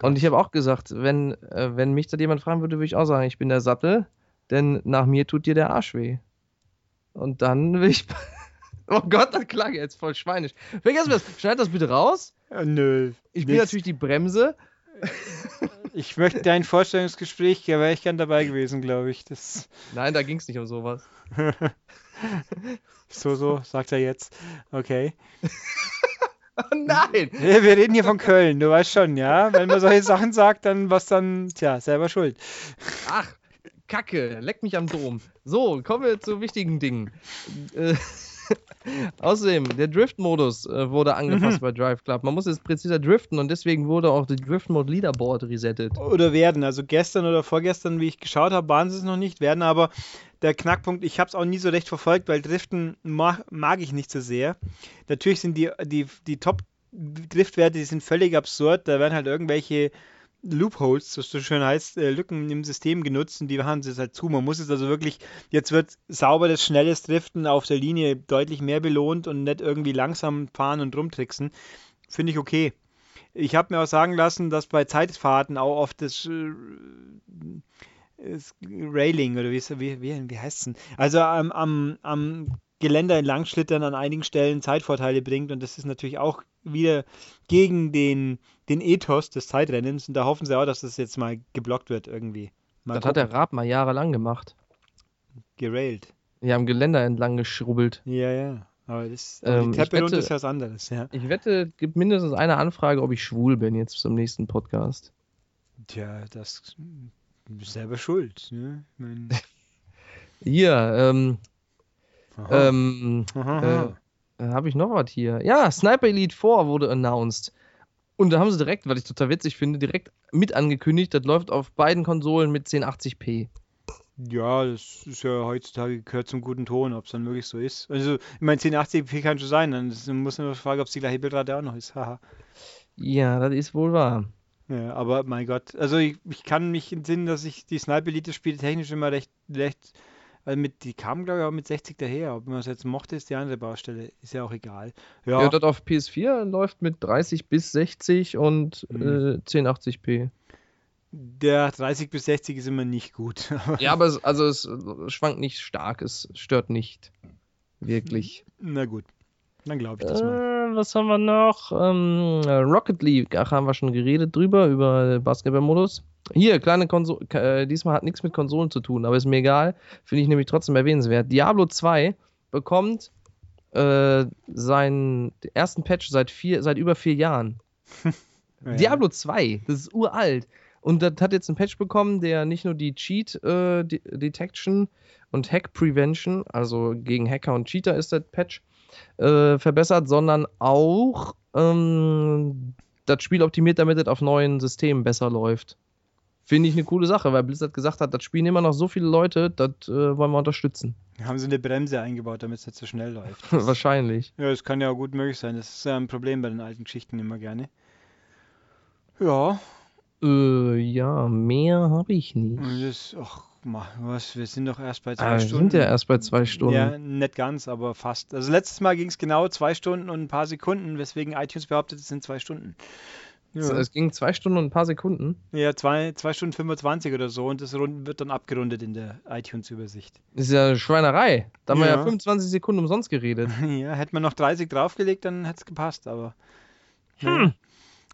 Und ich habe auch gesagt, wenn, äh, wenn mich da jemand fragen würde, würde ich auch sagen, ich bin der Sattel, denn nach mir tut dir der Arsch weh. Und dann will ich. *laughs* Oh Gott, das klang jetzt voll schweinisch. Vergessen wir das. Schneid das bitte raus. Äh, nö. Ich bin natürlich die Bremse. Ich möchte dein Vorstellungsgespräch, da wäre ich gern dabei gewesen, glaube ich. Das Nein, da ging es nicht um sowas. *laughs* so, so, sagt er jetzt. Okay. *laughs* Oh nein! Wir reden hier von Köln, du weißt schon, ja? Wenn man solche Sachen sagt, dann was dann, tja, selber schuld. Ach, Kacke, leck mich am Dom. So, kommen wir zu wichtigen Dingen. Äh, *laughs* Außerdem, der Drift-Modus äh, wurde angepasst bei Drive Club. Man muss jetzt präziser driften und deswegen wurde auch die Drift-Mode Leaderboard resettet. Oder werden. Also gestern oder vorgestern, wie ich geschaut habe, waren sie es noch nicht, werden aber der Knackpunkt, ich habe es auch nie so recht verfolgt, weil Driften mag, mag ich nicht so sehr. Natürlich sind die, die, die Top-Driftwerte, die sind völlig absurd. Da werden halt irgendwelche Loopholes, das so schön heißt, äh, Lücken im System genutzt und die haben sie jetzt halt zu. Man muss es also wirklich, jetzt wird sauberes, schnelles Driften auf der Linie deutlich mehr belohnt und nicht irgendwie langsam fahren und rumtricksen. Finde ich okay. Ich habe mir auch sagen lassen, dass bei Zeitfahrten auch oft das, äh, Railing oder wie, wie, wie, wie heißt es denn? Also am, am, am Geländer entlangschlittern an einigen Stellen Zeitvorteile bringt und das ist natürlich auch wieder gegen den, den Ethos des Zeitrennens und da hoffen sie auch, dass das jetzt mal geblockt wird irgendwie. Mal Das hat der Raab mal jahrelang gemacht. gerailt. Die haben Geländer entlang geschrubbelt. Ja, ja. Aber, das, aber Ähm, die Treppe runter ist ja was anderes, ja. Ich wette, es gibt mindestens eine Anfrage, ob ich schwul bin jetzt zum nächsten Podcast. Tja, das ist selber schuld. Ne? *laughs* Hier, ähm, aha. ähm, Aha, äh, Äh, Habe ich noch was hier? Ja, Sniper Elite 4 wurde announced. Und da haben sie direkt, was ich total witzig finde, direkt mit angekündigt, das läuft auf beiden Konsolen mit 1080p. Ja, das ist ja heutzutage gehört zum guten Ton, ob es dann wirklich so ist. Also, ich meine, 1080p kann schon sein, dann muss man fragen, ob es die gleiche Bitrate auch noch ist. Haha. Ja, das ist wohl wahr. Ja, aber mein Gott, also ich, ich kann mich entsinnen, dass ich die Sniper Elite Spiele technisch immer recht, recht, also mit, die kamen glaube ich auch mit 60 daher. Ob man es jetzt mochte, ist die andere Baustelle. Ist ja auch egal. Ja, Ja, das auf PS4 läuft mit 30 bis 60 und Mhm. äh, 1080p. der 30 bis 60 ist immer nicht gut. *laughs* Ja, aber es, also es schwankt nicht stark, es stört nicht. Wirklich. *laughs* Na gut, dann glaube ich das mal. Äh, was haben wir noch? Ähm, Rocket League, ach, haben wir schon geredet drüber, über Basketballmodus. Hier, kleine Konsole, äh, diesmal hat nichts mit Konsolen zu tun, aber ist mir egal. Finde ich nämlich trotzdem erwähnenswert. Diablo 2 bekommt äh, seinen ersten Patch seit, vier, seit über vier Jahren. *laughs* Ja. Diablo 2, das ist uralt. Und das hat jetzt einen Patch bekommen, der nicht nur die Cheat äh, De- Detection und Hack Prevention, also gegen Hacker und Cheater ist das Patch, äh, verbessert, sondern auch ähm, das Spiel optimiert, damit es auf neuen Systemen besser läuft. Finde ich eine coole Sache, weil Blizzard gesagt hat, das spielen immer noch so viele Leute, das äh, wollen wir unterstützen. Haben sie eine Bremse eingebaut, damit es nicht so schnell läuft. *laughs* Wahrscheinlich. Ja, das kann ja auch gut möglich sein. Das ist ja ein Problem bei den alten Geschichten immer gerne. Ja, Äh, ja, mehr habe ich nicht. das, ach, was, wir sind doch erst bei zwei Ah, wir Stunden. sind ja erst bei zwei Stunden. Ja, nicht ganz, aber fast. Also letztes Mal ging es genau zwei Stunden und ein paar Sekunden, weswegen iTunes behauptet, es sind zwei Stunden. Es- Ja, Es ging zwei Stunden und ein paar Sekunden. ja zwei, zwei Stunden 25 oder so und das rund- wird dann abgerundet in der iTunes-Übersicht. Das ist ja eine Schweinerei. Da haben wir ja Ja. 25 Sekunden umsonst geredet. *laughs* Ja, hätte man noch 30 draufgelegt, dann hätte es gepasst, aber. Hm.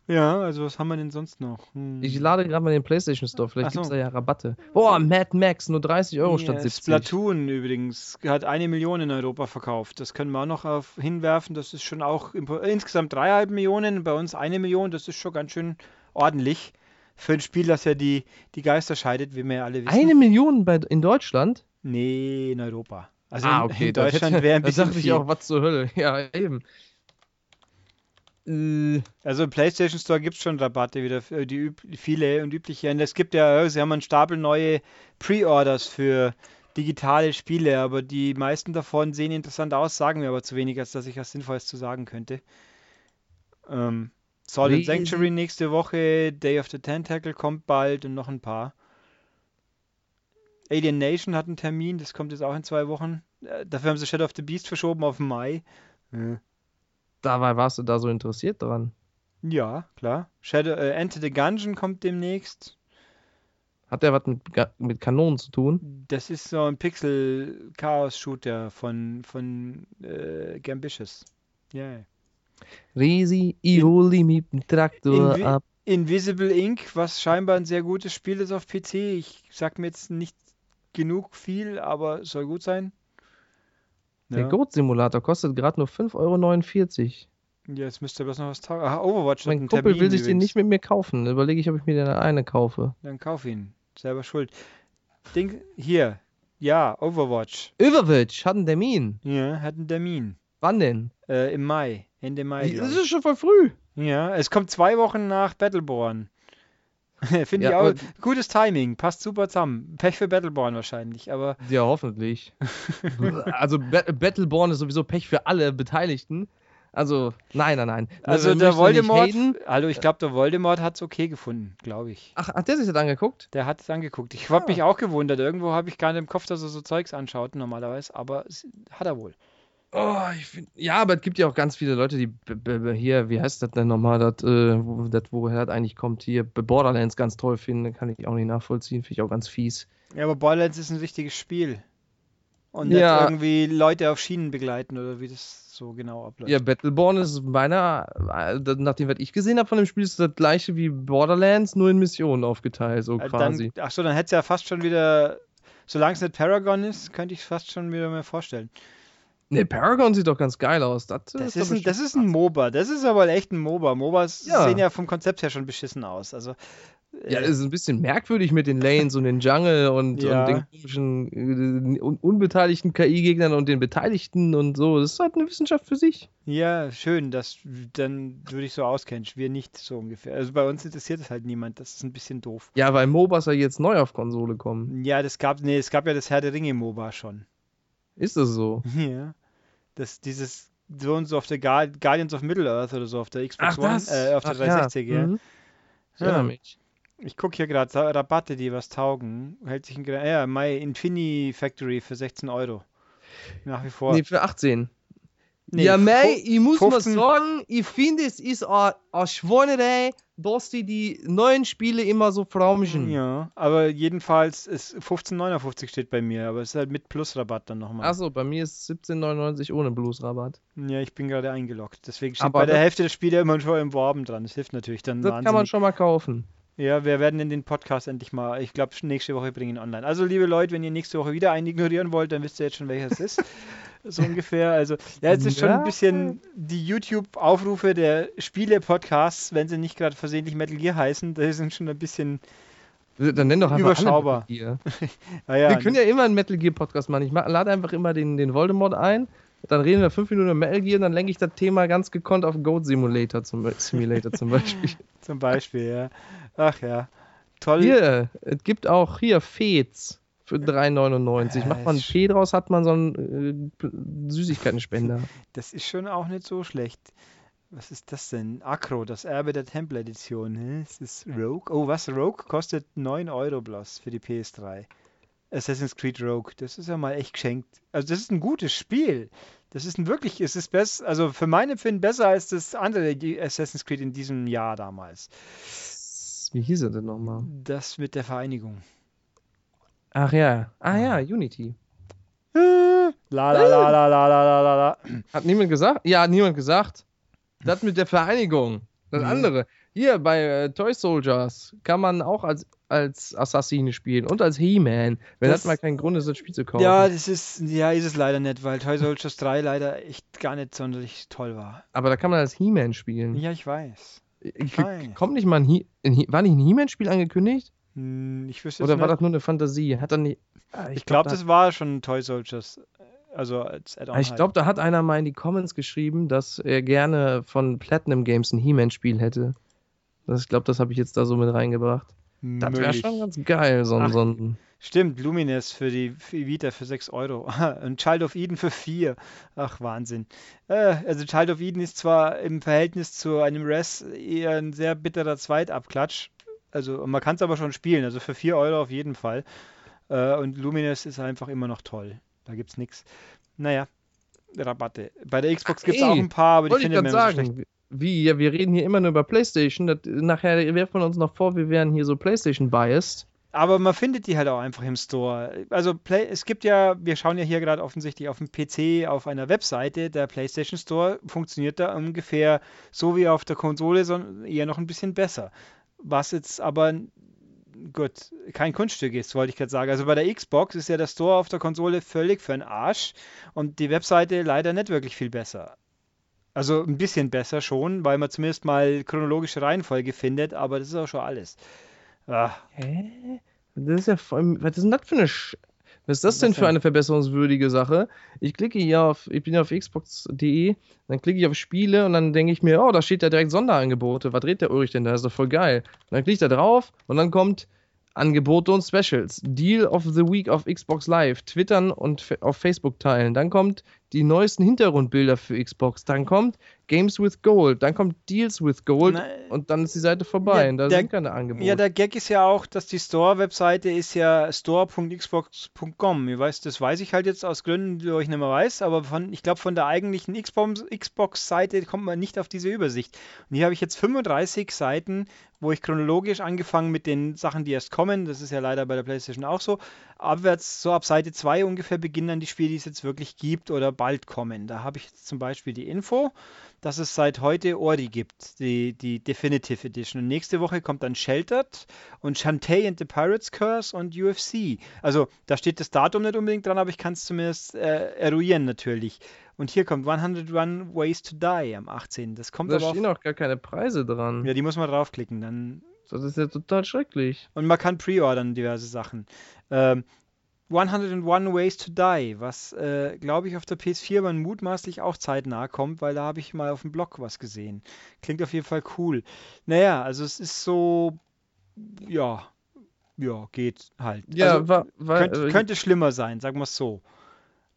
Ja, also was haben wir denn sonst noch? Hm. Ich lade gerade mal den PlayStation Store, vielleicht Ach gibt es so. da ja Rabatte. Boah, Mad Max, nur 30 Euro statt Ja, 70. Splatoon übrigens hat eine Million in Europa verkauft. Das können wir auch noch auf, hinwerfen. Das ist schon auch insgesamt dreieinhalb Millionen, bei uns eine Million. Das ist schon ganz schön ordentlich für ein Spiel, das ja die, die Geister scheidet, wie wir ja alle wissen. Eine Million bei, in Deutschland? Nee, in Europa. Also ah, in, okay. in das Deutschland wäre ein *laughs* da bisschen dachte ich viel. auch, was zur Hölle. Ja, eben. Äh, Also im PlayStation Store gibt es schon Rabatte wieder, für die üb viele und übliche. Und es gibt ja, sie haben einen Stapel neue Pre-Orders für digitale Spiele, aber die meisten davon sehen interessant aus, sagen mir aber zu wenig, als dass ich was Sinnvolles zu sagen könnte. Ähm, Solid Crazy. Sanctuary nächste Woche, Day of the Tentacle kommt bald und noch ein paar. Alien Nation hat einen Termin, das kommt jetzt auch in zwei Wochen. Äh, Dafür haben sie Shadow of the Beast verschoben auf Mai. Ja. Dabei warst du da so interessiert dran. Ja, klar. Shadow, äh, Enter the Gungeon kommt demnächst. Hat der was mit, mit Kanonen zu tun? Das ist so ein Pixel-Chaos-Shooter von, von äh, Gambitious. Ja. Resi, ich hol die mit dem Traktor Invi- ab. Invisible Ink, was scheinbar ein sehr gutes Spiel ist auf PC. Ich sag mir jetzt nicht genug viel, aber soll gut sein. Der Ja, Goat-Simulator kostet gerade nur 5,49 Euro. ja jetzt müsste bloß noch was taugen. Ach, Overwatch Mein Kumpel Termin will sich den übrigens. nicht mit mir kaufen. Überlege ich, ob ich mir den eine kaufe. Dann kauf ihn. Selber schuld. Ding, hier. Ja, Overwatch. Overwatch hat einen Termin. Ja, hat einen Termin. Wann denn? Äh, Im Mai. Ende Mai. glaub Das ich. ist schon voll früh. Ja, es kommt zwei Wochen nach Battleborn. *laughs* Finde ich Ja, auch aber- gutes Timing, passt super zusammen. Pech für Battleborn wahrscheinlich, aber Ja, hoffentlich. *laughs* also Ba- Battleborn ist sowieso Pech für alle Beteiligten. Also, nein, nein, nein. also Wir der Voldemort, hallo, ich glaube der Voldemort hat es okay gefunden, glaube ich. Ach, hat der sich das angeguckt? Der hat es angeguckt. Ich habe Ah. mich auch gewundert, irgendwo habe ich gar nicht im Kopf, dass er so Zeugs anschaut normalerweise, aber hat er wohl. Oh, ich find, ja, aber es gibt ja auch ganz viele Leute, die hier, wie heißt das denn nochmal, das, äh, wo, das, woher das eigentlich kommt, hier Borderlands ganz toll finden, kann ich auch nicht nachvollziehen, finde ich auch ganz fies. Ja, aber Borderlands ist ein richtiges Spiel. Und Ja. nicht irgendwie Leute auf Schienen begleiten oder wie das so genau abläuft. Ja, Battleborn ist meiner, äh, nach dem, was ich gesehen habe von dem Spiel, ist das gleiche wie Borderlands, nur in Missionen aufgeteilt, so Äh, quasi. Dann, ach so, dann hätte es ja fast schon wieder, solange es nicht Paragon ist, könnte ich es fast schon wieder mir vorstellen. Ne, Paragon sieht doch ganz geil aus. Das, Das ist, ein, das ist ein MOBA. Das ist aber echt ein MOBA. MOBAs Ja. sehen ja vom Konzept her schon beschissen aus. Also, Ja, äh, es ist ein bisschen merkwürdig mit den Lanes und den Jungle und, Ja. und den komischen äh, un unbeteiligten KI-Gegnern und den Beteiligten und so. Das ist halt eine Wissenschaft für sich. ja, schön, dass dann du dich so auskennst. Wir nicht so ungefähr. Also bei uns interessiert es halt niemand. Das ist ein bisschen doof. Ja, weil MOBAs ja jetzt neu auf Konsole kommen. Ja, das gab, nee, es gab ja das Herr der Ringe MOBA schon. Ist das so? *laughs* Ja. Das, dieses so und so auf der Guard Guardians of Middle-earth oder so auf der Xbox Ach, One, äh, auf der Ach, 360, ja. Mhm. Ich Ja. erinnere mich. Ich gucke hier gerade Rabatte, die was taugen. Hält sich ein ja, My Infini Factory für 16 Euro. Nach wie vor. Nee, für 18. Nee, ja, mei, ich muss 15 mal sagen, ich finde, es ist eine Schweinerei, dass die die neuen Spiele immer so fraumischen. Ja, aber jedenfalls ist 15,59 steht bei mir, aber es ist halt mit Plusrabatt dann nochmal. Achso, bei mir ist 17,99 ohne Bluesrabatt. Ja, ich bin gerade eingeloggt. Deswegen steht Aber bei der Hälfte der Spiele immer schon im Worben dran. Das hilft natürlich dann Das kann man wahnsinnig. schon mal kaufen. Ja, wir werden in den Podcast endlich mal, ich glaube, nächste Woche bringen ihn online. Also, liebe Leute, wenn ihr nächste Woche wieder einen ignorieren wollt, dann wisst ihr jetzt schon, welcher es ist. *laughs* so ungefähr. Also, ja, es ist schon Ja. ein bisschen die YouTube-Aufrufe der Spiele-Podcasts, wenn sie nicht gerade versehentlich Metal Gear heißen, die sind schon ein bisschen, Dann nenn doch einfach Überschaubar. alle Gear. *laughs* naja, Wir können ja immer einen Metal Gear Podcast machen. Ich lade einfach immer den, den Voldemort ein. Dann reden wir fünf Minuten über Metal Gear und dann lenke ich das Thema ganz gekonnt auf Goat Simulator zum, Be- Simulator zum *laughs* Beispiel. zum Beispiel, ja. Ach ja. Toll. Hier, es gibt auch hier Fez für 3,99. Ja, Macht man ist- P draus, hat man so einen äh, Süßigkeitenspender. Das ist schon auch nicht so schlecht. Was ist das denn? Acro, das Erbe der Tempel-Edition. Hä? Ist Rogue? Oh, was? Rogue kostet 9 Euro bloß für die PS3. Assassin's Creed Rogue. Das ist ja mal echt geschenkt. Also, das ist ein gutes Spiel. Das ist ein wirklich, es ist besser, also für mein Empfinden besser als das andere Assassin's Creed in diesem Jahr damals. Wie hieß er denn nochmal? Das mit der Vereinigung. Ach ja. Ah ja, Unity. Äh. La la la la la la la la. Hat niemand gesagt? Ja, hat niemand gesagt. Das mit der Vereinigung. Das mhm. andere. Hier bei äh, Toy Soldiers kann man auch als, als Assassine spielen und als He-Man. Wenn das, das, mal kein Grund ist, das Spiel zu kaufen. Ja, das ist, ja, ist es leider nicht, weil Toy Soldiers 3 leider echt gar nicht sonderlich toll war. Aber da kann man als He-Man spielen. Ja, ich weiß. Ich Kommt nicht mal ein He, ein He War nicht ein He-Man-Spiel angekündigt? Hm, ich wüsste Oder war nicht. das nur eine Fantasie? Hat er nicht. Ah, Ich glaube, da- das war schon Toy Soldiers. Also als Add-on. Ich halt. glaube, da hat einer mal in die Comments geschrieben, dass er gerne von Platinum Games ein He-Man-Spiel hätte. Das, ich glaube, das habe ich jetzt da so mit reingebracht. Das wäre schon ganz geil, so ein, Ach. so ein Stimmt, Lumines für die, für die Vita für 6 Euro. *laughs* Und Child of Eden für 4. Ach, Wahnsinn. Äh, also Child of Eden ist zwar im Verhältnis zu einem Res eher ein sehr bitterer Zweitabklatsch. Also man kann es aber schon spielen, also für 4 Euro auf jeden Fall. Äh, und Lumines ist einfach immer noch toll. Da gibt's nichts. Naja, Rabatte. Bei der Xbox gibt es auch ein paar, aber die findet man immer so schlecht. sagen. Wie? Ja, wir reden hier immer nur über PlayStation. Das, nachher werfen wir uns noch vor, wir wären hier so PlayStation-biased. Aber man findet die halt auch einfach im Store. Also Play, es gibt ja, wir schauen ja hier gerade offensichtlich auf dem PC auf einer Webseite. Der PlayStation Store funktioniert da ungefähr so wie auf der Konsole, sondern eher noch ein bisschen besser. Was jetzt aber gut, kein Kunststück ist, wollte ich gerade sagen. Also bei der Xbox ist ja der Store auf der Konsole völlig für den Arsch und die Webseite leider nicht wirklich viel besser. Also ein bisschen besser schon, weil man zumindest mal chronologische Reihenfolge findet, aber das ist auch schon alles. Ah, Hä? Das ist ja voll, was ist denn das für eine Sch Was ist das denn für eine verbesserungswürdige Sache? Ich klicke hier auf, ich bin ja auf xbox.de, dann klicke ich auf Spiele und dann denke ich mir, oh, da steht ja direkt Sonderangebote. Was dreht der Ulrich denn da? ist doch voll geil. Und dann klicke ich da drauf und dann kommt Angebote und Specials. Deal of the Week auf Xbox Live. Twittern und auf Facebook teilen. Dann kommt die neuesten Hintergrundbilder für Xbox. Dann kommt Games with Gold. Dann kommt Deals with Gold. Na, und dann ist die Seite vorbei. Ja, und da der- sind keine Angebote. Ja, der Gag ist ja auch, dass die Store-Webseite ist ja store.xbox.com. Ich weiß, das weiß ich halt jetzt aus Gründen, die ich nicht mehr weiß, aber von, ich glaube, von der eigentlichen Xbox- Xbox-Seite kommt man nicht auf diese Übersicht. Und hier habe ich jetzt 35 Seiten, wo ich chronologisch angefangen mit den Sachen, die erst kommen, das ist ja leider bei der PlayStation auch so, abwärts so ab Seite 2 ungefähr beginnen dann die Spiele, die es jetzt wirklich gibt oder bald kommen. Da habe ich jetzt zum Beispiel die Info, dass es seit heute Ori gibt, die, die Definitive Edition. Und nächste Woche kommt dann Sheltered und Shantae and the Pirates Curse und UFC. Also da steht das Datum nicht unbedingt dran, aber ich kann es zumindest äh, eruieren natürlich. Und hier kommt 101 Ways to Die am 18. Das kommt Da aber stehen auch gar keine Preise dran. Ja, die muss man draufklicken, dann Das ist ja total schrecklich. und man kann pre-ordern diverse Sachen. Ähm, 101 Ways to Die, was äh, glaube ich auf der PS4 man mutmaßlich auch zeitnah kommt, weil da habe ich mal auf dem Blog was gesehen. Klingt auf jeden Fall cool. Naja, also es ist so, ja, ja, geht halt. Ja, also, wa, wa, könnte, äh, könnte schlimmer sein, sagen wir es so.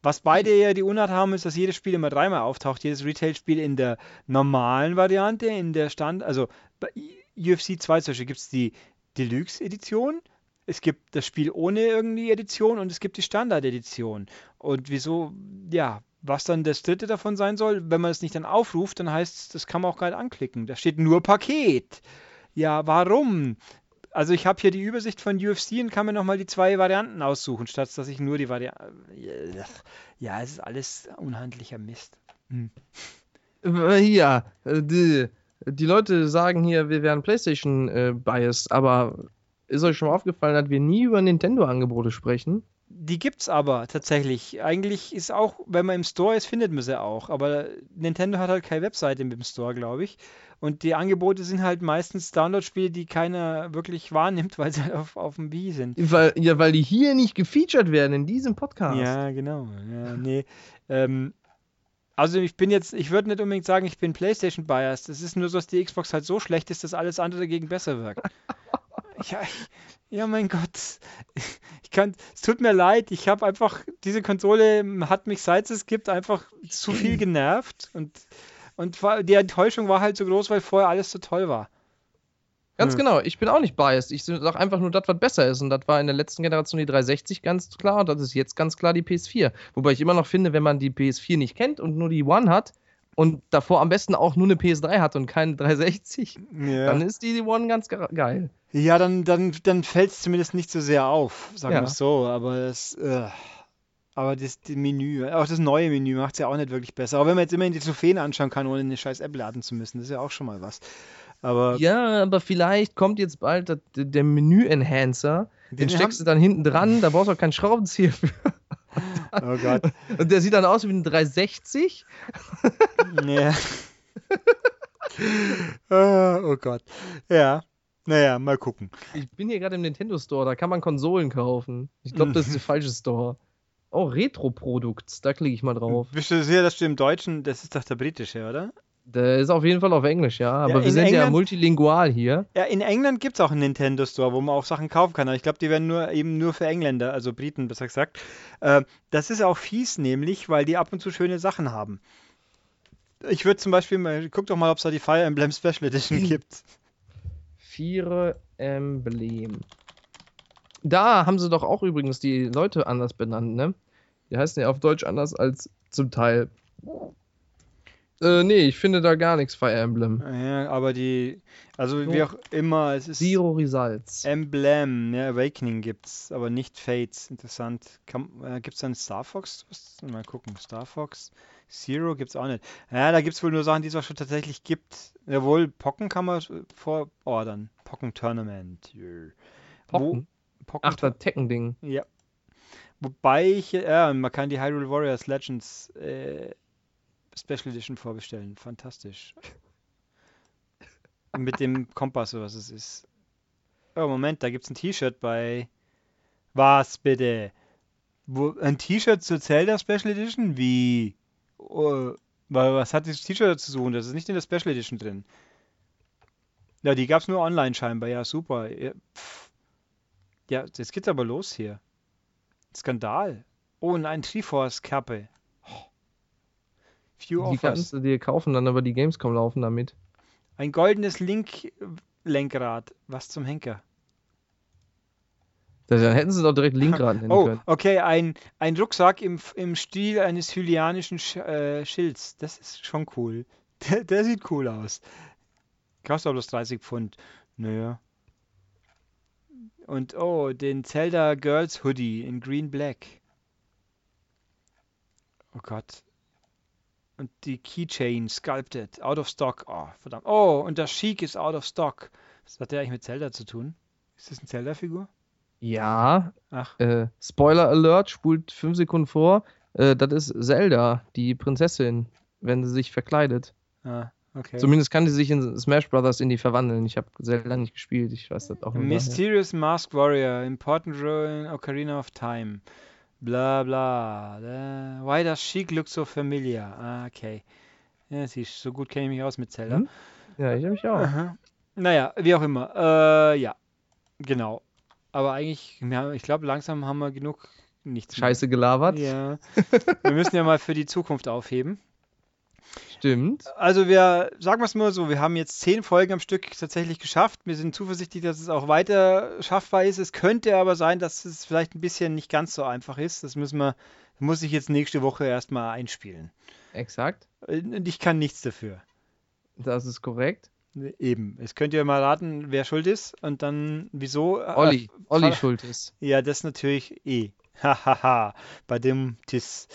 Was beide ja die Unart haben, ist, dass jedes Spiel immer dreimal auftaucht. Jedes Retail-Spiel in der normalen Variante, in der Stand, also bei UFC 2 zum Beispiel gibt es die Deluxe-Edition, es gibt das Spiel ohne irgendwie Edition und es gibt die Standard-Edition. Und wieso, ja, was dann das dritte davon sein soll, wenn man es nicht dann aufruft, dann heißt es, das kann man auch gar nicht anklicken. Da steht nur Paket. Ja, warum? Also ich habe hier die Übersicht von UFC und kann mir nochmal die zwei Varianten aussuchen, statt dass ich nur die Variante... Ja, es ist alles unhandlicher Mist. äh, ja, äh, die, die Leute sagen hier, wir wären PlayStation-biased, aber ist euch schon mal aufgefallen, dass wir nie über Nintendo-Angebote sprechen? Die gibt's aber tatsächlich. Eigentlich ist auch, wenn man im Store ist, findet man sie auch. Aber Nintendo hat halt keine Webseite mit dem Store, glaube ich. Und die Angebote sind halt meistens Download-Spiele, die keiner wirklich wahrnimmt, *laughs* weil sie halt auf, auf dem Wii sind. Weil, ja, weil die hier nicht gefeatured werden in diesem Podcast. Ja, genau. Ja, nee. Ähm, also ich bin jetzt, ich würde nicht unbedingt sagen, ich bin PlayStation biased. Es ist nur so, dass die Xbox halt so schlecht ist, dass alles andere dagegen besser wirkt. *laughs* ja, ich, ja, mein Gott. Ich kann, es tut mir leid, ich habe einfach, diese Konsole hat mich, seit es gibt, einfach zu viel *clears throat* genervt und, und war- die Enttäuschung war halt so groß, weil vorher alles so toll war. Ganz Hm. genau, ich bin auch nicht biased. Ich sage einfach nur das, was besser ist. Und das war in der letzten Generation die 360 ganz klar und das ist jetzt ganz klar die PS4. Wobei ich immer noch finde, wenn man die PS4 nicht kennt und nur die One hat und davor am besten auch nur eine PS3 hat und keine 360, Ja. dann ist die, die One ganz ge- geil. Ja, dann, dann, dann fällt es zumindest nicht so sehr auf, sagen Ja. wir es so. Aber das, äh, aber das die Menü, auch das neue Menü macht es ja auch nicht wirklich besser. Aber wenn man jetzt immerhin die Trophäen anschauen kann, ohne eine scheiß App laden zu müssen, das ist ja auch schon mal was. Aber Ja, aber vielleicht kommt jetzt bald das, der Menü-Enhancer. Den, Den steckst du dann hinten dran, da brauchst du auch keinen Schraubenzieher für. *laughs* oh Gott. Und der sieht dann aus wie ein 360. *laughs* ja. *laughs* Ah, oh Gott. Ja. Naja, mal gucken. Ich bin hier gerade im Nintendo Store, da kann man Konsolen kaufen. Ich glaube, das ist der *laughs* falsche Store. Oh, Retro-Products, da klicke ich mal drauf. Bist du sicher, dass du im Deutschen, das ist doch der britische, oder? Der ist auf jeden Fall auf Englisch, ja. Aber Ja, wir in sind ja England- multilingual hier. Ja, in England gibt es auch einen Nintendo Store, wo man auch Sachen kaufen kann. Aber ich glaube, die werden nur eben nur für Engländer, also Briten, besser gesagt. Äh, das ist auch fies, nämlich, weil die ab und zu schöne Sachen haben. Ich würde zum Beispiel mal, guck doch mal, ob es da die Fire Emblem Special Edition *laughs* gibt. Viere Emblem. Da haben sie doch auch übrigens die Leute anders benannt, ne? Die heißen ja auf Deutsch anders als zum Teil. Äh, nee, ich finde da gar nichts Fire Emblem. Ja, aber die, also So. wie auch immer, es ist Zero Results. Emblem, ne, Awakening gibt's, aber nicht Fates. Interessant. Kann, äh, gibt's dann Star Fox? Mal gucken. Star Fox. Zero gibt's auch nicht. Ja, da gibt's wohl nur Sachen, die es auch schon tatsächlich gibt. Jawohl, Pocken kann man vorordern. Pocken Tournament. Yeah. Pocken? Wo, Pocken Ach, das Tekken-Ding. ja. Wobei ich, ja, man kann die Hyrule Warriors Legends äh, Special Edition vorbestellen. Fantastisch. Mit dem Kompass, oder was es ist. Oh, Moment, da gibt's ein T-Shirt bei. Was bitte? Wo, ein T-Shirt zur Zelda Special Edition? Wie? Oh, wa- was hat dieses T-Shirt zu suchen? Das ist nicht in der Special Edition drin. Ja, die gab's nur online scheinbar. Ja, super. Ja, ja jetzt geht's aber los hier. Skandal. Oh, und ein Triforce-Kappe. Oh. Few Die Offers. kannst du dir kaufen, dann aber die Gamescom laufen damit. Ein goldenes Link-Lenkrad. Was zum Henker? Das, dann hätten sie doch direkt Linkrad nennen *laughs* Oh, können. okay, ein, ein Rucksack im, im Stil eines hylianischen Sch äh, Schilds. Das ist schon cool. *laughs* Der, der sieht cool aus. Kostet aber bloß 30 Pfund. Naja. Und oh, den Zelda Girls Hoodie in Green Black. Oh Gott. Und die Keychain Sculpted, out of stock. Oh, verdammt. Oh, und das Chic ist out of stock. Was hat der eigentlich mit Zelda zu tun? Ist das eine Zelda-Figur? Ja, Ach, äh, Spoiler Alert, spult fünf Sekunden vor. Äh, das ist Zelda, die Prinzessin, wenn sie sich verkleidet. ah, okay. Zumindest kann sie sich in Smash Brothers in die verwandeln. Ich habe Zelda nicht gespielt, ich weiß das auch nicht. Mysterious Masked Warrior, important role in Ocarina of Time. Bla bla. Why does Sheik look so familiar? Ah, okay. Ja, siehst, so gut kenne ich mich aus mit Zelda. Hm? Ja, ich mich auch. Aha. Naja, wie auch immer. Äh, ja, genau. Aber eigentlich, ja, ich glaube, langsam haben wir genug nichts. Scheiße gelabert. Ja. *laughs* Wir müssen ja mal für die Zukunft aufheben. Stimmt. Also wir, sagen wir es mal so, wir haben jetzt zehn Folgen am Stück tatsächlich geschafft. Wir sind zuversichtlich, dass es auch weiter schaffbar ist. Es könnte aber sein, dass es vielleicht ein bisschen nicht ganz so einfach ist. Das müssen wir, muss ich jetzt nächste Woche erstmal einspielen. Exakt. Und ich kann nichts dafür. Das ist korrekt. Eben. Es könnt ihr mal raten, wer schuld ist und dann wieso. Äh, Olli. Olli Fa- schuld ist. Ja, das natürlich eh. *laughs* Hahaha. Bei dem Tis.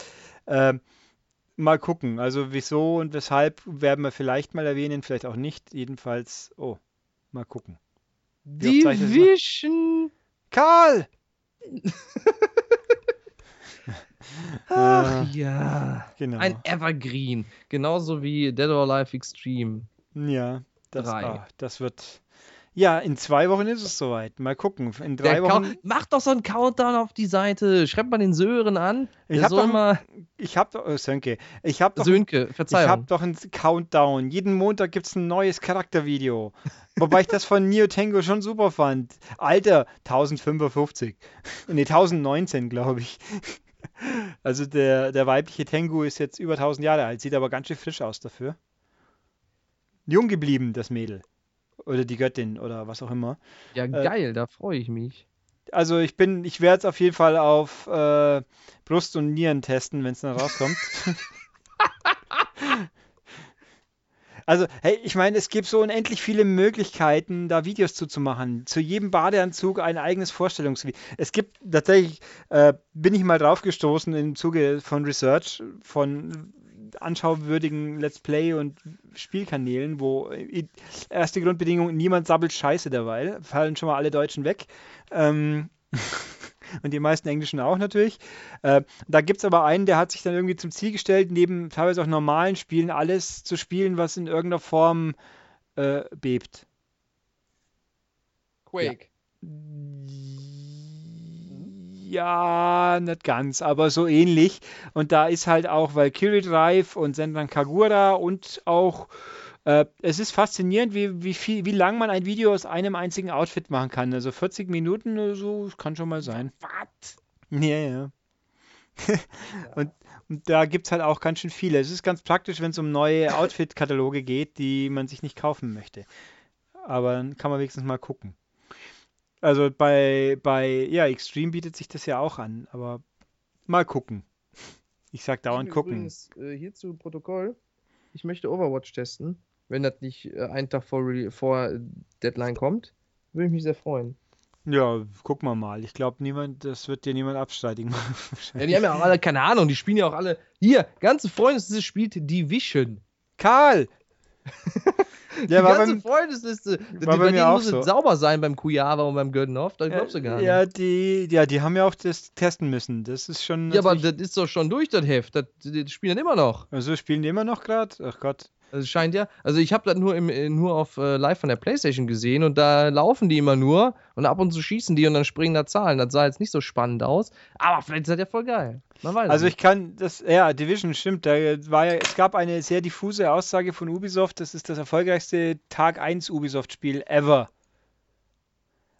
Ähm, mal gucken. Also wieso und weshalb werden wir vielleicht mal erwähnen, vielleicht auch nicht. Jedenfalls, oh, mal gucken. Wie? Division. Karl! *laughs* Ach Äh, ja. genau. Ein Evergreen. Genauso wie Dead or Alive Extreme. ja, das, Drei. ah, das wird. Ja, in zwei Wochen ist es soweit. Mal gucken. In drei Der Wochen. Mach doch so einen Countdown auf die Seite. Schreibt mal den Sören an. Ich Der hab soll doch- mal. Ich hab doch. Oh, Sönke. Ich hab doch. Sönke, Ich habe Verzeihung. doch einen Countdown. Jeden Montag gibt es ein neues Charaktervideo. Wobei ich das von Neo Tango schon super fand. Alter, 1055. Nee, 1019, glaube ich. Also der, der weibliche Tengu ist jetzt über 1000 Jahre alt, sieht aber ganz schön frisch aus dafür. Jung geblieben, das Mädel. Oder die Göttin oder was auch immer. Ja, äh, geil, da freue ich mich. Also ich bin, ich werde es auf jeden Fall auf äh, Brust und Nieren testen, wenn es dann rauskommt. *laughs* Also, hey, ich meine, es gibt so unendlich viele Möglichkeiten, da Videos zuzumachen. Zu jedem Badeanzug ein eigenes Vorstellungsvideo. Es gibt tatsächlich, äh, bin ich mal drauf gestoßen im Zuge von Research, von anschauwürdigen Let's Play und Spielkanälen, wo äh, erste Grundbedingung, niemand sabbelt Scheiße derweil, fallen schon mal alle Deutschen weg. Ähm, *laughs* und die meisten Englischen auch natürlich. Äh, da gibt es aber einen, der hat sich dann irgendwie zum Ziel gestellt, neben teilweise auch normalen Spielen alles zu spielen, was in irgendeiner Form äh, bebt. Quake. Ja, nicht ganz, aber so ähnlich. Und da ist halt auch Valkyrie Drive und Senran Kagura und auch äh, es ist faszinierend, wie, wie, viel, wie lang man ein Video aus einem einzigen Outfit machen kann. Also 40 Minuten oder so, kann schon mal sein. Was? Ja, ja. *laughs* und, und da gibt es halt auch ganz schön viele. Es ist ganz praktisch, wenn es um neue Outfit-Kataloge geht, die man sich nicht kaufen möchte. Aber dann kann man wenigstens mal gucken. Also bei, bei ja, Extreme bietet sich das ja auch an, aber mal gucken. *laughs* Ich sag dauernd gucken. Übrigens, äh, hier zu Protokoll. Ich möchte Overwatch testen. Wenn das nicht äh, einen Tag vor, vor Deadline kommt, würde ich mich sehr freuen. Ja, gucken wir mal. Ich glaube, niemand, das wird dir niemand abstreitigen. *laughs* Ja, die haben ja auch alle, keine Ahnung, die spielen ja auch alle. Hier, ganze Freundesliste spielt Division. Karl! Die Der war ganze beim, Freundesliste. Die, bei denen muss so. sauber sein beim Kujava und beim Gürdenhoff. Das glaubst du gar nicht. ja, die, ja, die haben ja auch das testen müssen. Das ist schon. Ja, aber das ist doch schon durch, das Heft. Das, die spielen dann immer noch. also spielen die immer noch gerade? Ach Gott. Also es scheint ja. Also ich habe das nur, im, äh, nur auf äh, live von der Playstation gesehen und da laufen die immer nur und ab und zu schießen die und dann springen da Zahlen. Das sah jetzt nicht so spannend aus. Aber vielleicht ist das ja voll geil. Man weiß Also ich kann das, ja, Division stimmt. Da war ja, es gab eine sehr diffuse Aussage von Ubisoft, das ist das erfolgreichste Tag 1 Ubisoft-Spiel ever.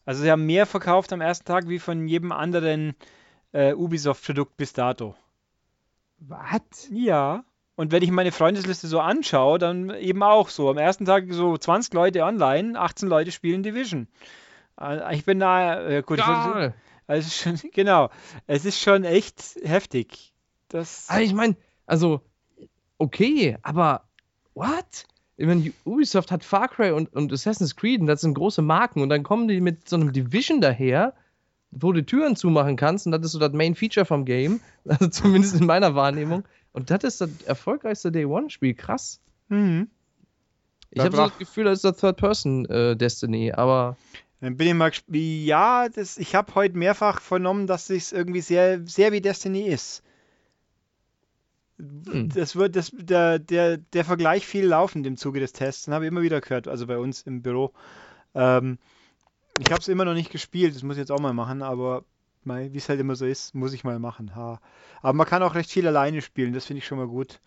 Also sie haben mehr verkauft am ersten Tag wie von jedem anderen äh, Ubisoft-Produkt bis dato. Was? Ja. Und wenn ich meine Freundesliste so anschaue, dann eben auch so. Am ersten Tag so 20 Leute online, 18 Leute spielen Division. Äh, Ich bin da, äh, gut, Geil. also schon, *laughs* genau, es ist schon echt heftig. Das, Also ich meine, also, okay, aber what? Ich meine, Ubisoft hat Far Cry und, und Assassin's Creed und das sind große Marken und dann kommen die mit so einem Division daher, wo du Türen zumachen kannst und das ist so das Main Feature vom Game, *laughs* also zumindest in meiner Wahrnehmung. Und das ist das erfolgreichste Day One-Spiel, krass. Mhm. Ich habe so das Gefühl, das ist das Third-Person-Destiny, aber Dann bin ich mal Ja, das, ich habe heute mehrfach vernommen, dass es irgendwie sehr, sehr wie Destiny ist. Hm. Das wird, das, der, der, der Vergleich viel laufend im Zuge des Tests. Den habe ich immer wieder gehört, also bei uns im Büro. Ähm, ich habe es immer noch nicht gespielt, das muss ich jetzt auch mal machen, aber wie es halt immer so ist, muss ich mal machen. Ha. Aber man kann auch recht viel alleine spielen, das finde ich schon mal gut.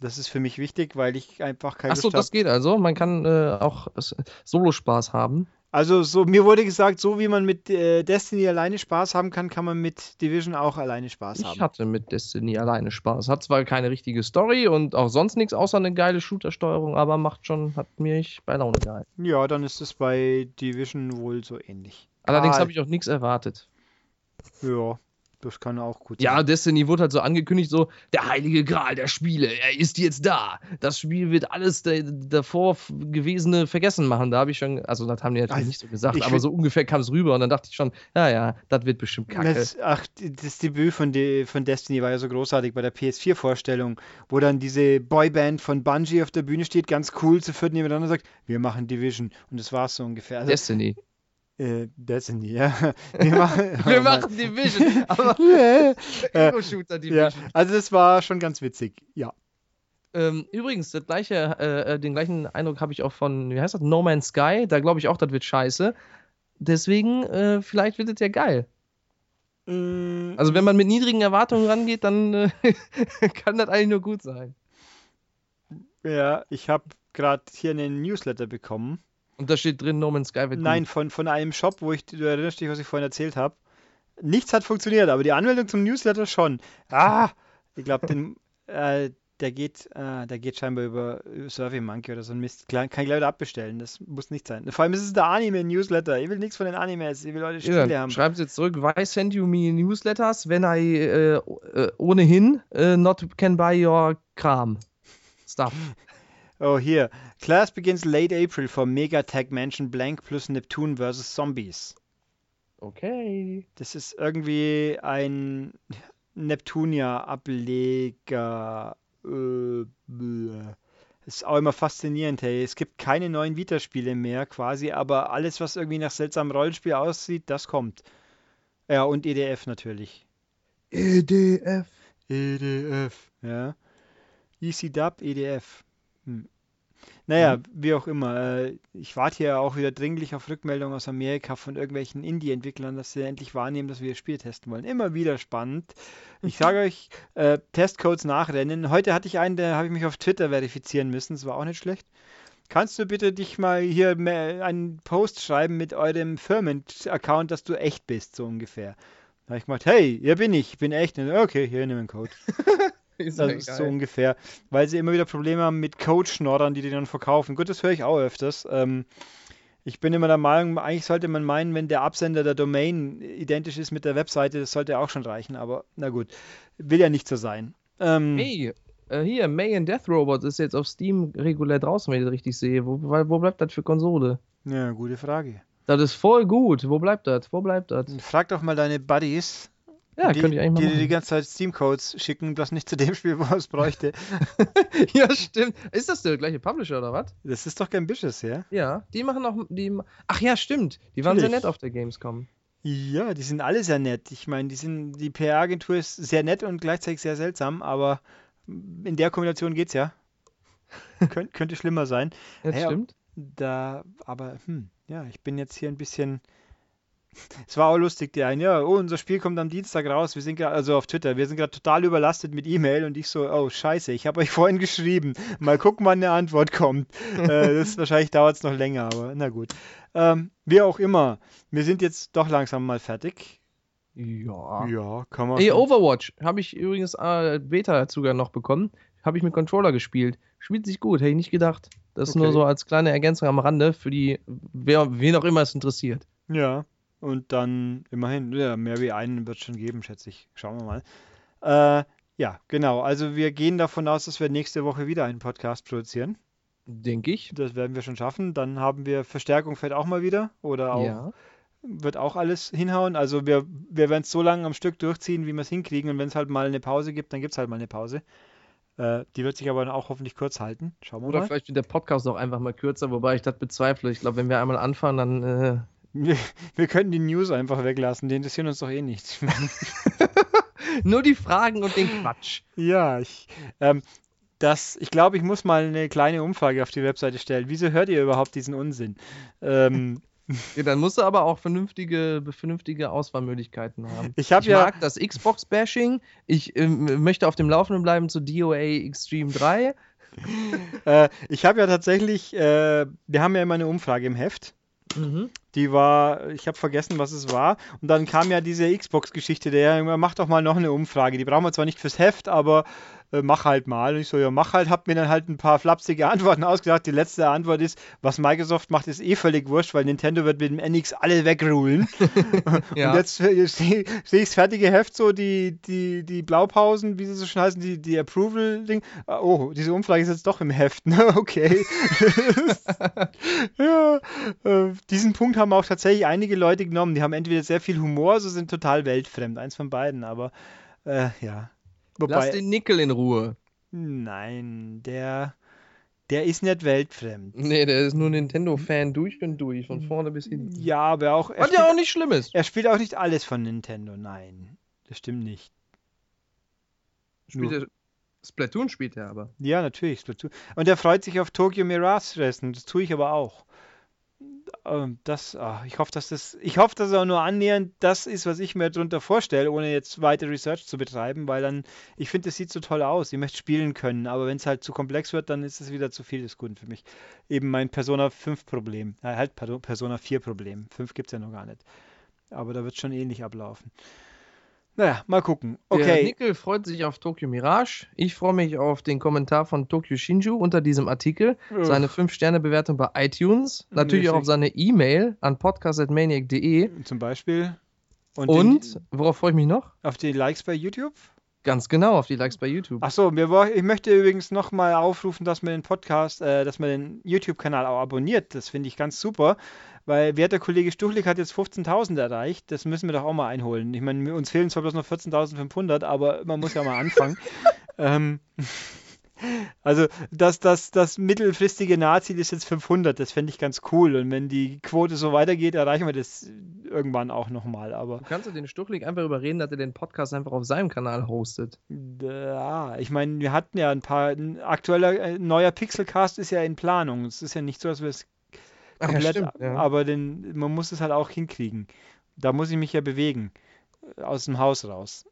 Das ist für mich wichtig, weil ich einfach keine achso, das geht also. Man kann äh, auch S- Solo-Spaß haben. Also so, mir wurde gesagt, so wie man mit äh, Destiny alleine Spaß haben kann, kann man mit Division auch alleine Spaß Ich haben. hatte mit Destiny alleine Spaß. Hat zwar keine richtige Story und auch sonst nichts außer eine geile Shooter-Steuerung, aber macht schon, hat mich bei Laune gehalten. Ja, dann ist es bei Division wohl so ähnlich. Allerdings Ah, habe ich auch nichts erwartet. Ja, das kann auch gut Ja, sein. Destiny wurde halt so angekündigt, so der heilige Gral der Spiele, er ist jetzt da. Das Spiel wird alles davor gewesene vergessen machen. Da habe ich schon, also das haben die natürlich Also, nicht so gesagt, aber so ungefähr kam es rüber und dann dachte ich schon, ja, ja, das wird bestimmt kacke. Das, ach, das Debüt von, De von Destiny war ja so großartig bei der PS4-Vorstellung, wo dann diese Boyband von Bungie auf der Bühne steht, ganz cool zu vierten nebeneinander sagt, wir machen Division. Und das war es so ungefähr. Also, Destiny. Äh, Destiny, ja. *laughs* Wir machen, *laughs* Wir oh machen Division, *laughs* aber Ja, Ego-Shooter ja, Division. also das war schon ganz witzig, ja. Ähm, übrigens, gleiche, äh, äh, den gleichen Eindruck habe ich auch von, wie heißt das, No Man's Sky. Da glaube ich auch, das wird scheiße. Deswegen, äh, vielleicht wird es ja geil. Also, wenn man mit niedrigen Erwartungen rangeht, dann äh, kann das eigentlich nur gut sein. Ja, ich habe gerade hier einen Newsletter bekommen. Und da steht drin, No Man's Sky wird Nein, gut. von, von einem Shop, wo ich, du erinnerst dich, was ich vorhin erzählt habe. Nichts hat funktioniert, aber die Anmeldung zum Newsletter schon. Ah, ich glaube, den, *laughs* äh, der geht, äh, der geht scheinbar über Survey Monkey oder so ein Mist. Kann ich gleich wieder abbestellen, das muss nicht sein. Vor allem ist es der Anime-Newsletter. Ich will nichts von den Animes, ich will Leute Ja, Spiele dann haben. schreibt jetzt zurück, why send you me newsletters when I äh, äh, ohnehin äh, not can buy your Kram. Stuff. *laughs* Oh, hier. Class begins late April for Megatech Mansion Blank plus Neptune vs. Zombies. Okay. Das ist irgendwie ein Neptunia-Ableger. Äh, ist auch immer faszinierend, hey. Es gibt keine neuen Vita-Spiele mehr quasi, aber alles, was irgendwie nach seltsamem Rollenspiel aussieht, das kommt. Ja, und EDF natürlich. EDF. EDF, ja. ECDub, EDF. Hm. Naja, Mhm. wie auch immer. äh, Ich warte hier auch wieder dringlich auf Rückmeldungen aus Amerika von irgendwelchen Indie-Entwicklern, dass sie endlich wahrnehmen, dass wir das Spiel testen wollen. Immer wieder spannend. Ich sage *laughs* euch, äh, Testcodes nachrennen. Heute hatte ich einen, da habe ich mich auf Twitter verifizieren müssen. Das war auch nicht schlecht. Kannst du bitte dich mal hier einen Post schreiben mit eurem Firmen-Account, dass du echt bist, so ungefähr. Da habe ich gemacht, hey, hier bin ich, ich bin echt. Und, okay, hier nimm den Code. *laughs* *laughs* Ist Das ja ist geil. so ungefähr, weil sie immer wieder Probleme haben mit Code-Schnorrern, die die dann verkaufen. Gut, das höre ich auch öfters. Ähm, ich bin immer der Meinung, eigentlich sollte man meinen, wenn der Absender der Domain identisch ist mit der Webseite, das sollte auch schon reichen, aber na gut, will ja nicht so sein. Ähm, Hey, äh, hier, May and Death Robot ist jetzt auf Steam regulär draußen, wenn ich das richtig sehe. Wo, wo wo bleibt das für Konsole? ja, gute Frage. Das ist voll gut. Wo bleibt das? Wo bleibt das? Frag doch mal deine Buddies, Ja, die, könnte ich eigentlich mal die die machen. ganze Zeit Steam-Codes schicken, das nicht zu dem Spiel, wo es bräuchte. *laughs* ja, stimmt. Ist das der gleiche Publisher oder was? Das ist doch kein Ambitious, ja? Ja, die machen auch die. Ach ja, stimmt. Die waren sehr Natürlich. nett auf der Gamescom. Ja, die sind alle sehr nett. Ich meine, die sind, die PR-Agentur ist sehr nett und gleichzeitig sehr seltsam, aber in der Kombination geht's ja. *laughs* Könnt, könnte schlimmer sein. Das Ja, stimmt. Da, aber hm, ja, ich bin jetzt hier ein bisschen. Es war auch lustig, die einen, ja, oh, unser Spiel kommt am Dienstag raus. Wir sind gerade, also auf Twitter, wir sind gerade total überlastet mit E-Mail und ich so, oh, scheiße, ich habe euch *laughs* vorhin geschrieben. Mal gucken, wann eine Antwort kommt. *laughs* äh, das wahrscheinlich dauert es noch länger, aber na gut. Ähm, wie auch immer, wir sind jetzt doch langsam mal fertig. Ja. Ja, kann man. Ey, Overwatch habe ich übrigens äh, Beta-Zugang noch bekommen. Habe ich mit Controller gespielt. Spielt sich gut, hätte ich nicht gedacht. Das ist nur Okay. so als kleine Ergänzung am Rande für die, wer, wen auch immer es interessiert. Ja, und dann immerhin, ja, mehr wie einen wird es schon geben, schätze ich. Schauen wir mal. Äh, ja, genau. Also wir gehen davon aus, dass wir nächste Woche wieder einen Podcast produzieren. Denke ich. Das werden wir schon schaffen. Dann haben wir Verstärkung fällt auch mal wieder oder auch Ja. wird auch alles hinhauen. Also wir, wir werden es so lange am Stück durchziehen, wie wir es hinkriegen. Und wenn es halt mal eine Pause gibt, dann gibt es halt mal eine Pause. Äh, die wird sich aber dann auch hoffentlich kurz halten. Schauen wir Oder mal. vielleicht wird der Podcast auch einfach mal kürzer, wobei ich das bezweifle. Ich glaube, wenn wir einmal anfangen, dann. Äh, Wir, wir könnten die News einfach weglassen. Die interessieren uns doch eh nicht. *laughs* nur die Fragen und den Quatsch. Ja, ich, ähm, das, ich glaube, ich muss mal eine kleine Umfrage auf die Webseite stellen. Wieso hört ihr überhaupt diesen Unsinn? Ähm, *laughs* Ja, dann musst du aber auch vernünftige, vernünftige Auswahlmöglichkeiten haben. ich habe Ich ja, mag das Xbox-Bashing. Ich ähm, möchte auf dem Laufenden bleiben zu DOA Extreme 3. *laughs* äh, ich habe ja tatsächlich, äh, wir haben ja immer eine Umfrage im Heft. Mhm. Die war, ich habe vergessen, was es war. Und dann kam ja diese Xbox-Geschichte, der ja, mach doch mal noch eine Umfrage. Die brauchen wir zwar nicht fürs Heft, aber äh, mach halt mal. Und ich so, ja, mach halt, hab mir dann halt ein paar flapsige *laughs* Antworten ausgedacht. Die letzte Antwort ist, was Microsoft macht, ist eh völlig wurscht, weil Nintendo wird mit dem NX alle wegrulen. *laughs* Ja. Und jetzt sehe seh ich das fertige Heft, so die, die, die Blaupausen, wie sie so schön heißen, die, die Approval-Ding. Ah, Oh, diese Umfrage ist jetzt doch im Heft. ne? *laughs* okay. ja, äh, diesen Punkt haben auch tatsächlich einige Leute genommen. Die haben entweder sehr viel Humor, so sind total weltfremd. Eins von beiden, aber äh, ja. Lass Wobei, den Nickel in Ruhe. nein, der, der ist nicht weltfremd. Nee, der ist nur Nintendo-Fan durch und durch, von vorne bis hinten. Ja, aber auch. Er Was ja auch nicht schlimm ist. er spielt auch nicht alles von Nintendo, nein. Das stimmt nicht. Spielt Nur- er, Splatoon spielt er aber. Ja, natürlich. Splatoon. Und er freut sich auf Tokyo Mirage Resten. Das tue ich aber auch. Ähm, Das, ah, ich hoffe, dass das, ich hoffe, dass es auch nur annähernd das ist, was ich mir darunter vorstelle, ohne jetzt weiter Research zu betreiben, weil dann, ich finde, das sieht so toll aus. Ich möchte spielen können, aber wenn es halt zu komplex wird, dann ist es wieder zu viel des Guten für mich. Eben mein Persona 5 Problem. Äh, halt Persona 4 Problem. 5 gibt es ja noch gar nicht. Aber da wird schon ähnlich ablaufen. Naja, mal gucken. Der Okay. Nickel freut sich auf Tokyo Mirage. Ich freue mich auf den Kommentar von Tokyo Shinju unter diesem Artikel. Seine 5-Sterne-Bewertung bei iTunes. Natürlich auch auf seine E-Mail an podcast.maniac.de. Zum Beispiel. Und, Und, den, worauf freue ich mich noch? auf die Likes bei YouTube? Ganz genau, auf die Likes bei YouTube. Achso, ich möchte übrigens nochmal aufrufen, dass man den Podcast, äh, dass man den YouTube-Kanal auch abonniert. Das finde ich ganz super, weil werter Kollege Stuchlik hat jetzt 15.000 erreicht. Das müssen wir doch auch mal einholen. Ich meine, uns fehlen zwar bloß noch 14.500, aber man muss ja mal anfangen. *laughs* ähm, also das, das, das mittelfristige Nahziel ist jetzt 500. Das fände ich ganz cool. Und wenn die Quote so weitergeht, erreichen wir das irgendwann auch nochmal, aber. Du kannst du den Stuchlik einfach überreden, dass er den Podcast einfach auf seinem Kanal hostet. Ja, ich meine, wir hatten ja ein paar. Ein aktueller äh, neuer Pixelcast ist ja in Planung. Es ist ja nicht so, dass wir es Ach ja, komplett, stimmt, ja. aber den, man muss es halt auch hinkriegen. Da muss ich mich ja bewegen. äh, Aus dem Haus raus.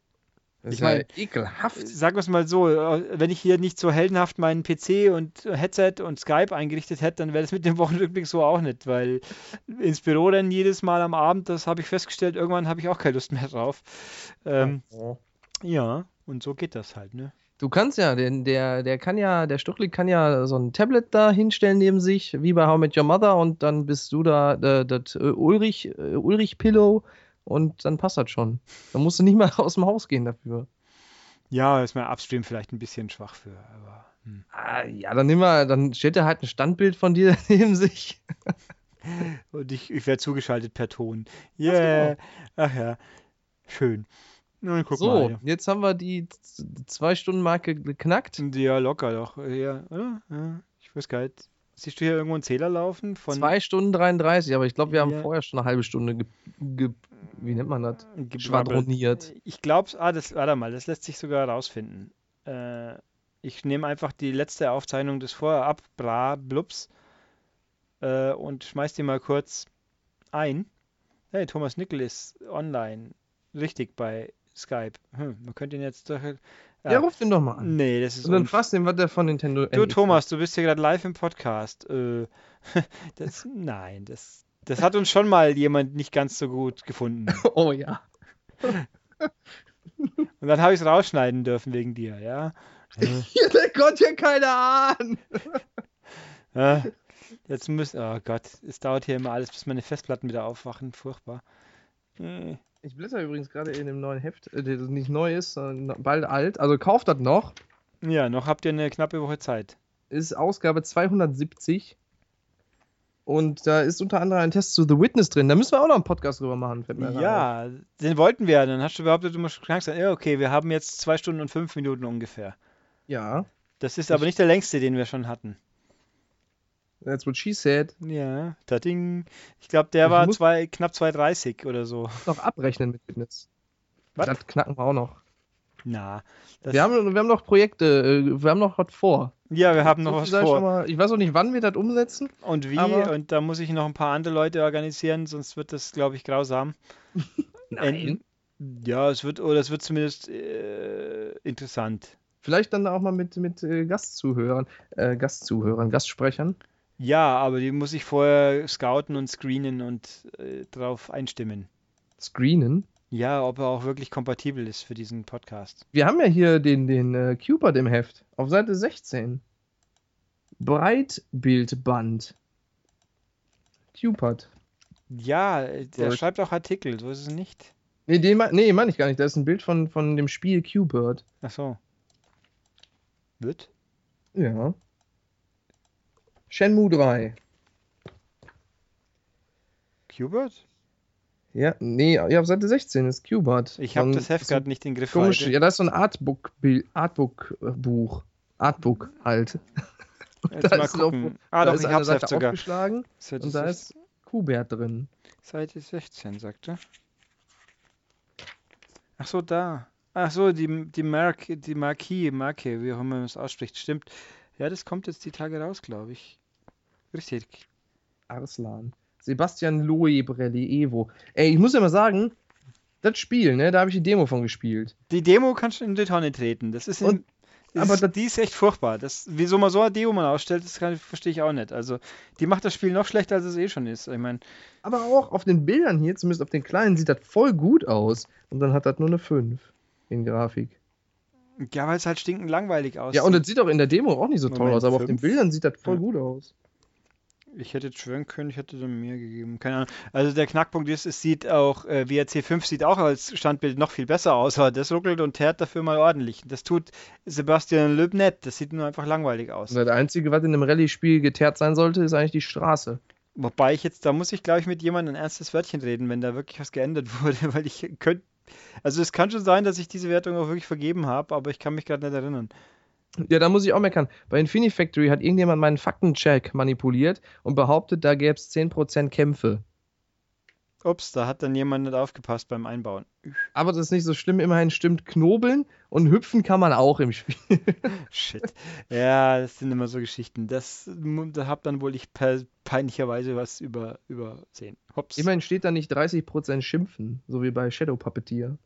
Das Ich ist ja ekelhaft. Sagen wir es mal so, äh, wenn ich hier nicht so heldenhaft meinen PC und Headset und Skype eingerichtet hätte, dann wäre das mit dem *laughs* Wochenrückblick so auch nicht, weil ins Büro rennen jedes Mal am Abend, das habe ich festgestellt, irgendwann habe ich auch keine Lust mehr drauf. Ähm, Oh. ja, und so geht das halt, ne? Du kannst ja, denn der, der kann ja, der Stuchlik kann ja so ein Tablet da hinstellen neben sich, wie bei How Met Your Mother, und dann bist du da äh, das äh, Ulrich, äh, Ulrich Pillow und dann passt das schon. Da musst du nicht mal *laughs* aus dem Haus gehen dafür. Ja, ist mein Upstream vielleicht ein bisschen schwach für, aber. Hm. Ah, ja, dann nimm mal, dann steht da halt ein Standbild von dir *laughs* neben sich. *laughs* Und ich, ich werde zugeschaltet per Ton. genau. Yeah. Ach ja. Schön. Nun, guck so, mal. jetzt haben wir die Zwei-Stunden-Marke geknackt. Ja, locker doch. Ja, oder? Ja, ich weiß gar nicht. Siehst du hier irgendwo einen Zähler laufen? Von Zwei Stunden 33, aber ich glaube, wir haben Ja. vorher schon eine halbe Stunde ge, ge, wie nennt man das? Gebrabbelt. Schwadroniert. Ich glaube, ah, das, warte mal, das lässt sich sogar rausfinden. Äh, ich nehme einfach die letzte Aufzeichnung des vorher ab, bla, blups, äh, und schmeiß die mal kurz ein. Hey, Thomas Nickel ist online. Richtig bei Skype. Hm, man könnte ihn jetzt doch. Ja, ruf den doch mal an. Nee, das ist Und dann fragst du ihn, was der von Nintendo Du, Thomas, du bist hier gerade live im Podcast. Äh, *laughs* das, nein, das, das hat uns schon mal jemand nicht ganz so gut gefunden. *laughs* Oh ja. Und dann habe ich es rausschneiden dürfen wegen dir, ja? *laughs* Ja, der konnte ja keine Ahnung. Ja, jetzt müsst, oh Gott, es dauert hier immer alles, bis meine Festplatten wieder aufwachen. Furchtbar. Äh, Ich blätter übrigens gerade in dem neuen Heft, äh, das nicht neu ist, sondern bald alt. Also kauft das noch. Ja, noch habt ihr eine knappe Woche Zeit. Ist Ausgabe 270. Und da ist unter anderem ein Test zu The Witness drin. Da müssen wir auch noch einen Podcast drüber machen. Fällt mir. Ja, den wollten wir. Dann hast du behauptet, du musst krank sein. Ja, okay, wir haben jetzt zwei Stunden und fünf Minuten ungefähr. Ja. Das ist aber Ich- nicht der längste, den wir schon hatten. That's what she said. Ja, tading. Ich glaube, der Ich war zwei, knapp 2,30 oder so. Noch abrechnen mit Witness. Was? Das knacken wir auch noch. Na, das, Wir haben, wir haben noch Projekte, äh, wir haben noch was vor. ja, wir haben noch So was vor. Mal, ich weiß auch nicht, wann wir das umsetzen. Und wie? Und da muss ich noch ein paar andere Leute organisieren, sonst wird das, glaube ich, grausam. *laughs* enden. Ja, es wird, oder es wird zumindest äh, interessant. Vielleicht dann auch mal mit, mit äh, Gastzuhörern, äh, Gastzuhörern, Gastsprechern. Ja, aber die muss ich vorher scouten und screenen und äh, drauf einstimmen. Screenen. Ja, ob er auch wirklich kompatibel ist für diesen Podcast. Wir haben ja hier den, den äh, Cupid im Heft. Auf Seite 16. Breitbildband. Cupid. Ja, der Gut. schreibt auch Artikel, so ist es nicht. Nee, den nee, meine ich gar nicht. Da ist ein Bild von, von dem Spiel Cupid. Ach so. Wird? Ja. Shenmue 3. Qbert? Ja, nee, ja, auf Seite 16 ist Cupid. Ich habe das Heft so gerade nicht in den Griff. Komisch, ja, da ist so ein Artbook, Artbook Buch. Artbook halt. *laughs* Jetzt da mal ist gucken. Ah, da doch, ist ich hab's Seite sogar. aufgeschlagen Seite, und da 16, ist Kubert drin. Seite 16, sagt er. Ach so, da. Ach so, die, die Mark, die Marquis, Marke, wie auch immer man es ausspricht, stimmt. Ja, das kommt jetzt die Tage raus, glaube ich. Richtig. Arslan. Sebastian Loebrelli Evo. Ey, ich muss ja mal sagen, das Spiel, ne, da habe ich die Demo von gespielt. Die Demo kannst du in die Tonne treten. Das ist, in, Und- das aber ist das- die ist echt furchtbar. Das, wieso man so eine Demo mal ausstellt, das verstehe ich auch nicht. Also, die macht das Spiel noch schlechter, als es eh schon ist. Ich meine, Aber auch auf den Bildern hier, zumindest auf den kleinen, sieht das voll gut aus. Und dann hat das nur eine 5 in Grafik. Ja, weil es halt stinkend langweilig aussieht. Ja, und das sieht auch in der Demo auch nicht so toll Moment, aus, aber auf den fünf? Bildern sieht das voll Ja. gut aus. Ich hätte jetzt schwören können, ich hätte dann mehr gegeben. Keine Ahnung. Also der Knackpunkt ist, es sieht auch, äh, WRC 5 sieht auch als Standbild noch viel besser aus, aber das ruckelt und teert dafür mal ordentlich. Das tut Sebastian Löb nicht. Das sieht nur einfach langweilig aus. Das Einzige, was in einem Rallye-Spiel geteert sein sollte, ist eigentlich die Straße. Wobei ich jetzt, da muss ich glaube ich mit jemandem ein ernstes Wörtchen reden, wenn da wirklich was geändert *laughs* wurde, weil ich könnte, also es kann schon sein, dass ich diese Wertung auch wirklich vergeben habe, aber ich kann mich gerade nicht erinnern. Ja, da muss ich auch meckern. Bei Infinifactory hat irgendjemand meinen Faktencheck manipuliert und behauptet, da gäbe es 10% Kämpfe. Ups, da hat dann jemand nicht aufgepasst beim Einbauen. Aber das ist nicht so schlimm. Immerhin stimmt Knobeln und hüpfen kann man auch im Spiel. *laughs* Shit. Ja, das sind immer so Geschichten. Das, da hab dann wohl ich per, peinlicherweise was über, übersehen. Hops. Immerhin steht da nicht 30% Schimpfen, so wie bei Shadow Puppeteer.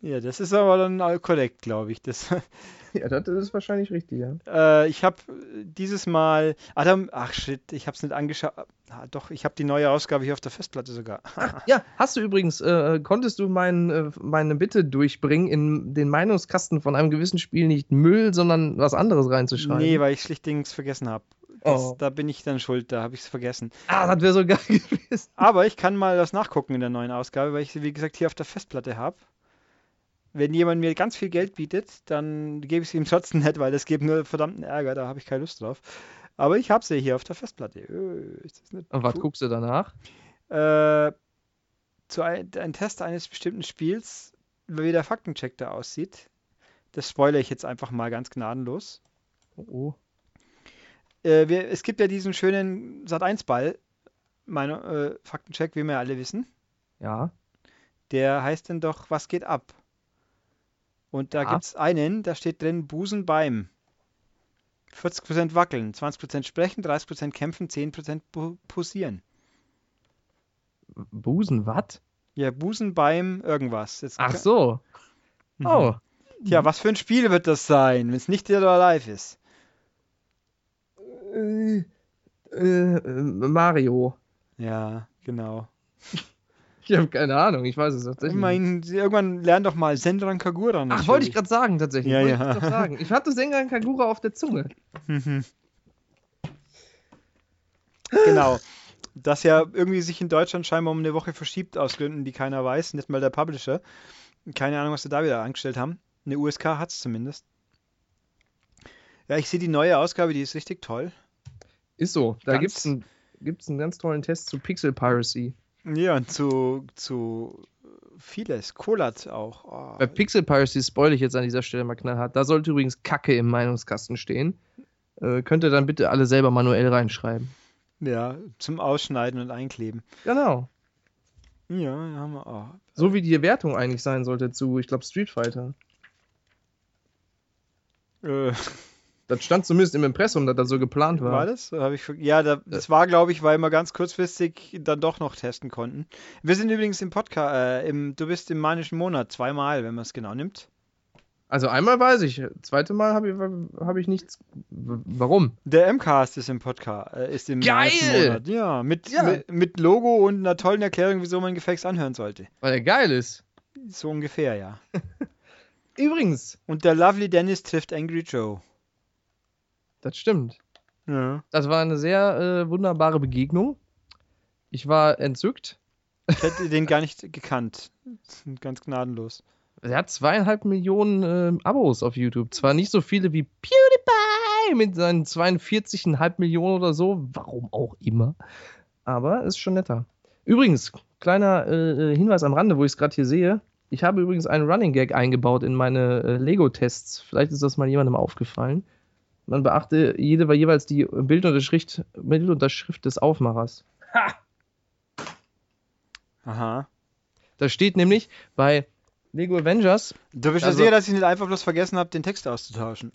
Ja, das ist aber dann all korrekt, glaube ich. Das, *laughs* Ja, das ist wahrscheinlich richtig, ja. äh, ich habe dieses Mal. Adam, ach shit, ich habe es nicht angeschaut. Ah, doch, ich habe die neue Ausgabe hier auf der Festplatte sogar. Ja, hast du übrigens, äh, konntest du mein, äh, meine Bitte durchbringen, in den Meinungskasten von einem gewissen Spiel nicht Müll, sondern was anderes reinzuschreiben? Nee, weil ich schlichtdings vergessen habe. Das, Oh. Da bin ich dann schuld, da habe ich es vergessen. Ah, das wäre so geil *laughs* gewesen. Aber ich kann mal das nachgucken in der neuen Ausgabe, weil ich sie, wie gesagt, hier auf der Festplatte habe. Wenn jemand mir ganz viel Geld bietet, dann gebe ich es ihm trotzdem nicht, weil das gibt nur verdammten Ärger, da habe ich keine Lust drauf. Aber ich habe sie hier auf der Festplatte. Nicht Und was cool? guckst du danach? Äh, zu ein, ein Test eines bestimmten Spiels, wie der Faktencheck da aussieht. Das spoilere ich jetzt einfach mal ganz gnadenlos. Oh, oh. Äh, wir, es gibt ja diesen schönen Sat1-Ball, meine äh, Faktencheck, wie wir alle wissen. Ja. Der heißt denn doch, was geht ab? Und da Ja. gibt es einen, da steht drin Busen beim. 40% wackeln, 20% sprechen, 30% kämpfen, 10% pu- posieren. Busen, was? Ja, Busen beim irgendwas. Jetzt Ach so. Mhm. Oh. Tja, was für ein Spiel wird das sein, wenn es nicht Dead or Alive ist? Äh, äh, äh, Mario. Ja, genau. Ich habe keine Ahnung, ich weiß es tatsächlich. Ich meine, irgendwann lern doch mal Senran Kagura Ach, natürlich. wollte ich gerade sagen, tatsächlich. Ja, ja. Ich, sagen. ich hatte Senran Kagura auf der Zunge. Mhm. Genau. Das ja irgendwie sich in Deutschland scheinbar um eine Woche verschiebt aus Gründen, die keiner weiß, nicht mal der Publisher. Keine Ahnung, was sie da wieder angestellt haben. Eine USK hat es zumindest. Ja, ich sehe die neue Ausgabe, die ist richtig toll. Ist so. Da gibt es einen, gibt's einen ganz tollen Test zu Pixel Piracy. Ja, und zu, zu vieles. Kolat auch. Oh. Bei Pixel Piracy spoil ich jetzt an dieser Stelle mal knallhart. Da sollte übrigens Kacke im Meinungskasten stehen. Äh, könnt ihr dann bitte alle selber manuell reinschreiben. Ja, zum Ausschneiden und Einkleben. Genau. Ja, ja, haben wir auch. So wie die Wertung eigentlich sein sollte zu, ich glaube, Street Fighter. Äh, Das stand zumindest im Impressum, dass das so geplant war. war das? Hab ich, ja, da, das war, glaube ich, weil wir ganz kurzfristig dann doch noch testen konnten. Wir sind übrigens im Podcast, äh, im, du bist im manischen Monat zweimal, wenn man es genau nimmt. Also einmal weiß ich, zweite Mal habe ich, hab ich nichts. Warum? Der MCAST ist im Podcast, äh, ist im Geil! Monat. Ja, mit, Ja. Mit, mit Logo und einer tollen Erklärung, wieso man Gefäß anhören sollte. Weil er geil ist. So ungefähr, ja. *laughs* Übrigens, Und der Lovely Dennis trifft Angry Joe. Das stimmt. Ja. Das war eine sehr äh, wunderbare Begegnung. Ich war entzückt. Ich hätte den gar nicht gekannt. Ganz gnadenlos. Er hat zweieinhalb Millionen äh, Abos auf YouTube. Zwar nicht so viele wie PewDiePie mit seinen 42,5 Millionen oder so, warum auch immer. Aber ist schon netter. Übrigens, kleiner äh, äh, Hinweis am Rande, wo ich es gerade hier sehe. Ich habe übrigens einen Running Gag eingebaut in meine äh, Lego-Tests. Vielleicht ist das mal jemandem aufgefallen. Man beachte jede, jeweils die Bildunterschrift, Bildunterschrift des Aufmachers. Aha. Da steht nämlich bei Lego Avengers Du bist Also- ja sicher, dass ich nicht einfach bloß vergessen habe, den Text auszutauschen.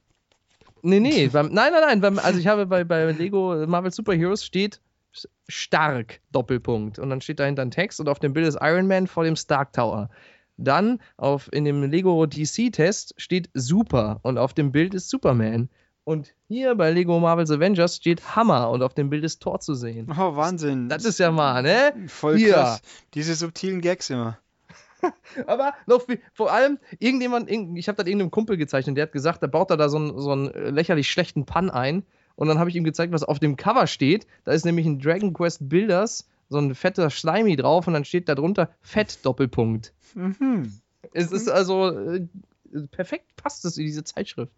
Nee, nee, beim, nein, nein, nein. Beim, also ich habe bei, bei Lego Marvel Super Heroes steht stark, Doppelpunkt. Und dann steht dahinter ein Text und auf dem Bild ist Iron Man vor dem Stark Tower. Dann auf, in dem Lego DC-Test steht super und auf dem Bild ist Superman. Und hier bei Lego Marvel's Avengers steht Hammer und auf dem Bild ist Tor zu sehen. Oh, Wahnsinn. Das ist ja mal, ne? voll hier. krass. Diese subtilen Gags immer. *laughs* Aber noch viel, vor allem, irgendjemand, irgend- ich habe das irgendeinem Kumpel gezeichnet, der hat gesagt, da baut er da so einen, so einen lächerlich schlechten Pan ein. Und dann habe ich ihm gezeigt, was auf dem Cover steht. Da ist nämlich ein Dragon Quest Builders, so ein fetter Slimy drauf und dann steht da drunter Fett Doppelpunkt. Mhm. Es ist also äh, perfekt passt es in diese Zeitschrift.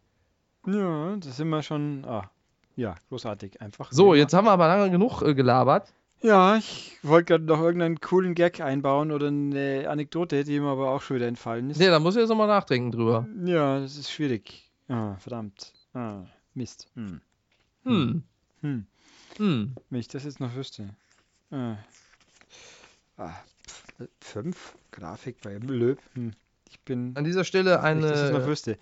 Ja, das sind wir schon. Ah, ja, großartig. Einfach. So, jetzt haben wir aber lange genug äh, gelabert. Ja, ich wollte gerade noch irgendeinen coolen Gag einbauen oder eine Anekdote, die mir aber auch schon wieder entfallen ist. Nee, da muss ich jetzt nochmal nachdenken drüber. Ja, das ist schwierig. Ah, verdammt. Ah, Mist. Hm. Hm. Hm. Hm. Wenn ich das jetzt noch wüsste. Ah. Ah, pf- fünf? Grafik bei Löb. Hm. Ich bin. An dieser Stelle wenn ich das jetzt noch eine, wüsste.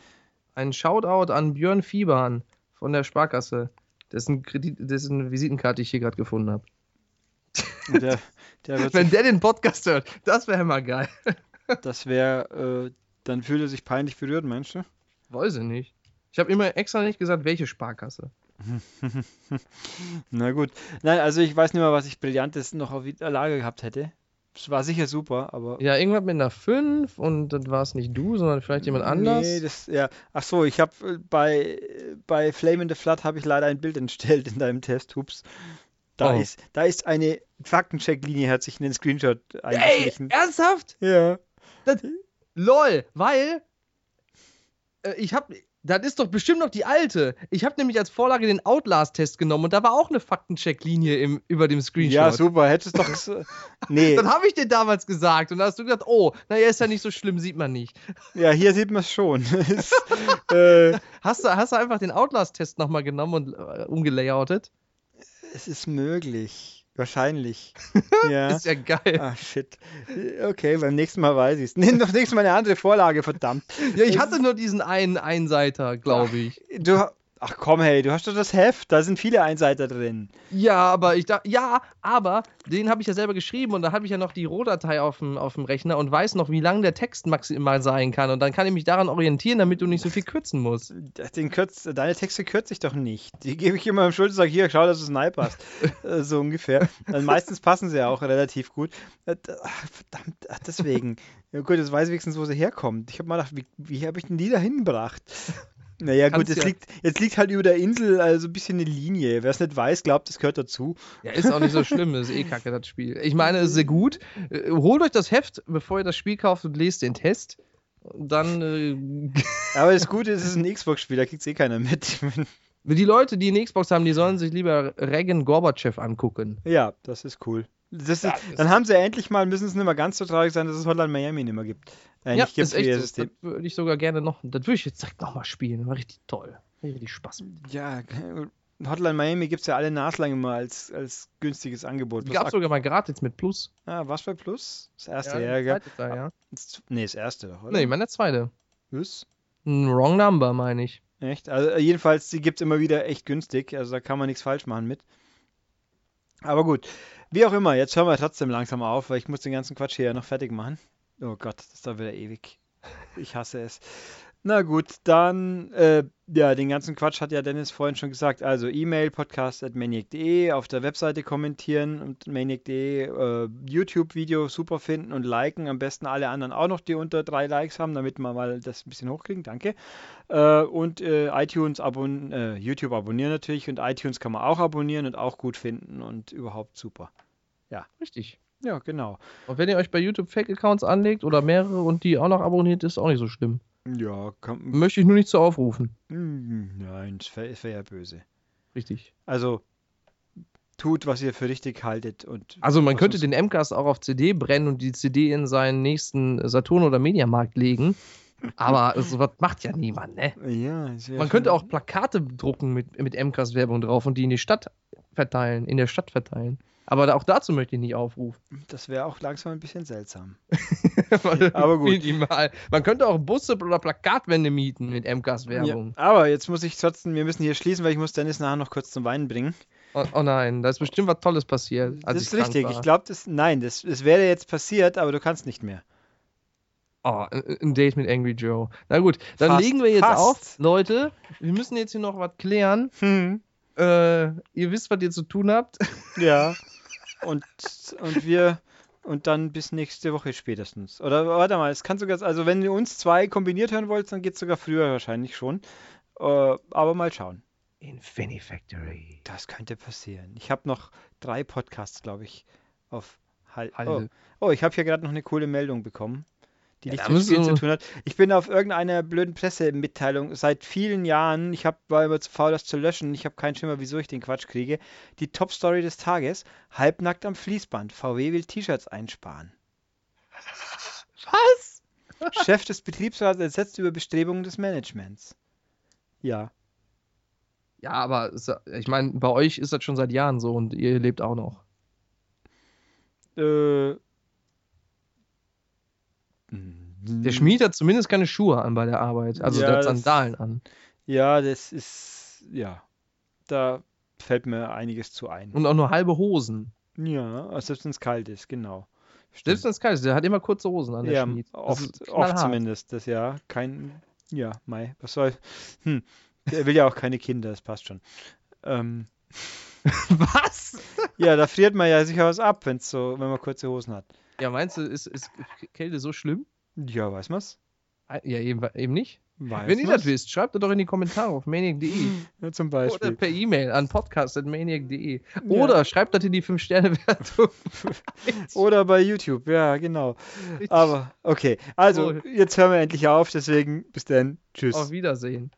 Ein Shoutout an Björn Fiebern von der Sparkasse, dessen, Kredit, dessen Visitenkarte ich hier gerade gefunden habe. Der, der *laughs* Wenn der den Podcast hört, das wäre mal geil. *laughs* das wäre, äh, dann fühlt er sich peinlich berührt, meinst du? Weiß ich nicht. Ich habe immer extra nicht gesagt, welche Sparkasse. *laughs* Na gut. Nein, also ich weiß nicht mehr, was ich Brillantes noch auf der Lage gehabt hätte. Es war sicher super, aber. Ja, irgendwas mit einer 5 und das war es nicht du, sondern vielleicht jemand anders. Nee, das, ja. Ach so, ich habe bei, bei Flame in the Flood habe ich leider ein Bild entstellt in deinem Test, hups. Da Oh. ist, da ist eine Faktencheck-Linie, hat sich in den Screenshot Ey, eingeschlichen. ernsthaft? Ja. LOL, weil äh, ich habe, das ist doch bestimmt noch die alte. Ich habe nämlich als Vorlage den Outlast-Test genommen und da war auch eine Faktencheck-Linie über dem Screenshot. Ja, super, hättest doch. *laughs* Nee, Das habe ich dir damals gesagt und da hast du gesagt, oh, naja, ist ja nicht so schlimm, sieht man nicht. *laughs* ja, hier sieht man es schon. *laughs* Äh, Hast du, hast du einfach den Outlast-Test nochmal genommen und äh, umgelayoutet? es ist möglich. Wahrscheinlich. *laughs* Ja. Ist ja geil. Ah, shit. Okay, beim nächsten Mal weiß ich es. Nimm doch nächstes Mal eine andere Vorlage, verdammt. Ja, ich hatte nur diesen einen Einseiter, glaube ich. Du, ach komm, hey, du hast doch das Heft, da sind viele Einseiter drin. Ja, aber ich dachte, ja, aber den habe ich ja selber geschrieben und da habe ich ja noch die Rohdatei auf dem, auf dem Rechner und weiß noch, wie lang der Text maximal sein kann. Und dann kann ich mich daran orientieren, damit du nicht so viel kürzen musst. Den kürz, deine Texte kürze ich doch nicht. Die gebe ich immer im Schulter und sage, hier, schau, dass es neu passt. *laughs* Äh, so ungefähr. Also meistens passen sie ja auch relativ gut. Äh, Verdammt, deswegen. Ja gut, jetzt weiß ich wenigstens, wo sie herkommt. Ich habe mal gedacht, wie, wie habe ich denn die da hingebracht? Naja, gut, jetzt ja- liegt, jetzt liegt halt über der Insel also ein bisschen eine Linie. Wer es nicht weiß, glaubt, das gehört dazu. Ja, ist auch nicht so schlimm, ist eh kacke, das Spiel. Ich meine, es ist sehr gut. Äh, Holt euch das Heft, bevor ihr das Spiel kauft und lest den Test. Dann, äh, *laughs* Aber das Gute ist, es ist ein Xbox-Spiel, da kriegt eh keiner mit. *laughs* die Leute, die eine Xbox haben, die sollen sich lieber Regan Gorbachev angucken. ja, das ist cool. Das ist, Ja, das dann haben sie endlich mal, müssen es nicht mehr ganz so traurig sein, dass es Hotline Miami nicht mehr gibt. Äh, ja, gibt ist echt für. System. Das würde ich sogar gerne noch, das würde ich jetzt direkt nochmal spielen. War richtig toll. Richtig Spaß. Ja, Hotline Miami gibt es ja alle naslang immer als, als günstiges Angebot. Gab sagt- sogar mal gratis mit Plus. ah, was bei Plus? Das erste, Ja, ja, zweite Teil, ja. Das- Nee, das erste doch, oder? Nee, ich meine der zweite. Was? Wrong Number, meine ich. Echt? Also jedenfalls, die gibt es immer wieder echt günstig, also da kann man nichts falsch machen mit. Aber gut, wie auch immer, jetzt hören wir trotzdem langsam auf, weil ich muss den ganzen Quatsch hier ja noch fertig machen. Oh Gott, das doch wieder ewig. Ich hasse es. Na gut, dann, äh, ja, den ganzen Quatsch hat ja Dennis vorhin schon gesagt. Also E-Mail podcast.maniac.de, auf der Webseite kommentieren und maniac.de, äh, YouTube-Video super finden und liken. Am besten alle anderen auch noch, die unter drei Likes haben, damit wir mal das ein bisschen hochkriegen. Danke. Äh, und äh, iTunes abon äh, YouTube abonnieren natürlich und iTunes kann man auch abonnieren und auch gut finden und überhaupt super. Richtig. Ja, genau. Und wenn ihr euch bei YouTube Fake-Accounts anlegt oder mehrere und die auch noch abonniert, ist auch nicht so schlimm. Ja, kann, Möchte ich nur nicht so aufrufen. Mm, Nein, das wäre wär ja böse. Richtig. Also tut, was ihr für richtig haltet und Also man könnte den MCAST auch auf CD brennen und die CD in seinen nächsten Saturn- oder Mediamarkt legen. Aber sowas macht ja niemand, ne? Ja, Man könnte auch Plakate drucken mit, mit MCAST-Werbung drauf und die in die Stadt verteilen, in der Stadt verteilen. Aber auch dazu möchte ich nicht aufrufen. Das wäre auch langsam ein bisschen seltsam. *laughs* Aber gut. Man könnte auch Busse oder Plakatwände mieten mit MCAST-Werbung. Ja, aber jetzt muss ich trotzdem, wir müssen hier schließen, weil ich muss Dennis nachher noch kurz zum Weinen bringen. Oh, oh nein, da ist bestimmt was Tolles passiert. Das ich ist richtig. krank Ich glaube, das, nein, das, das wäre jetzt passiert, aber du kannst nicht mehr. Oh, ein Date mit Angry Joe. Na gut, dann Fast, legen wir jetzt fast. auf. Leute, wir müssen jetzt hier noch was klären. Hm. Äh, ihr wisst, was ihr zu tun habt. Ja. *laughs* Und, und wir, und dann bis nächste Woche spätestens. Oder warte mal, es kann sogar, also wenn ihr uns zwei kombiniert hören wollt, dann geht es sogar früher wahrscheinlich schon. Äh, aber mal schauen. Infinity Factory. Das könnte passieren. Ich habe noch drei Podcasts, glaube ich, auf Hal Oh, oh, ich habe hier gerade noch eine coole Meldung bekommen, die Ja, nichts mit Spielen müssen zu tun hat. Ich bin auf irgendeiner blöden Pressemitteilung seit vielen Jahren, ich hab, war immer zu faul, das zu löschen, ich habe keinen Schimmer, wieso ich den Quatsch kriege. Die Top-Story des Tages, halbnackt am Fließband, VW will T-Shirts einsparen. *laughs* Was? Chef des Betriebsrats entsetzt über Bestrebungen des Managements. Ja, Ja, aber ich meine, bei euch ist das schon seit Jahren so und ihr lebt auch noch. äh, Der Schmied hat zumindest keine Schuhe an bei der Arbeit. Also Ja, der hat das- Sandalen an. Ja, das ist, ja, da fällt mir einiges zu ein. Und auch nur halbe Hosen. Ja, also selbst wenn es kalt ist, genau. Selbst wenn es kalt ist, der hat immer kurze Hosen an, der Ja, Schmied. Das oft, oft zumindest, das ja. Kein, ja, Mai, was soll, hm, der will ja auch keine Kinder, das passt schon. Ähm, *laughs* Was? ja, da friert man ja sicher was ab, wenn's so, wenn man kurze Hosen hat. Ja, meinst du, ist, ist Kälte so schlimm? Ja, weiß man's? Ja, eben, eben nicht. Weiß Wenn ihr das wisst, schreibt doch in die Kommentare auf maniac.de Ja, zum oder Beispiel. per E-Mail an podcast.maniac.de Ja. oder schreibt das in die 5-Sterne-Wertung. *laughs* Oder bei YouTube, ja, genau. Aber, okay. Also, So. jetzt hören wir endlich auf, deswegen bis dann. Tschüss. Auf Wiedersehen.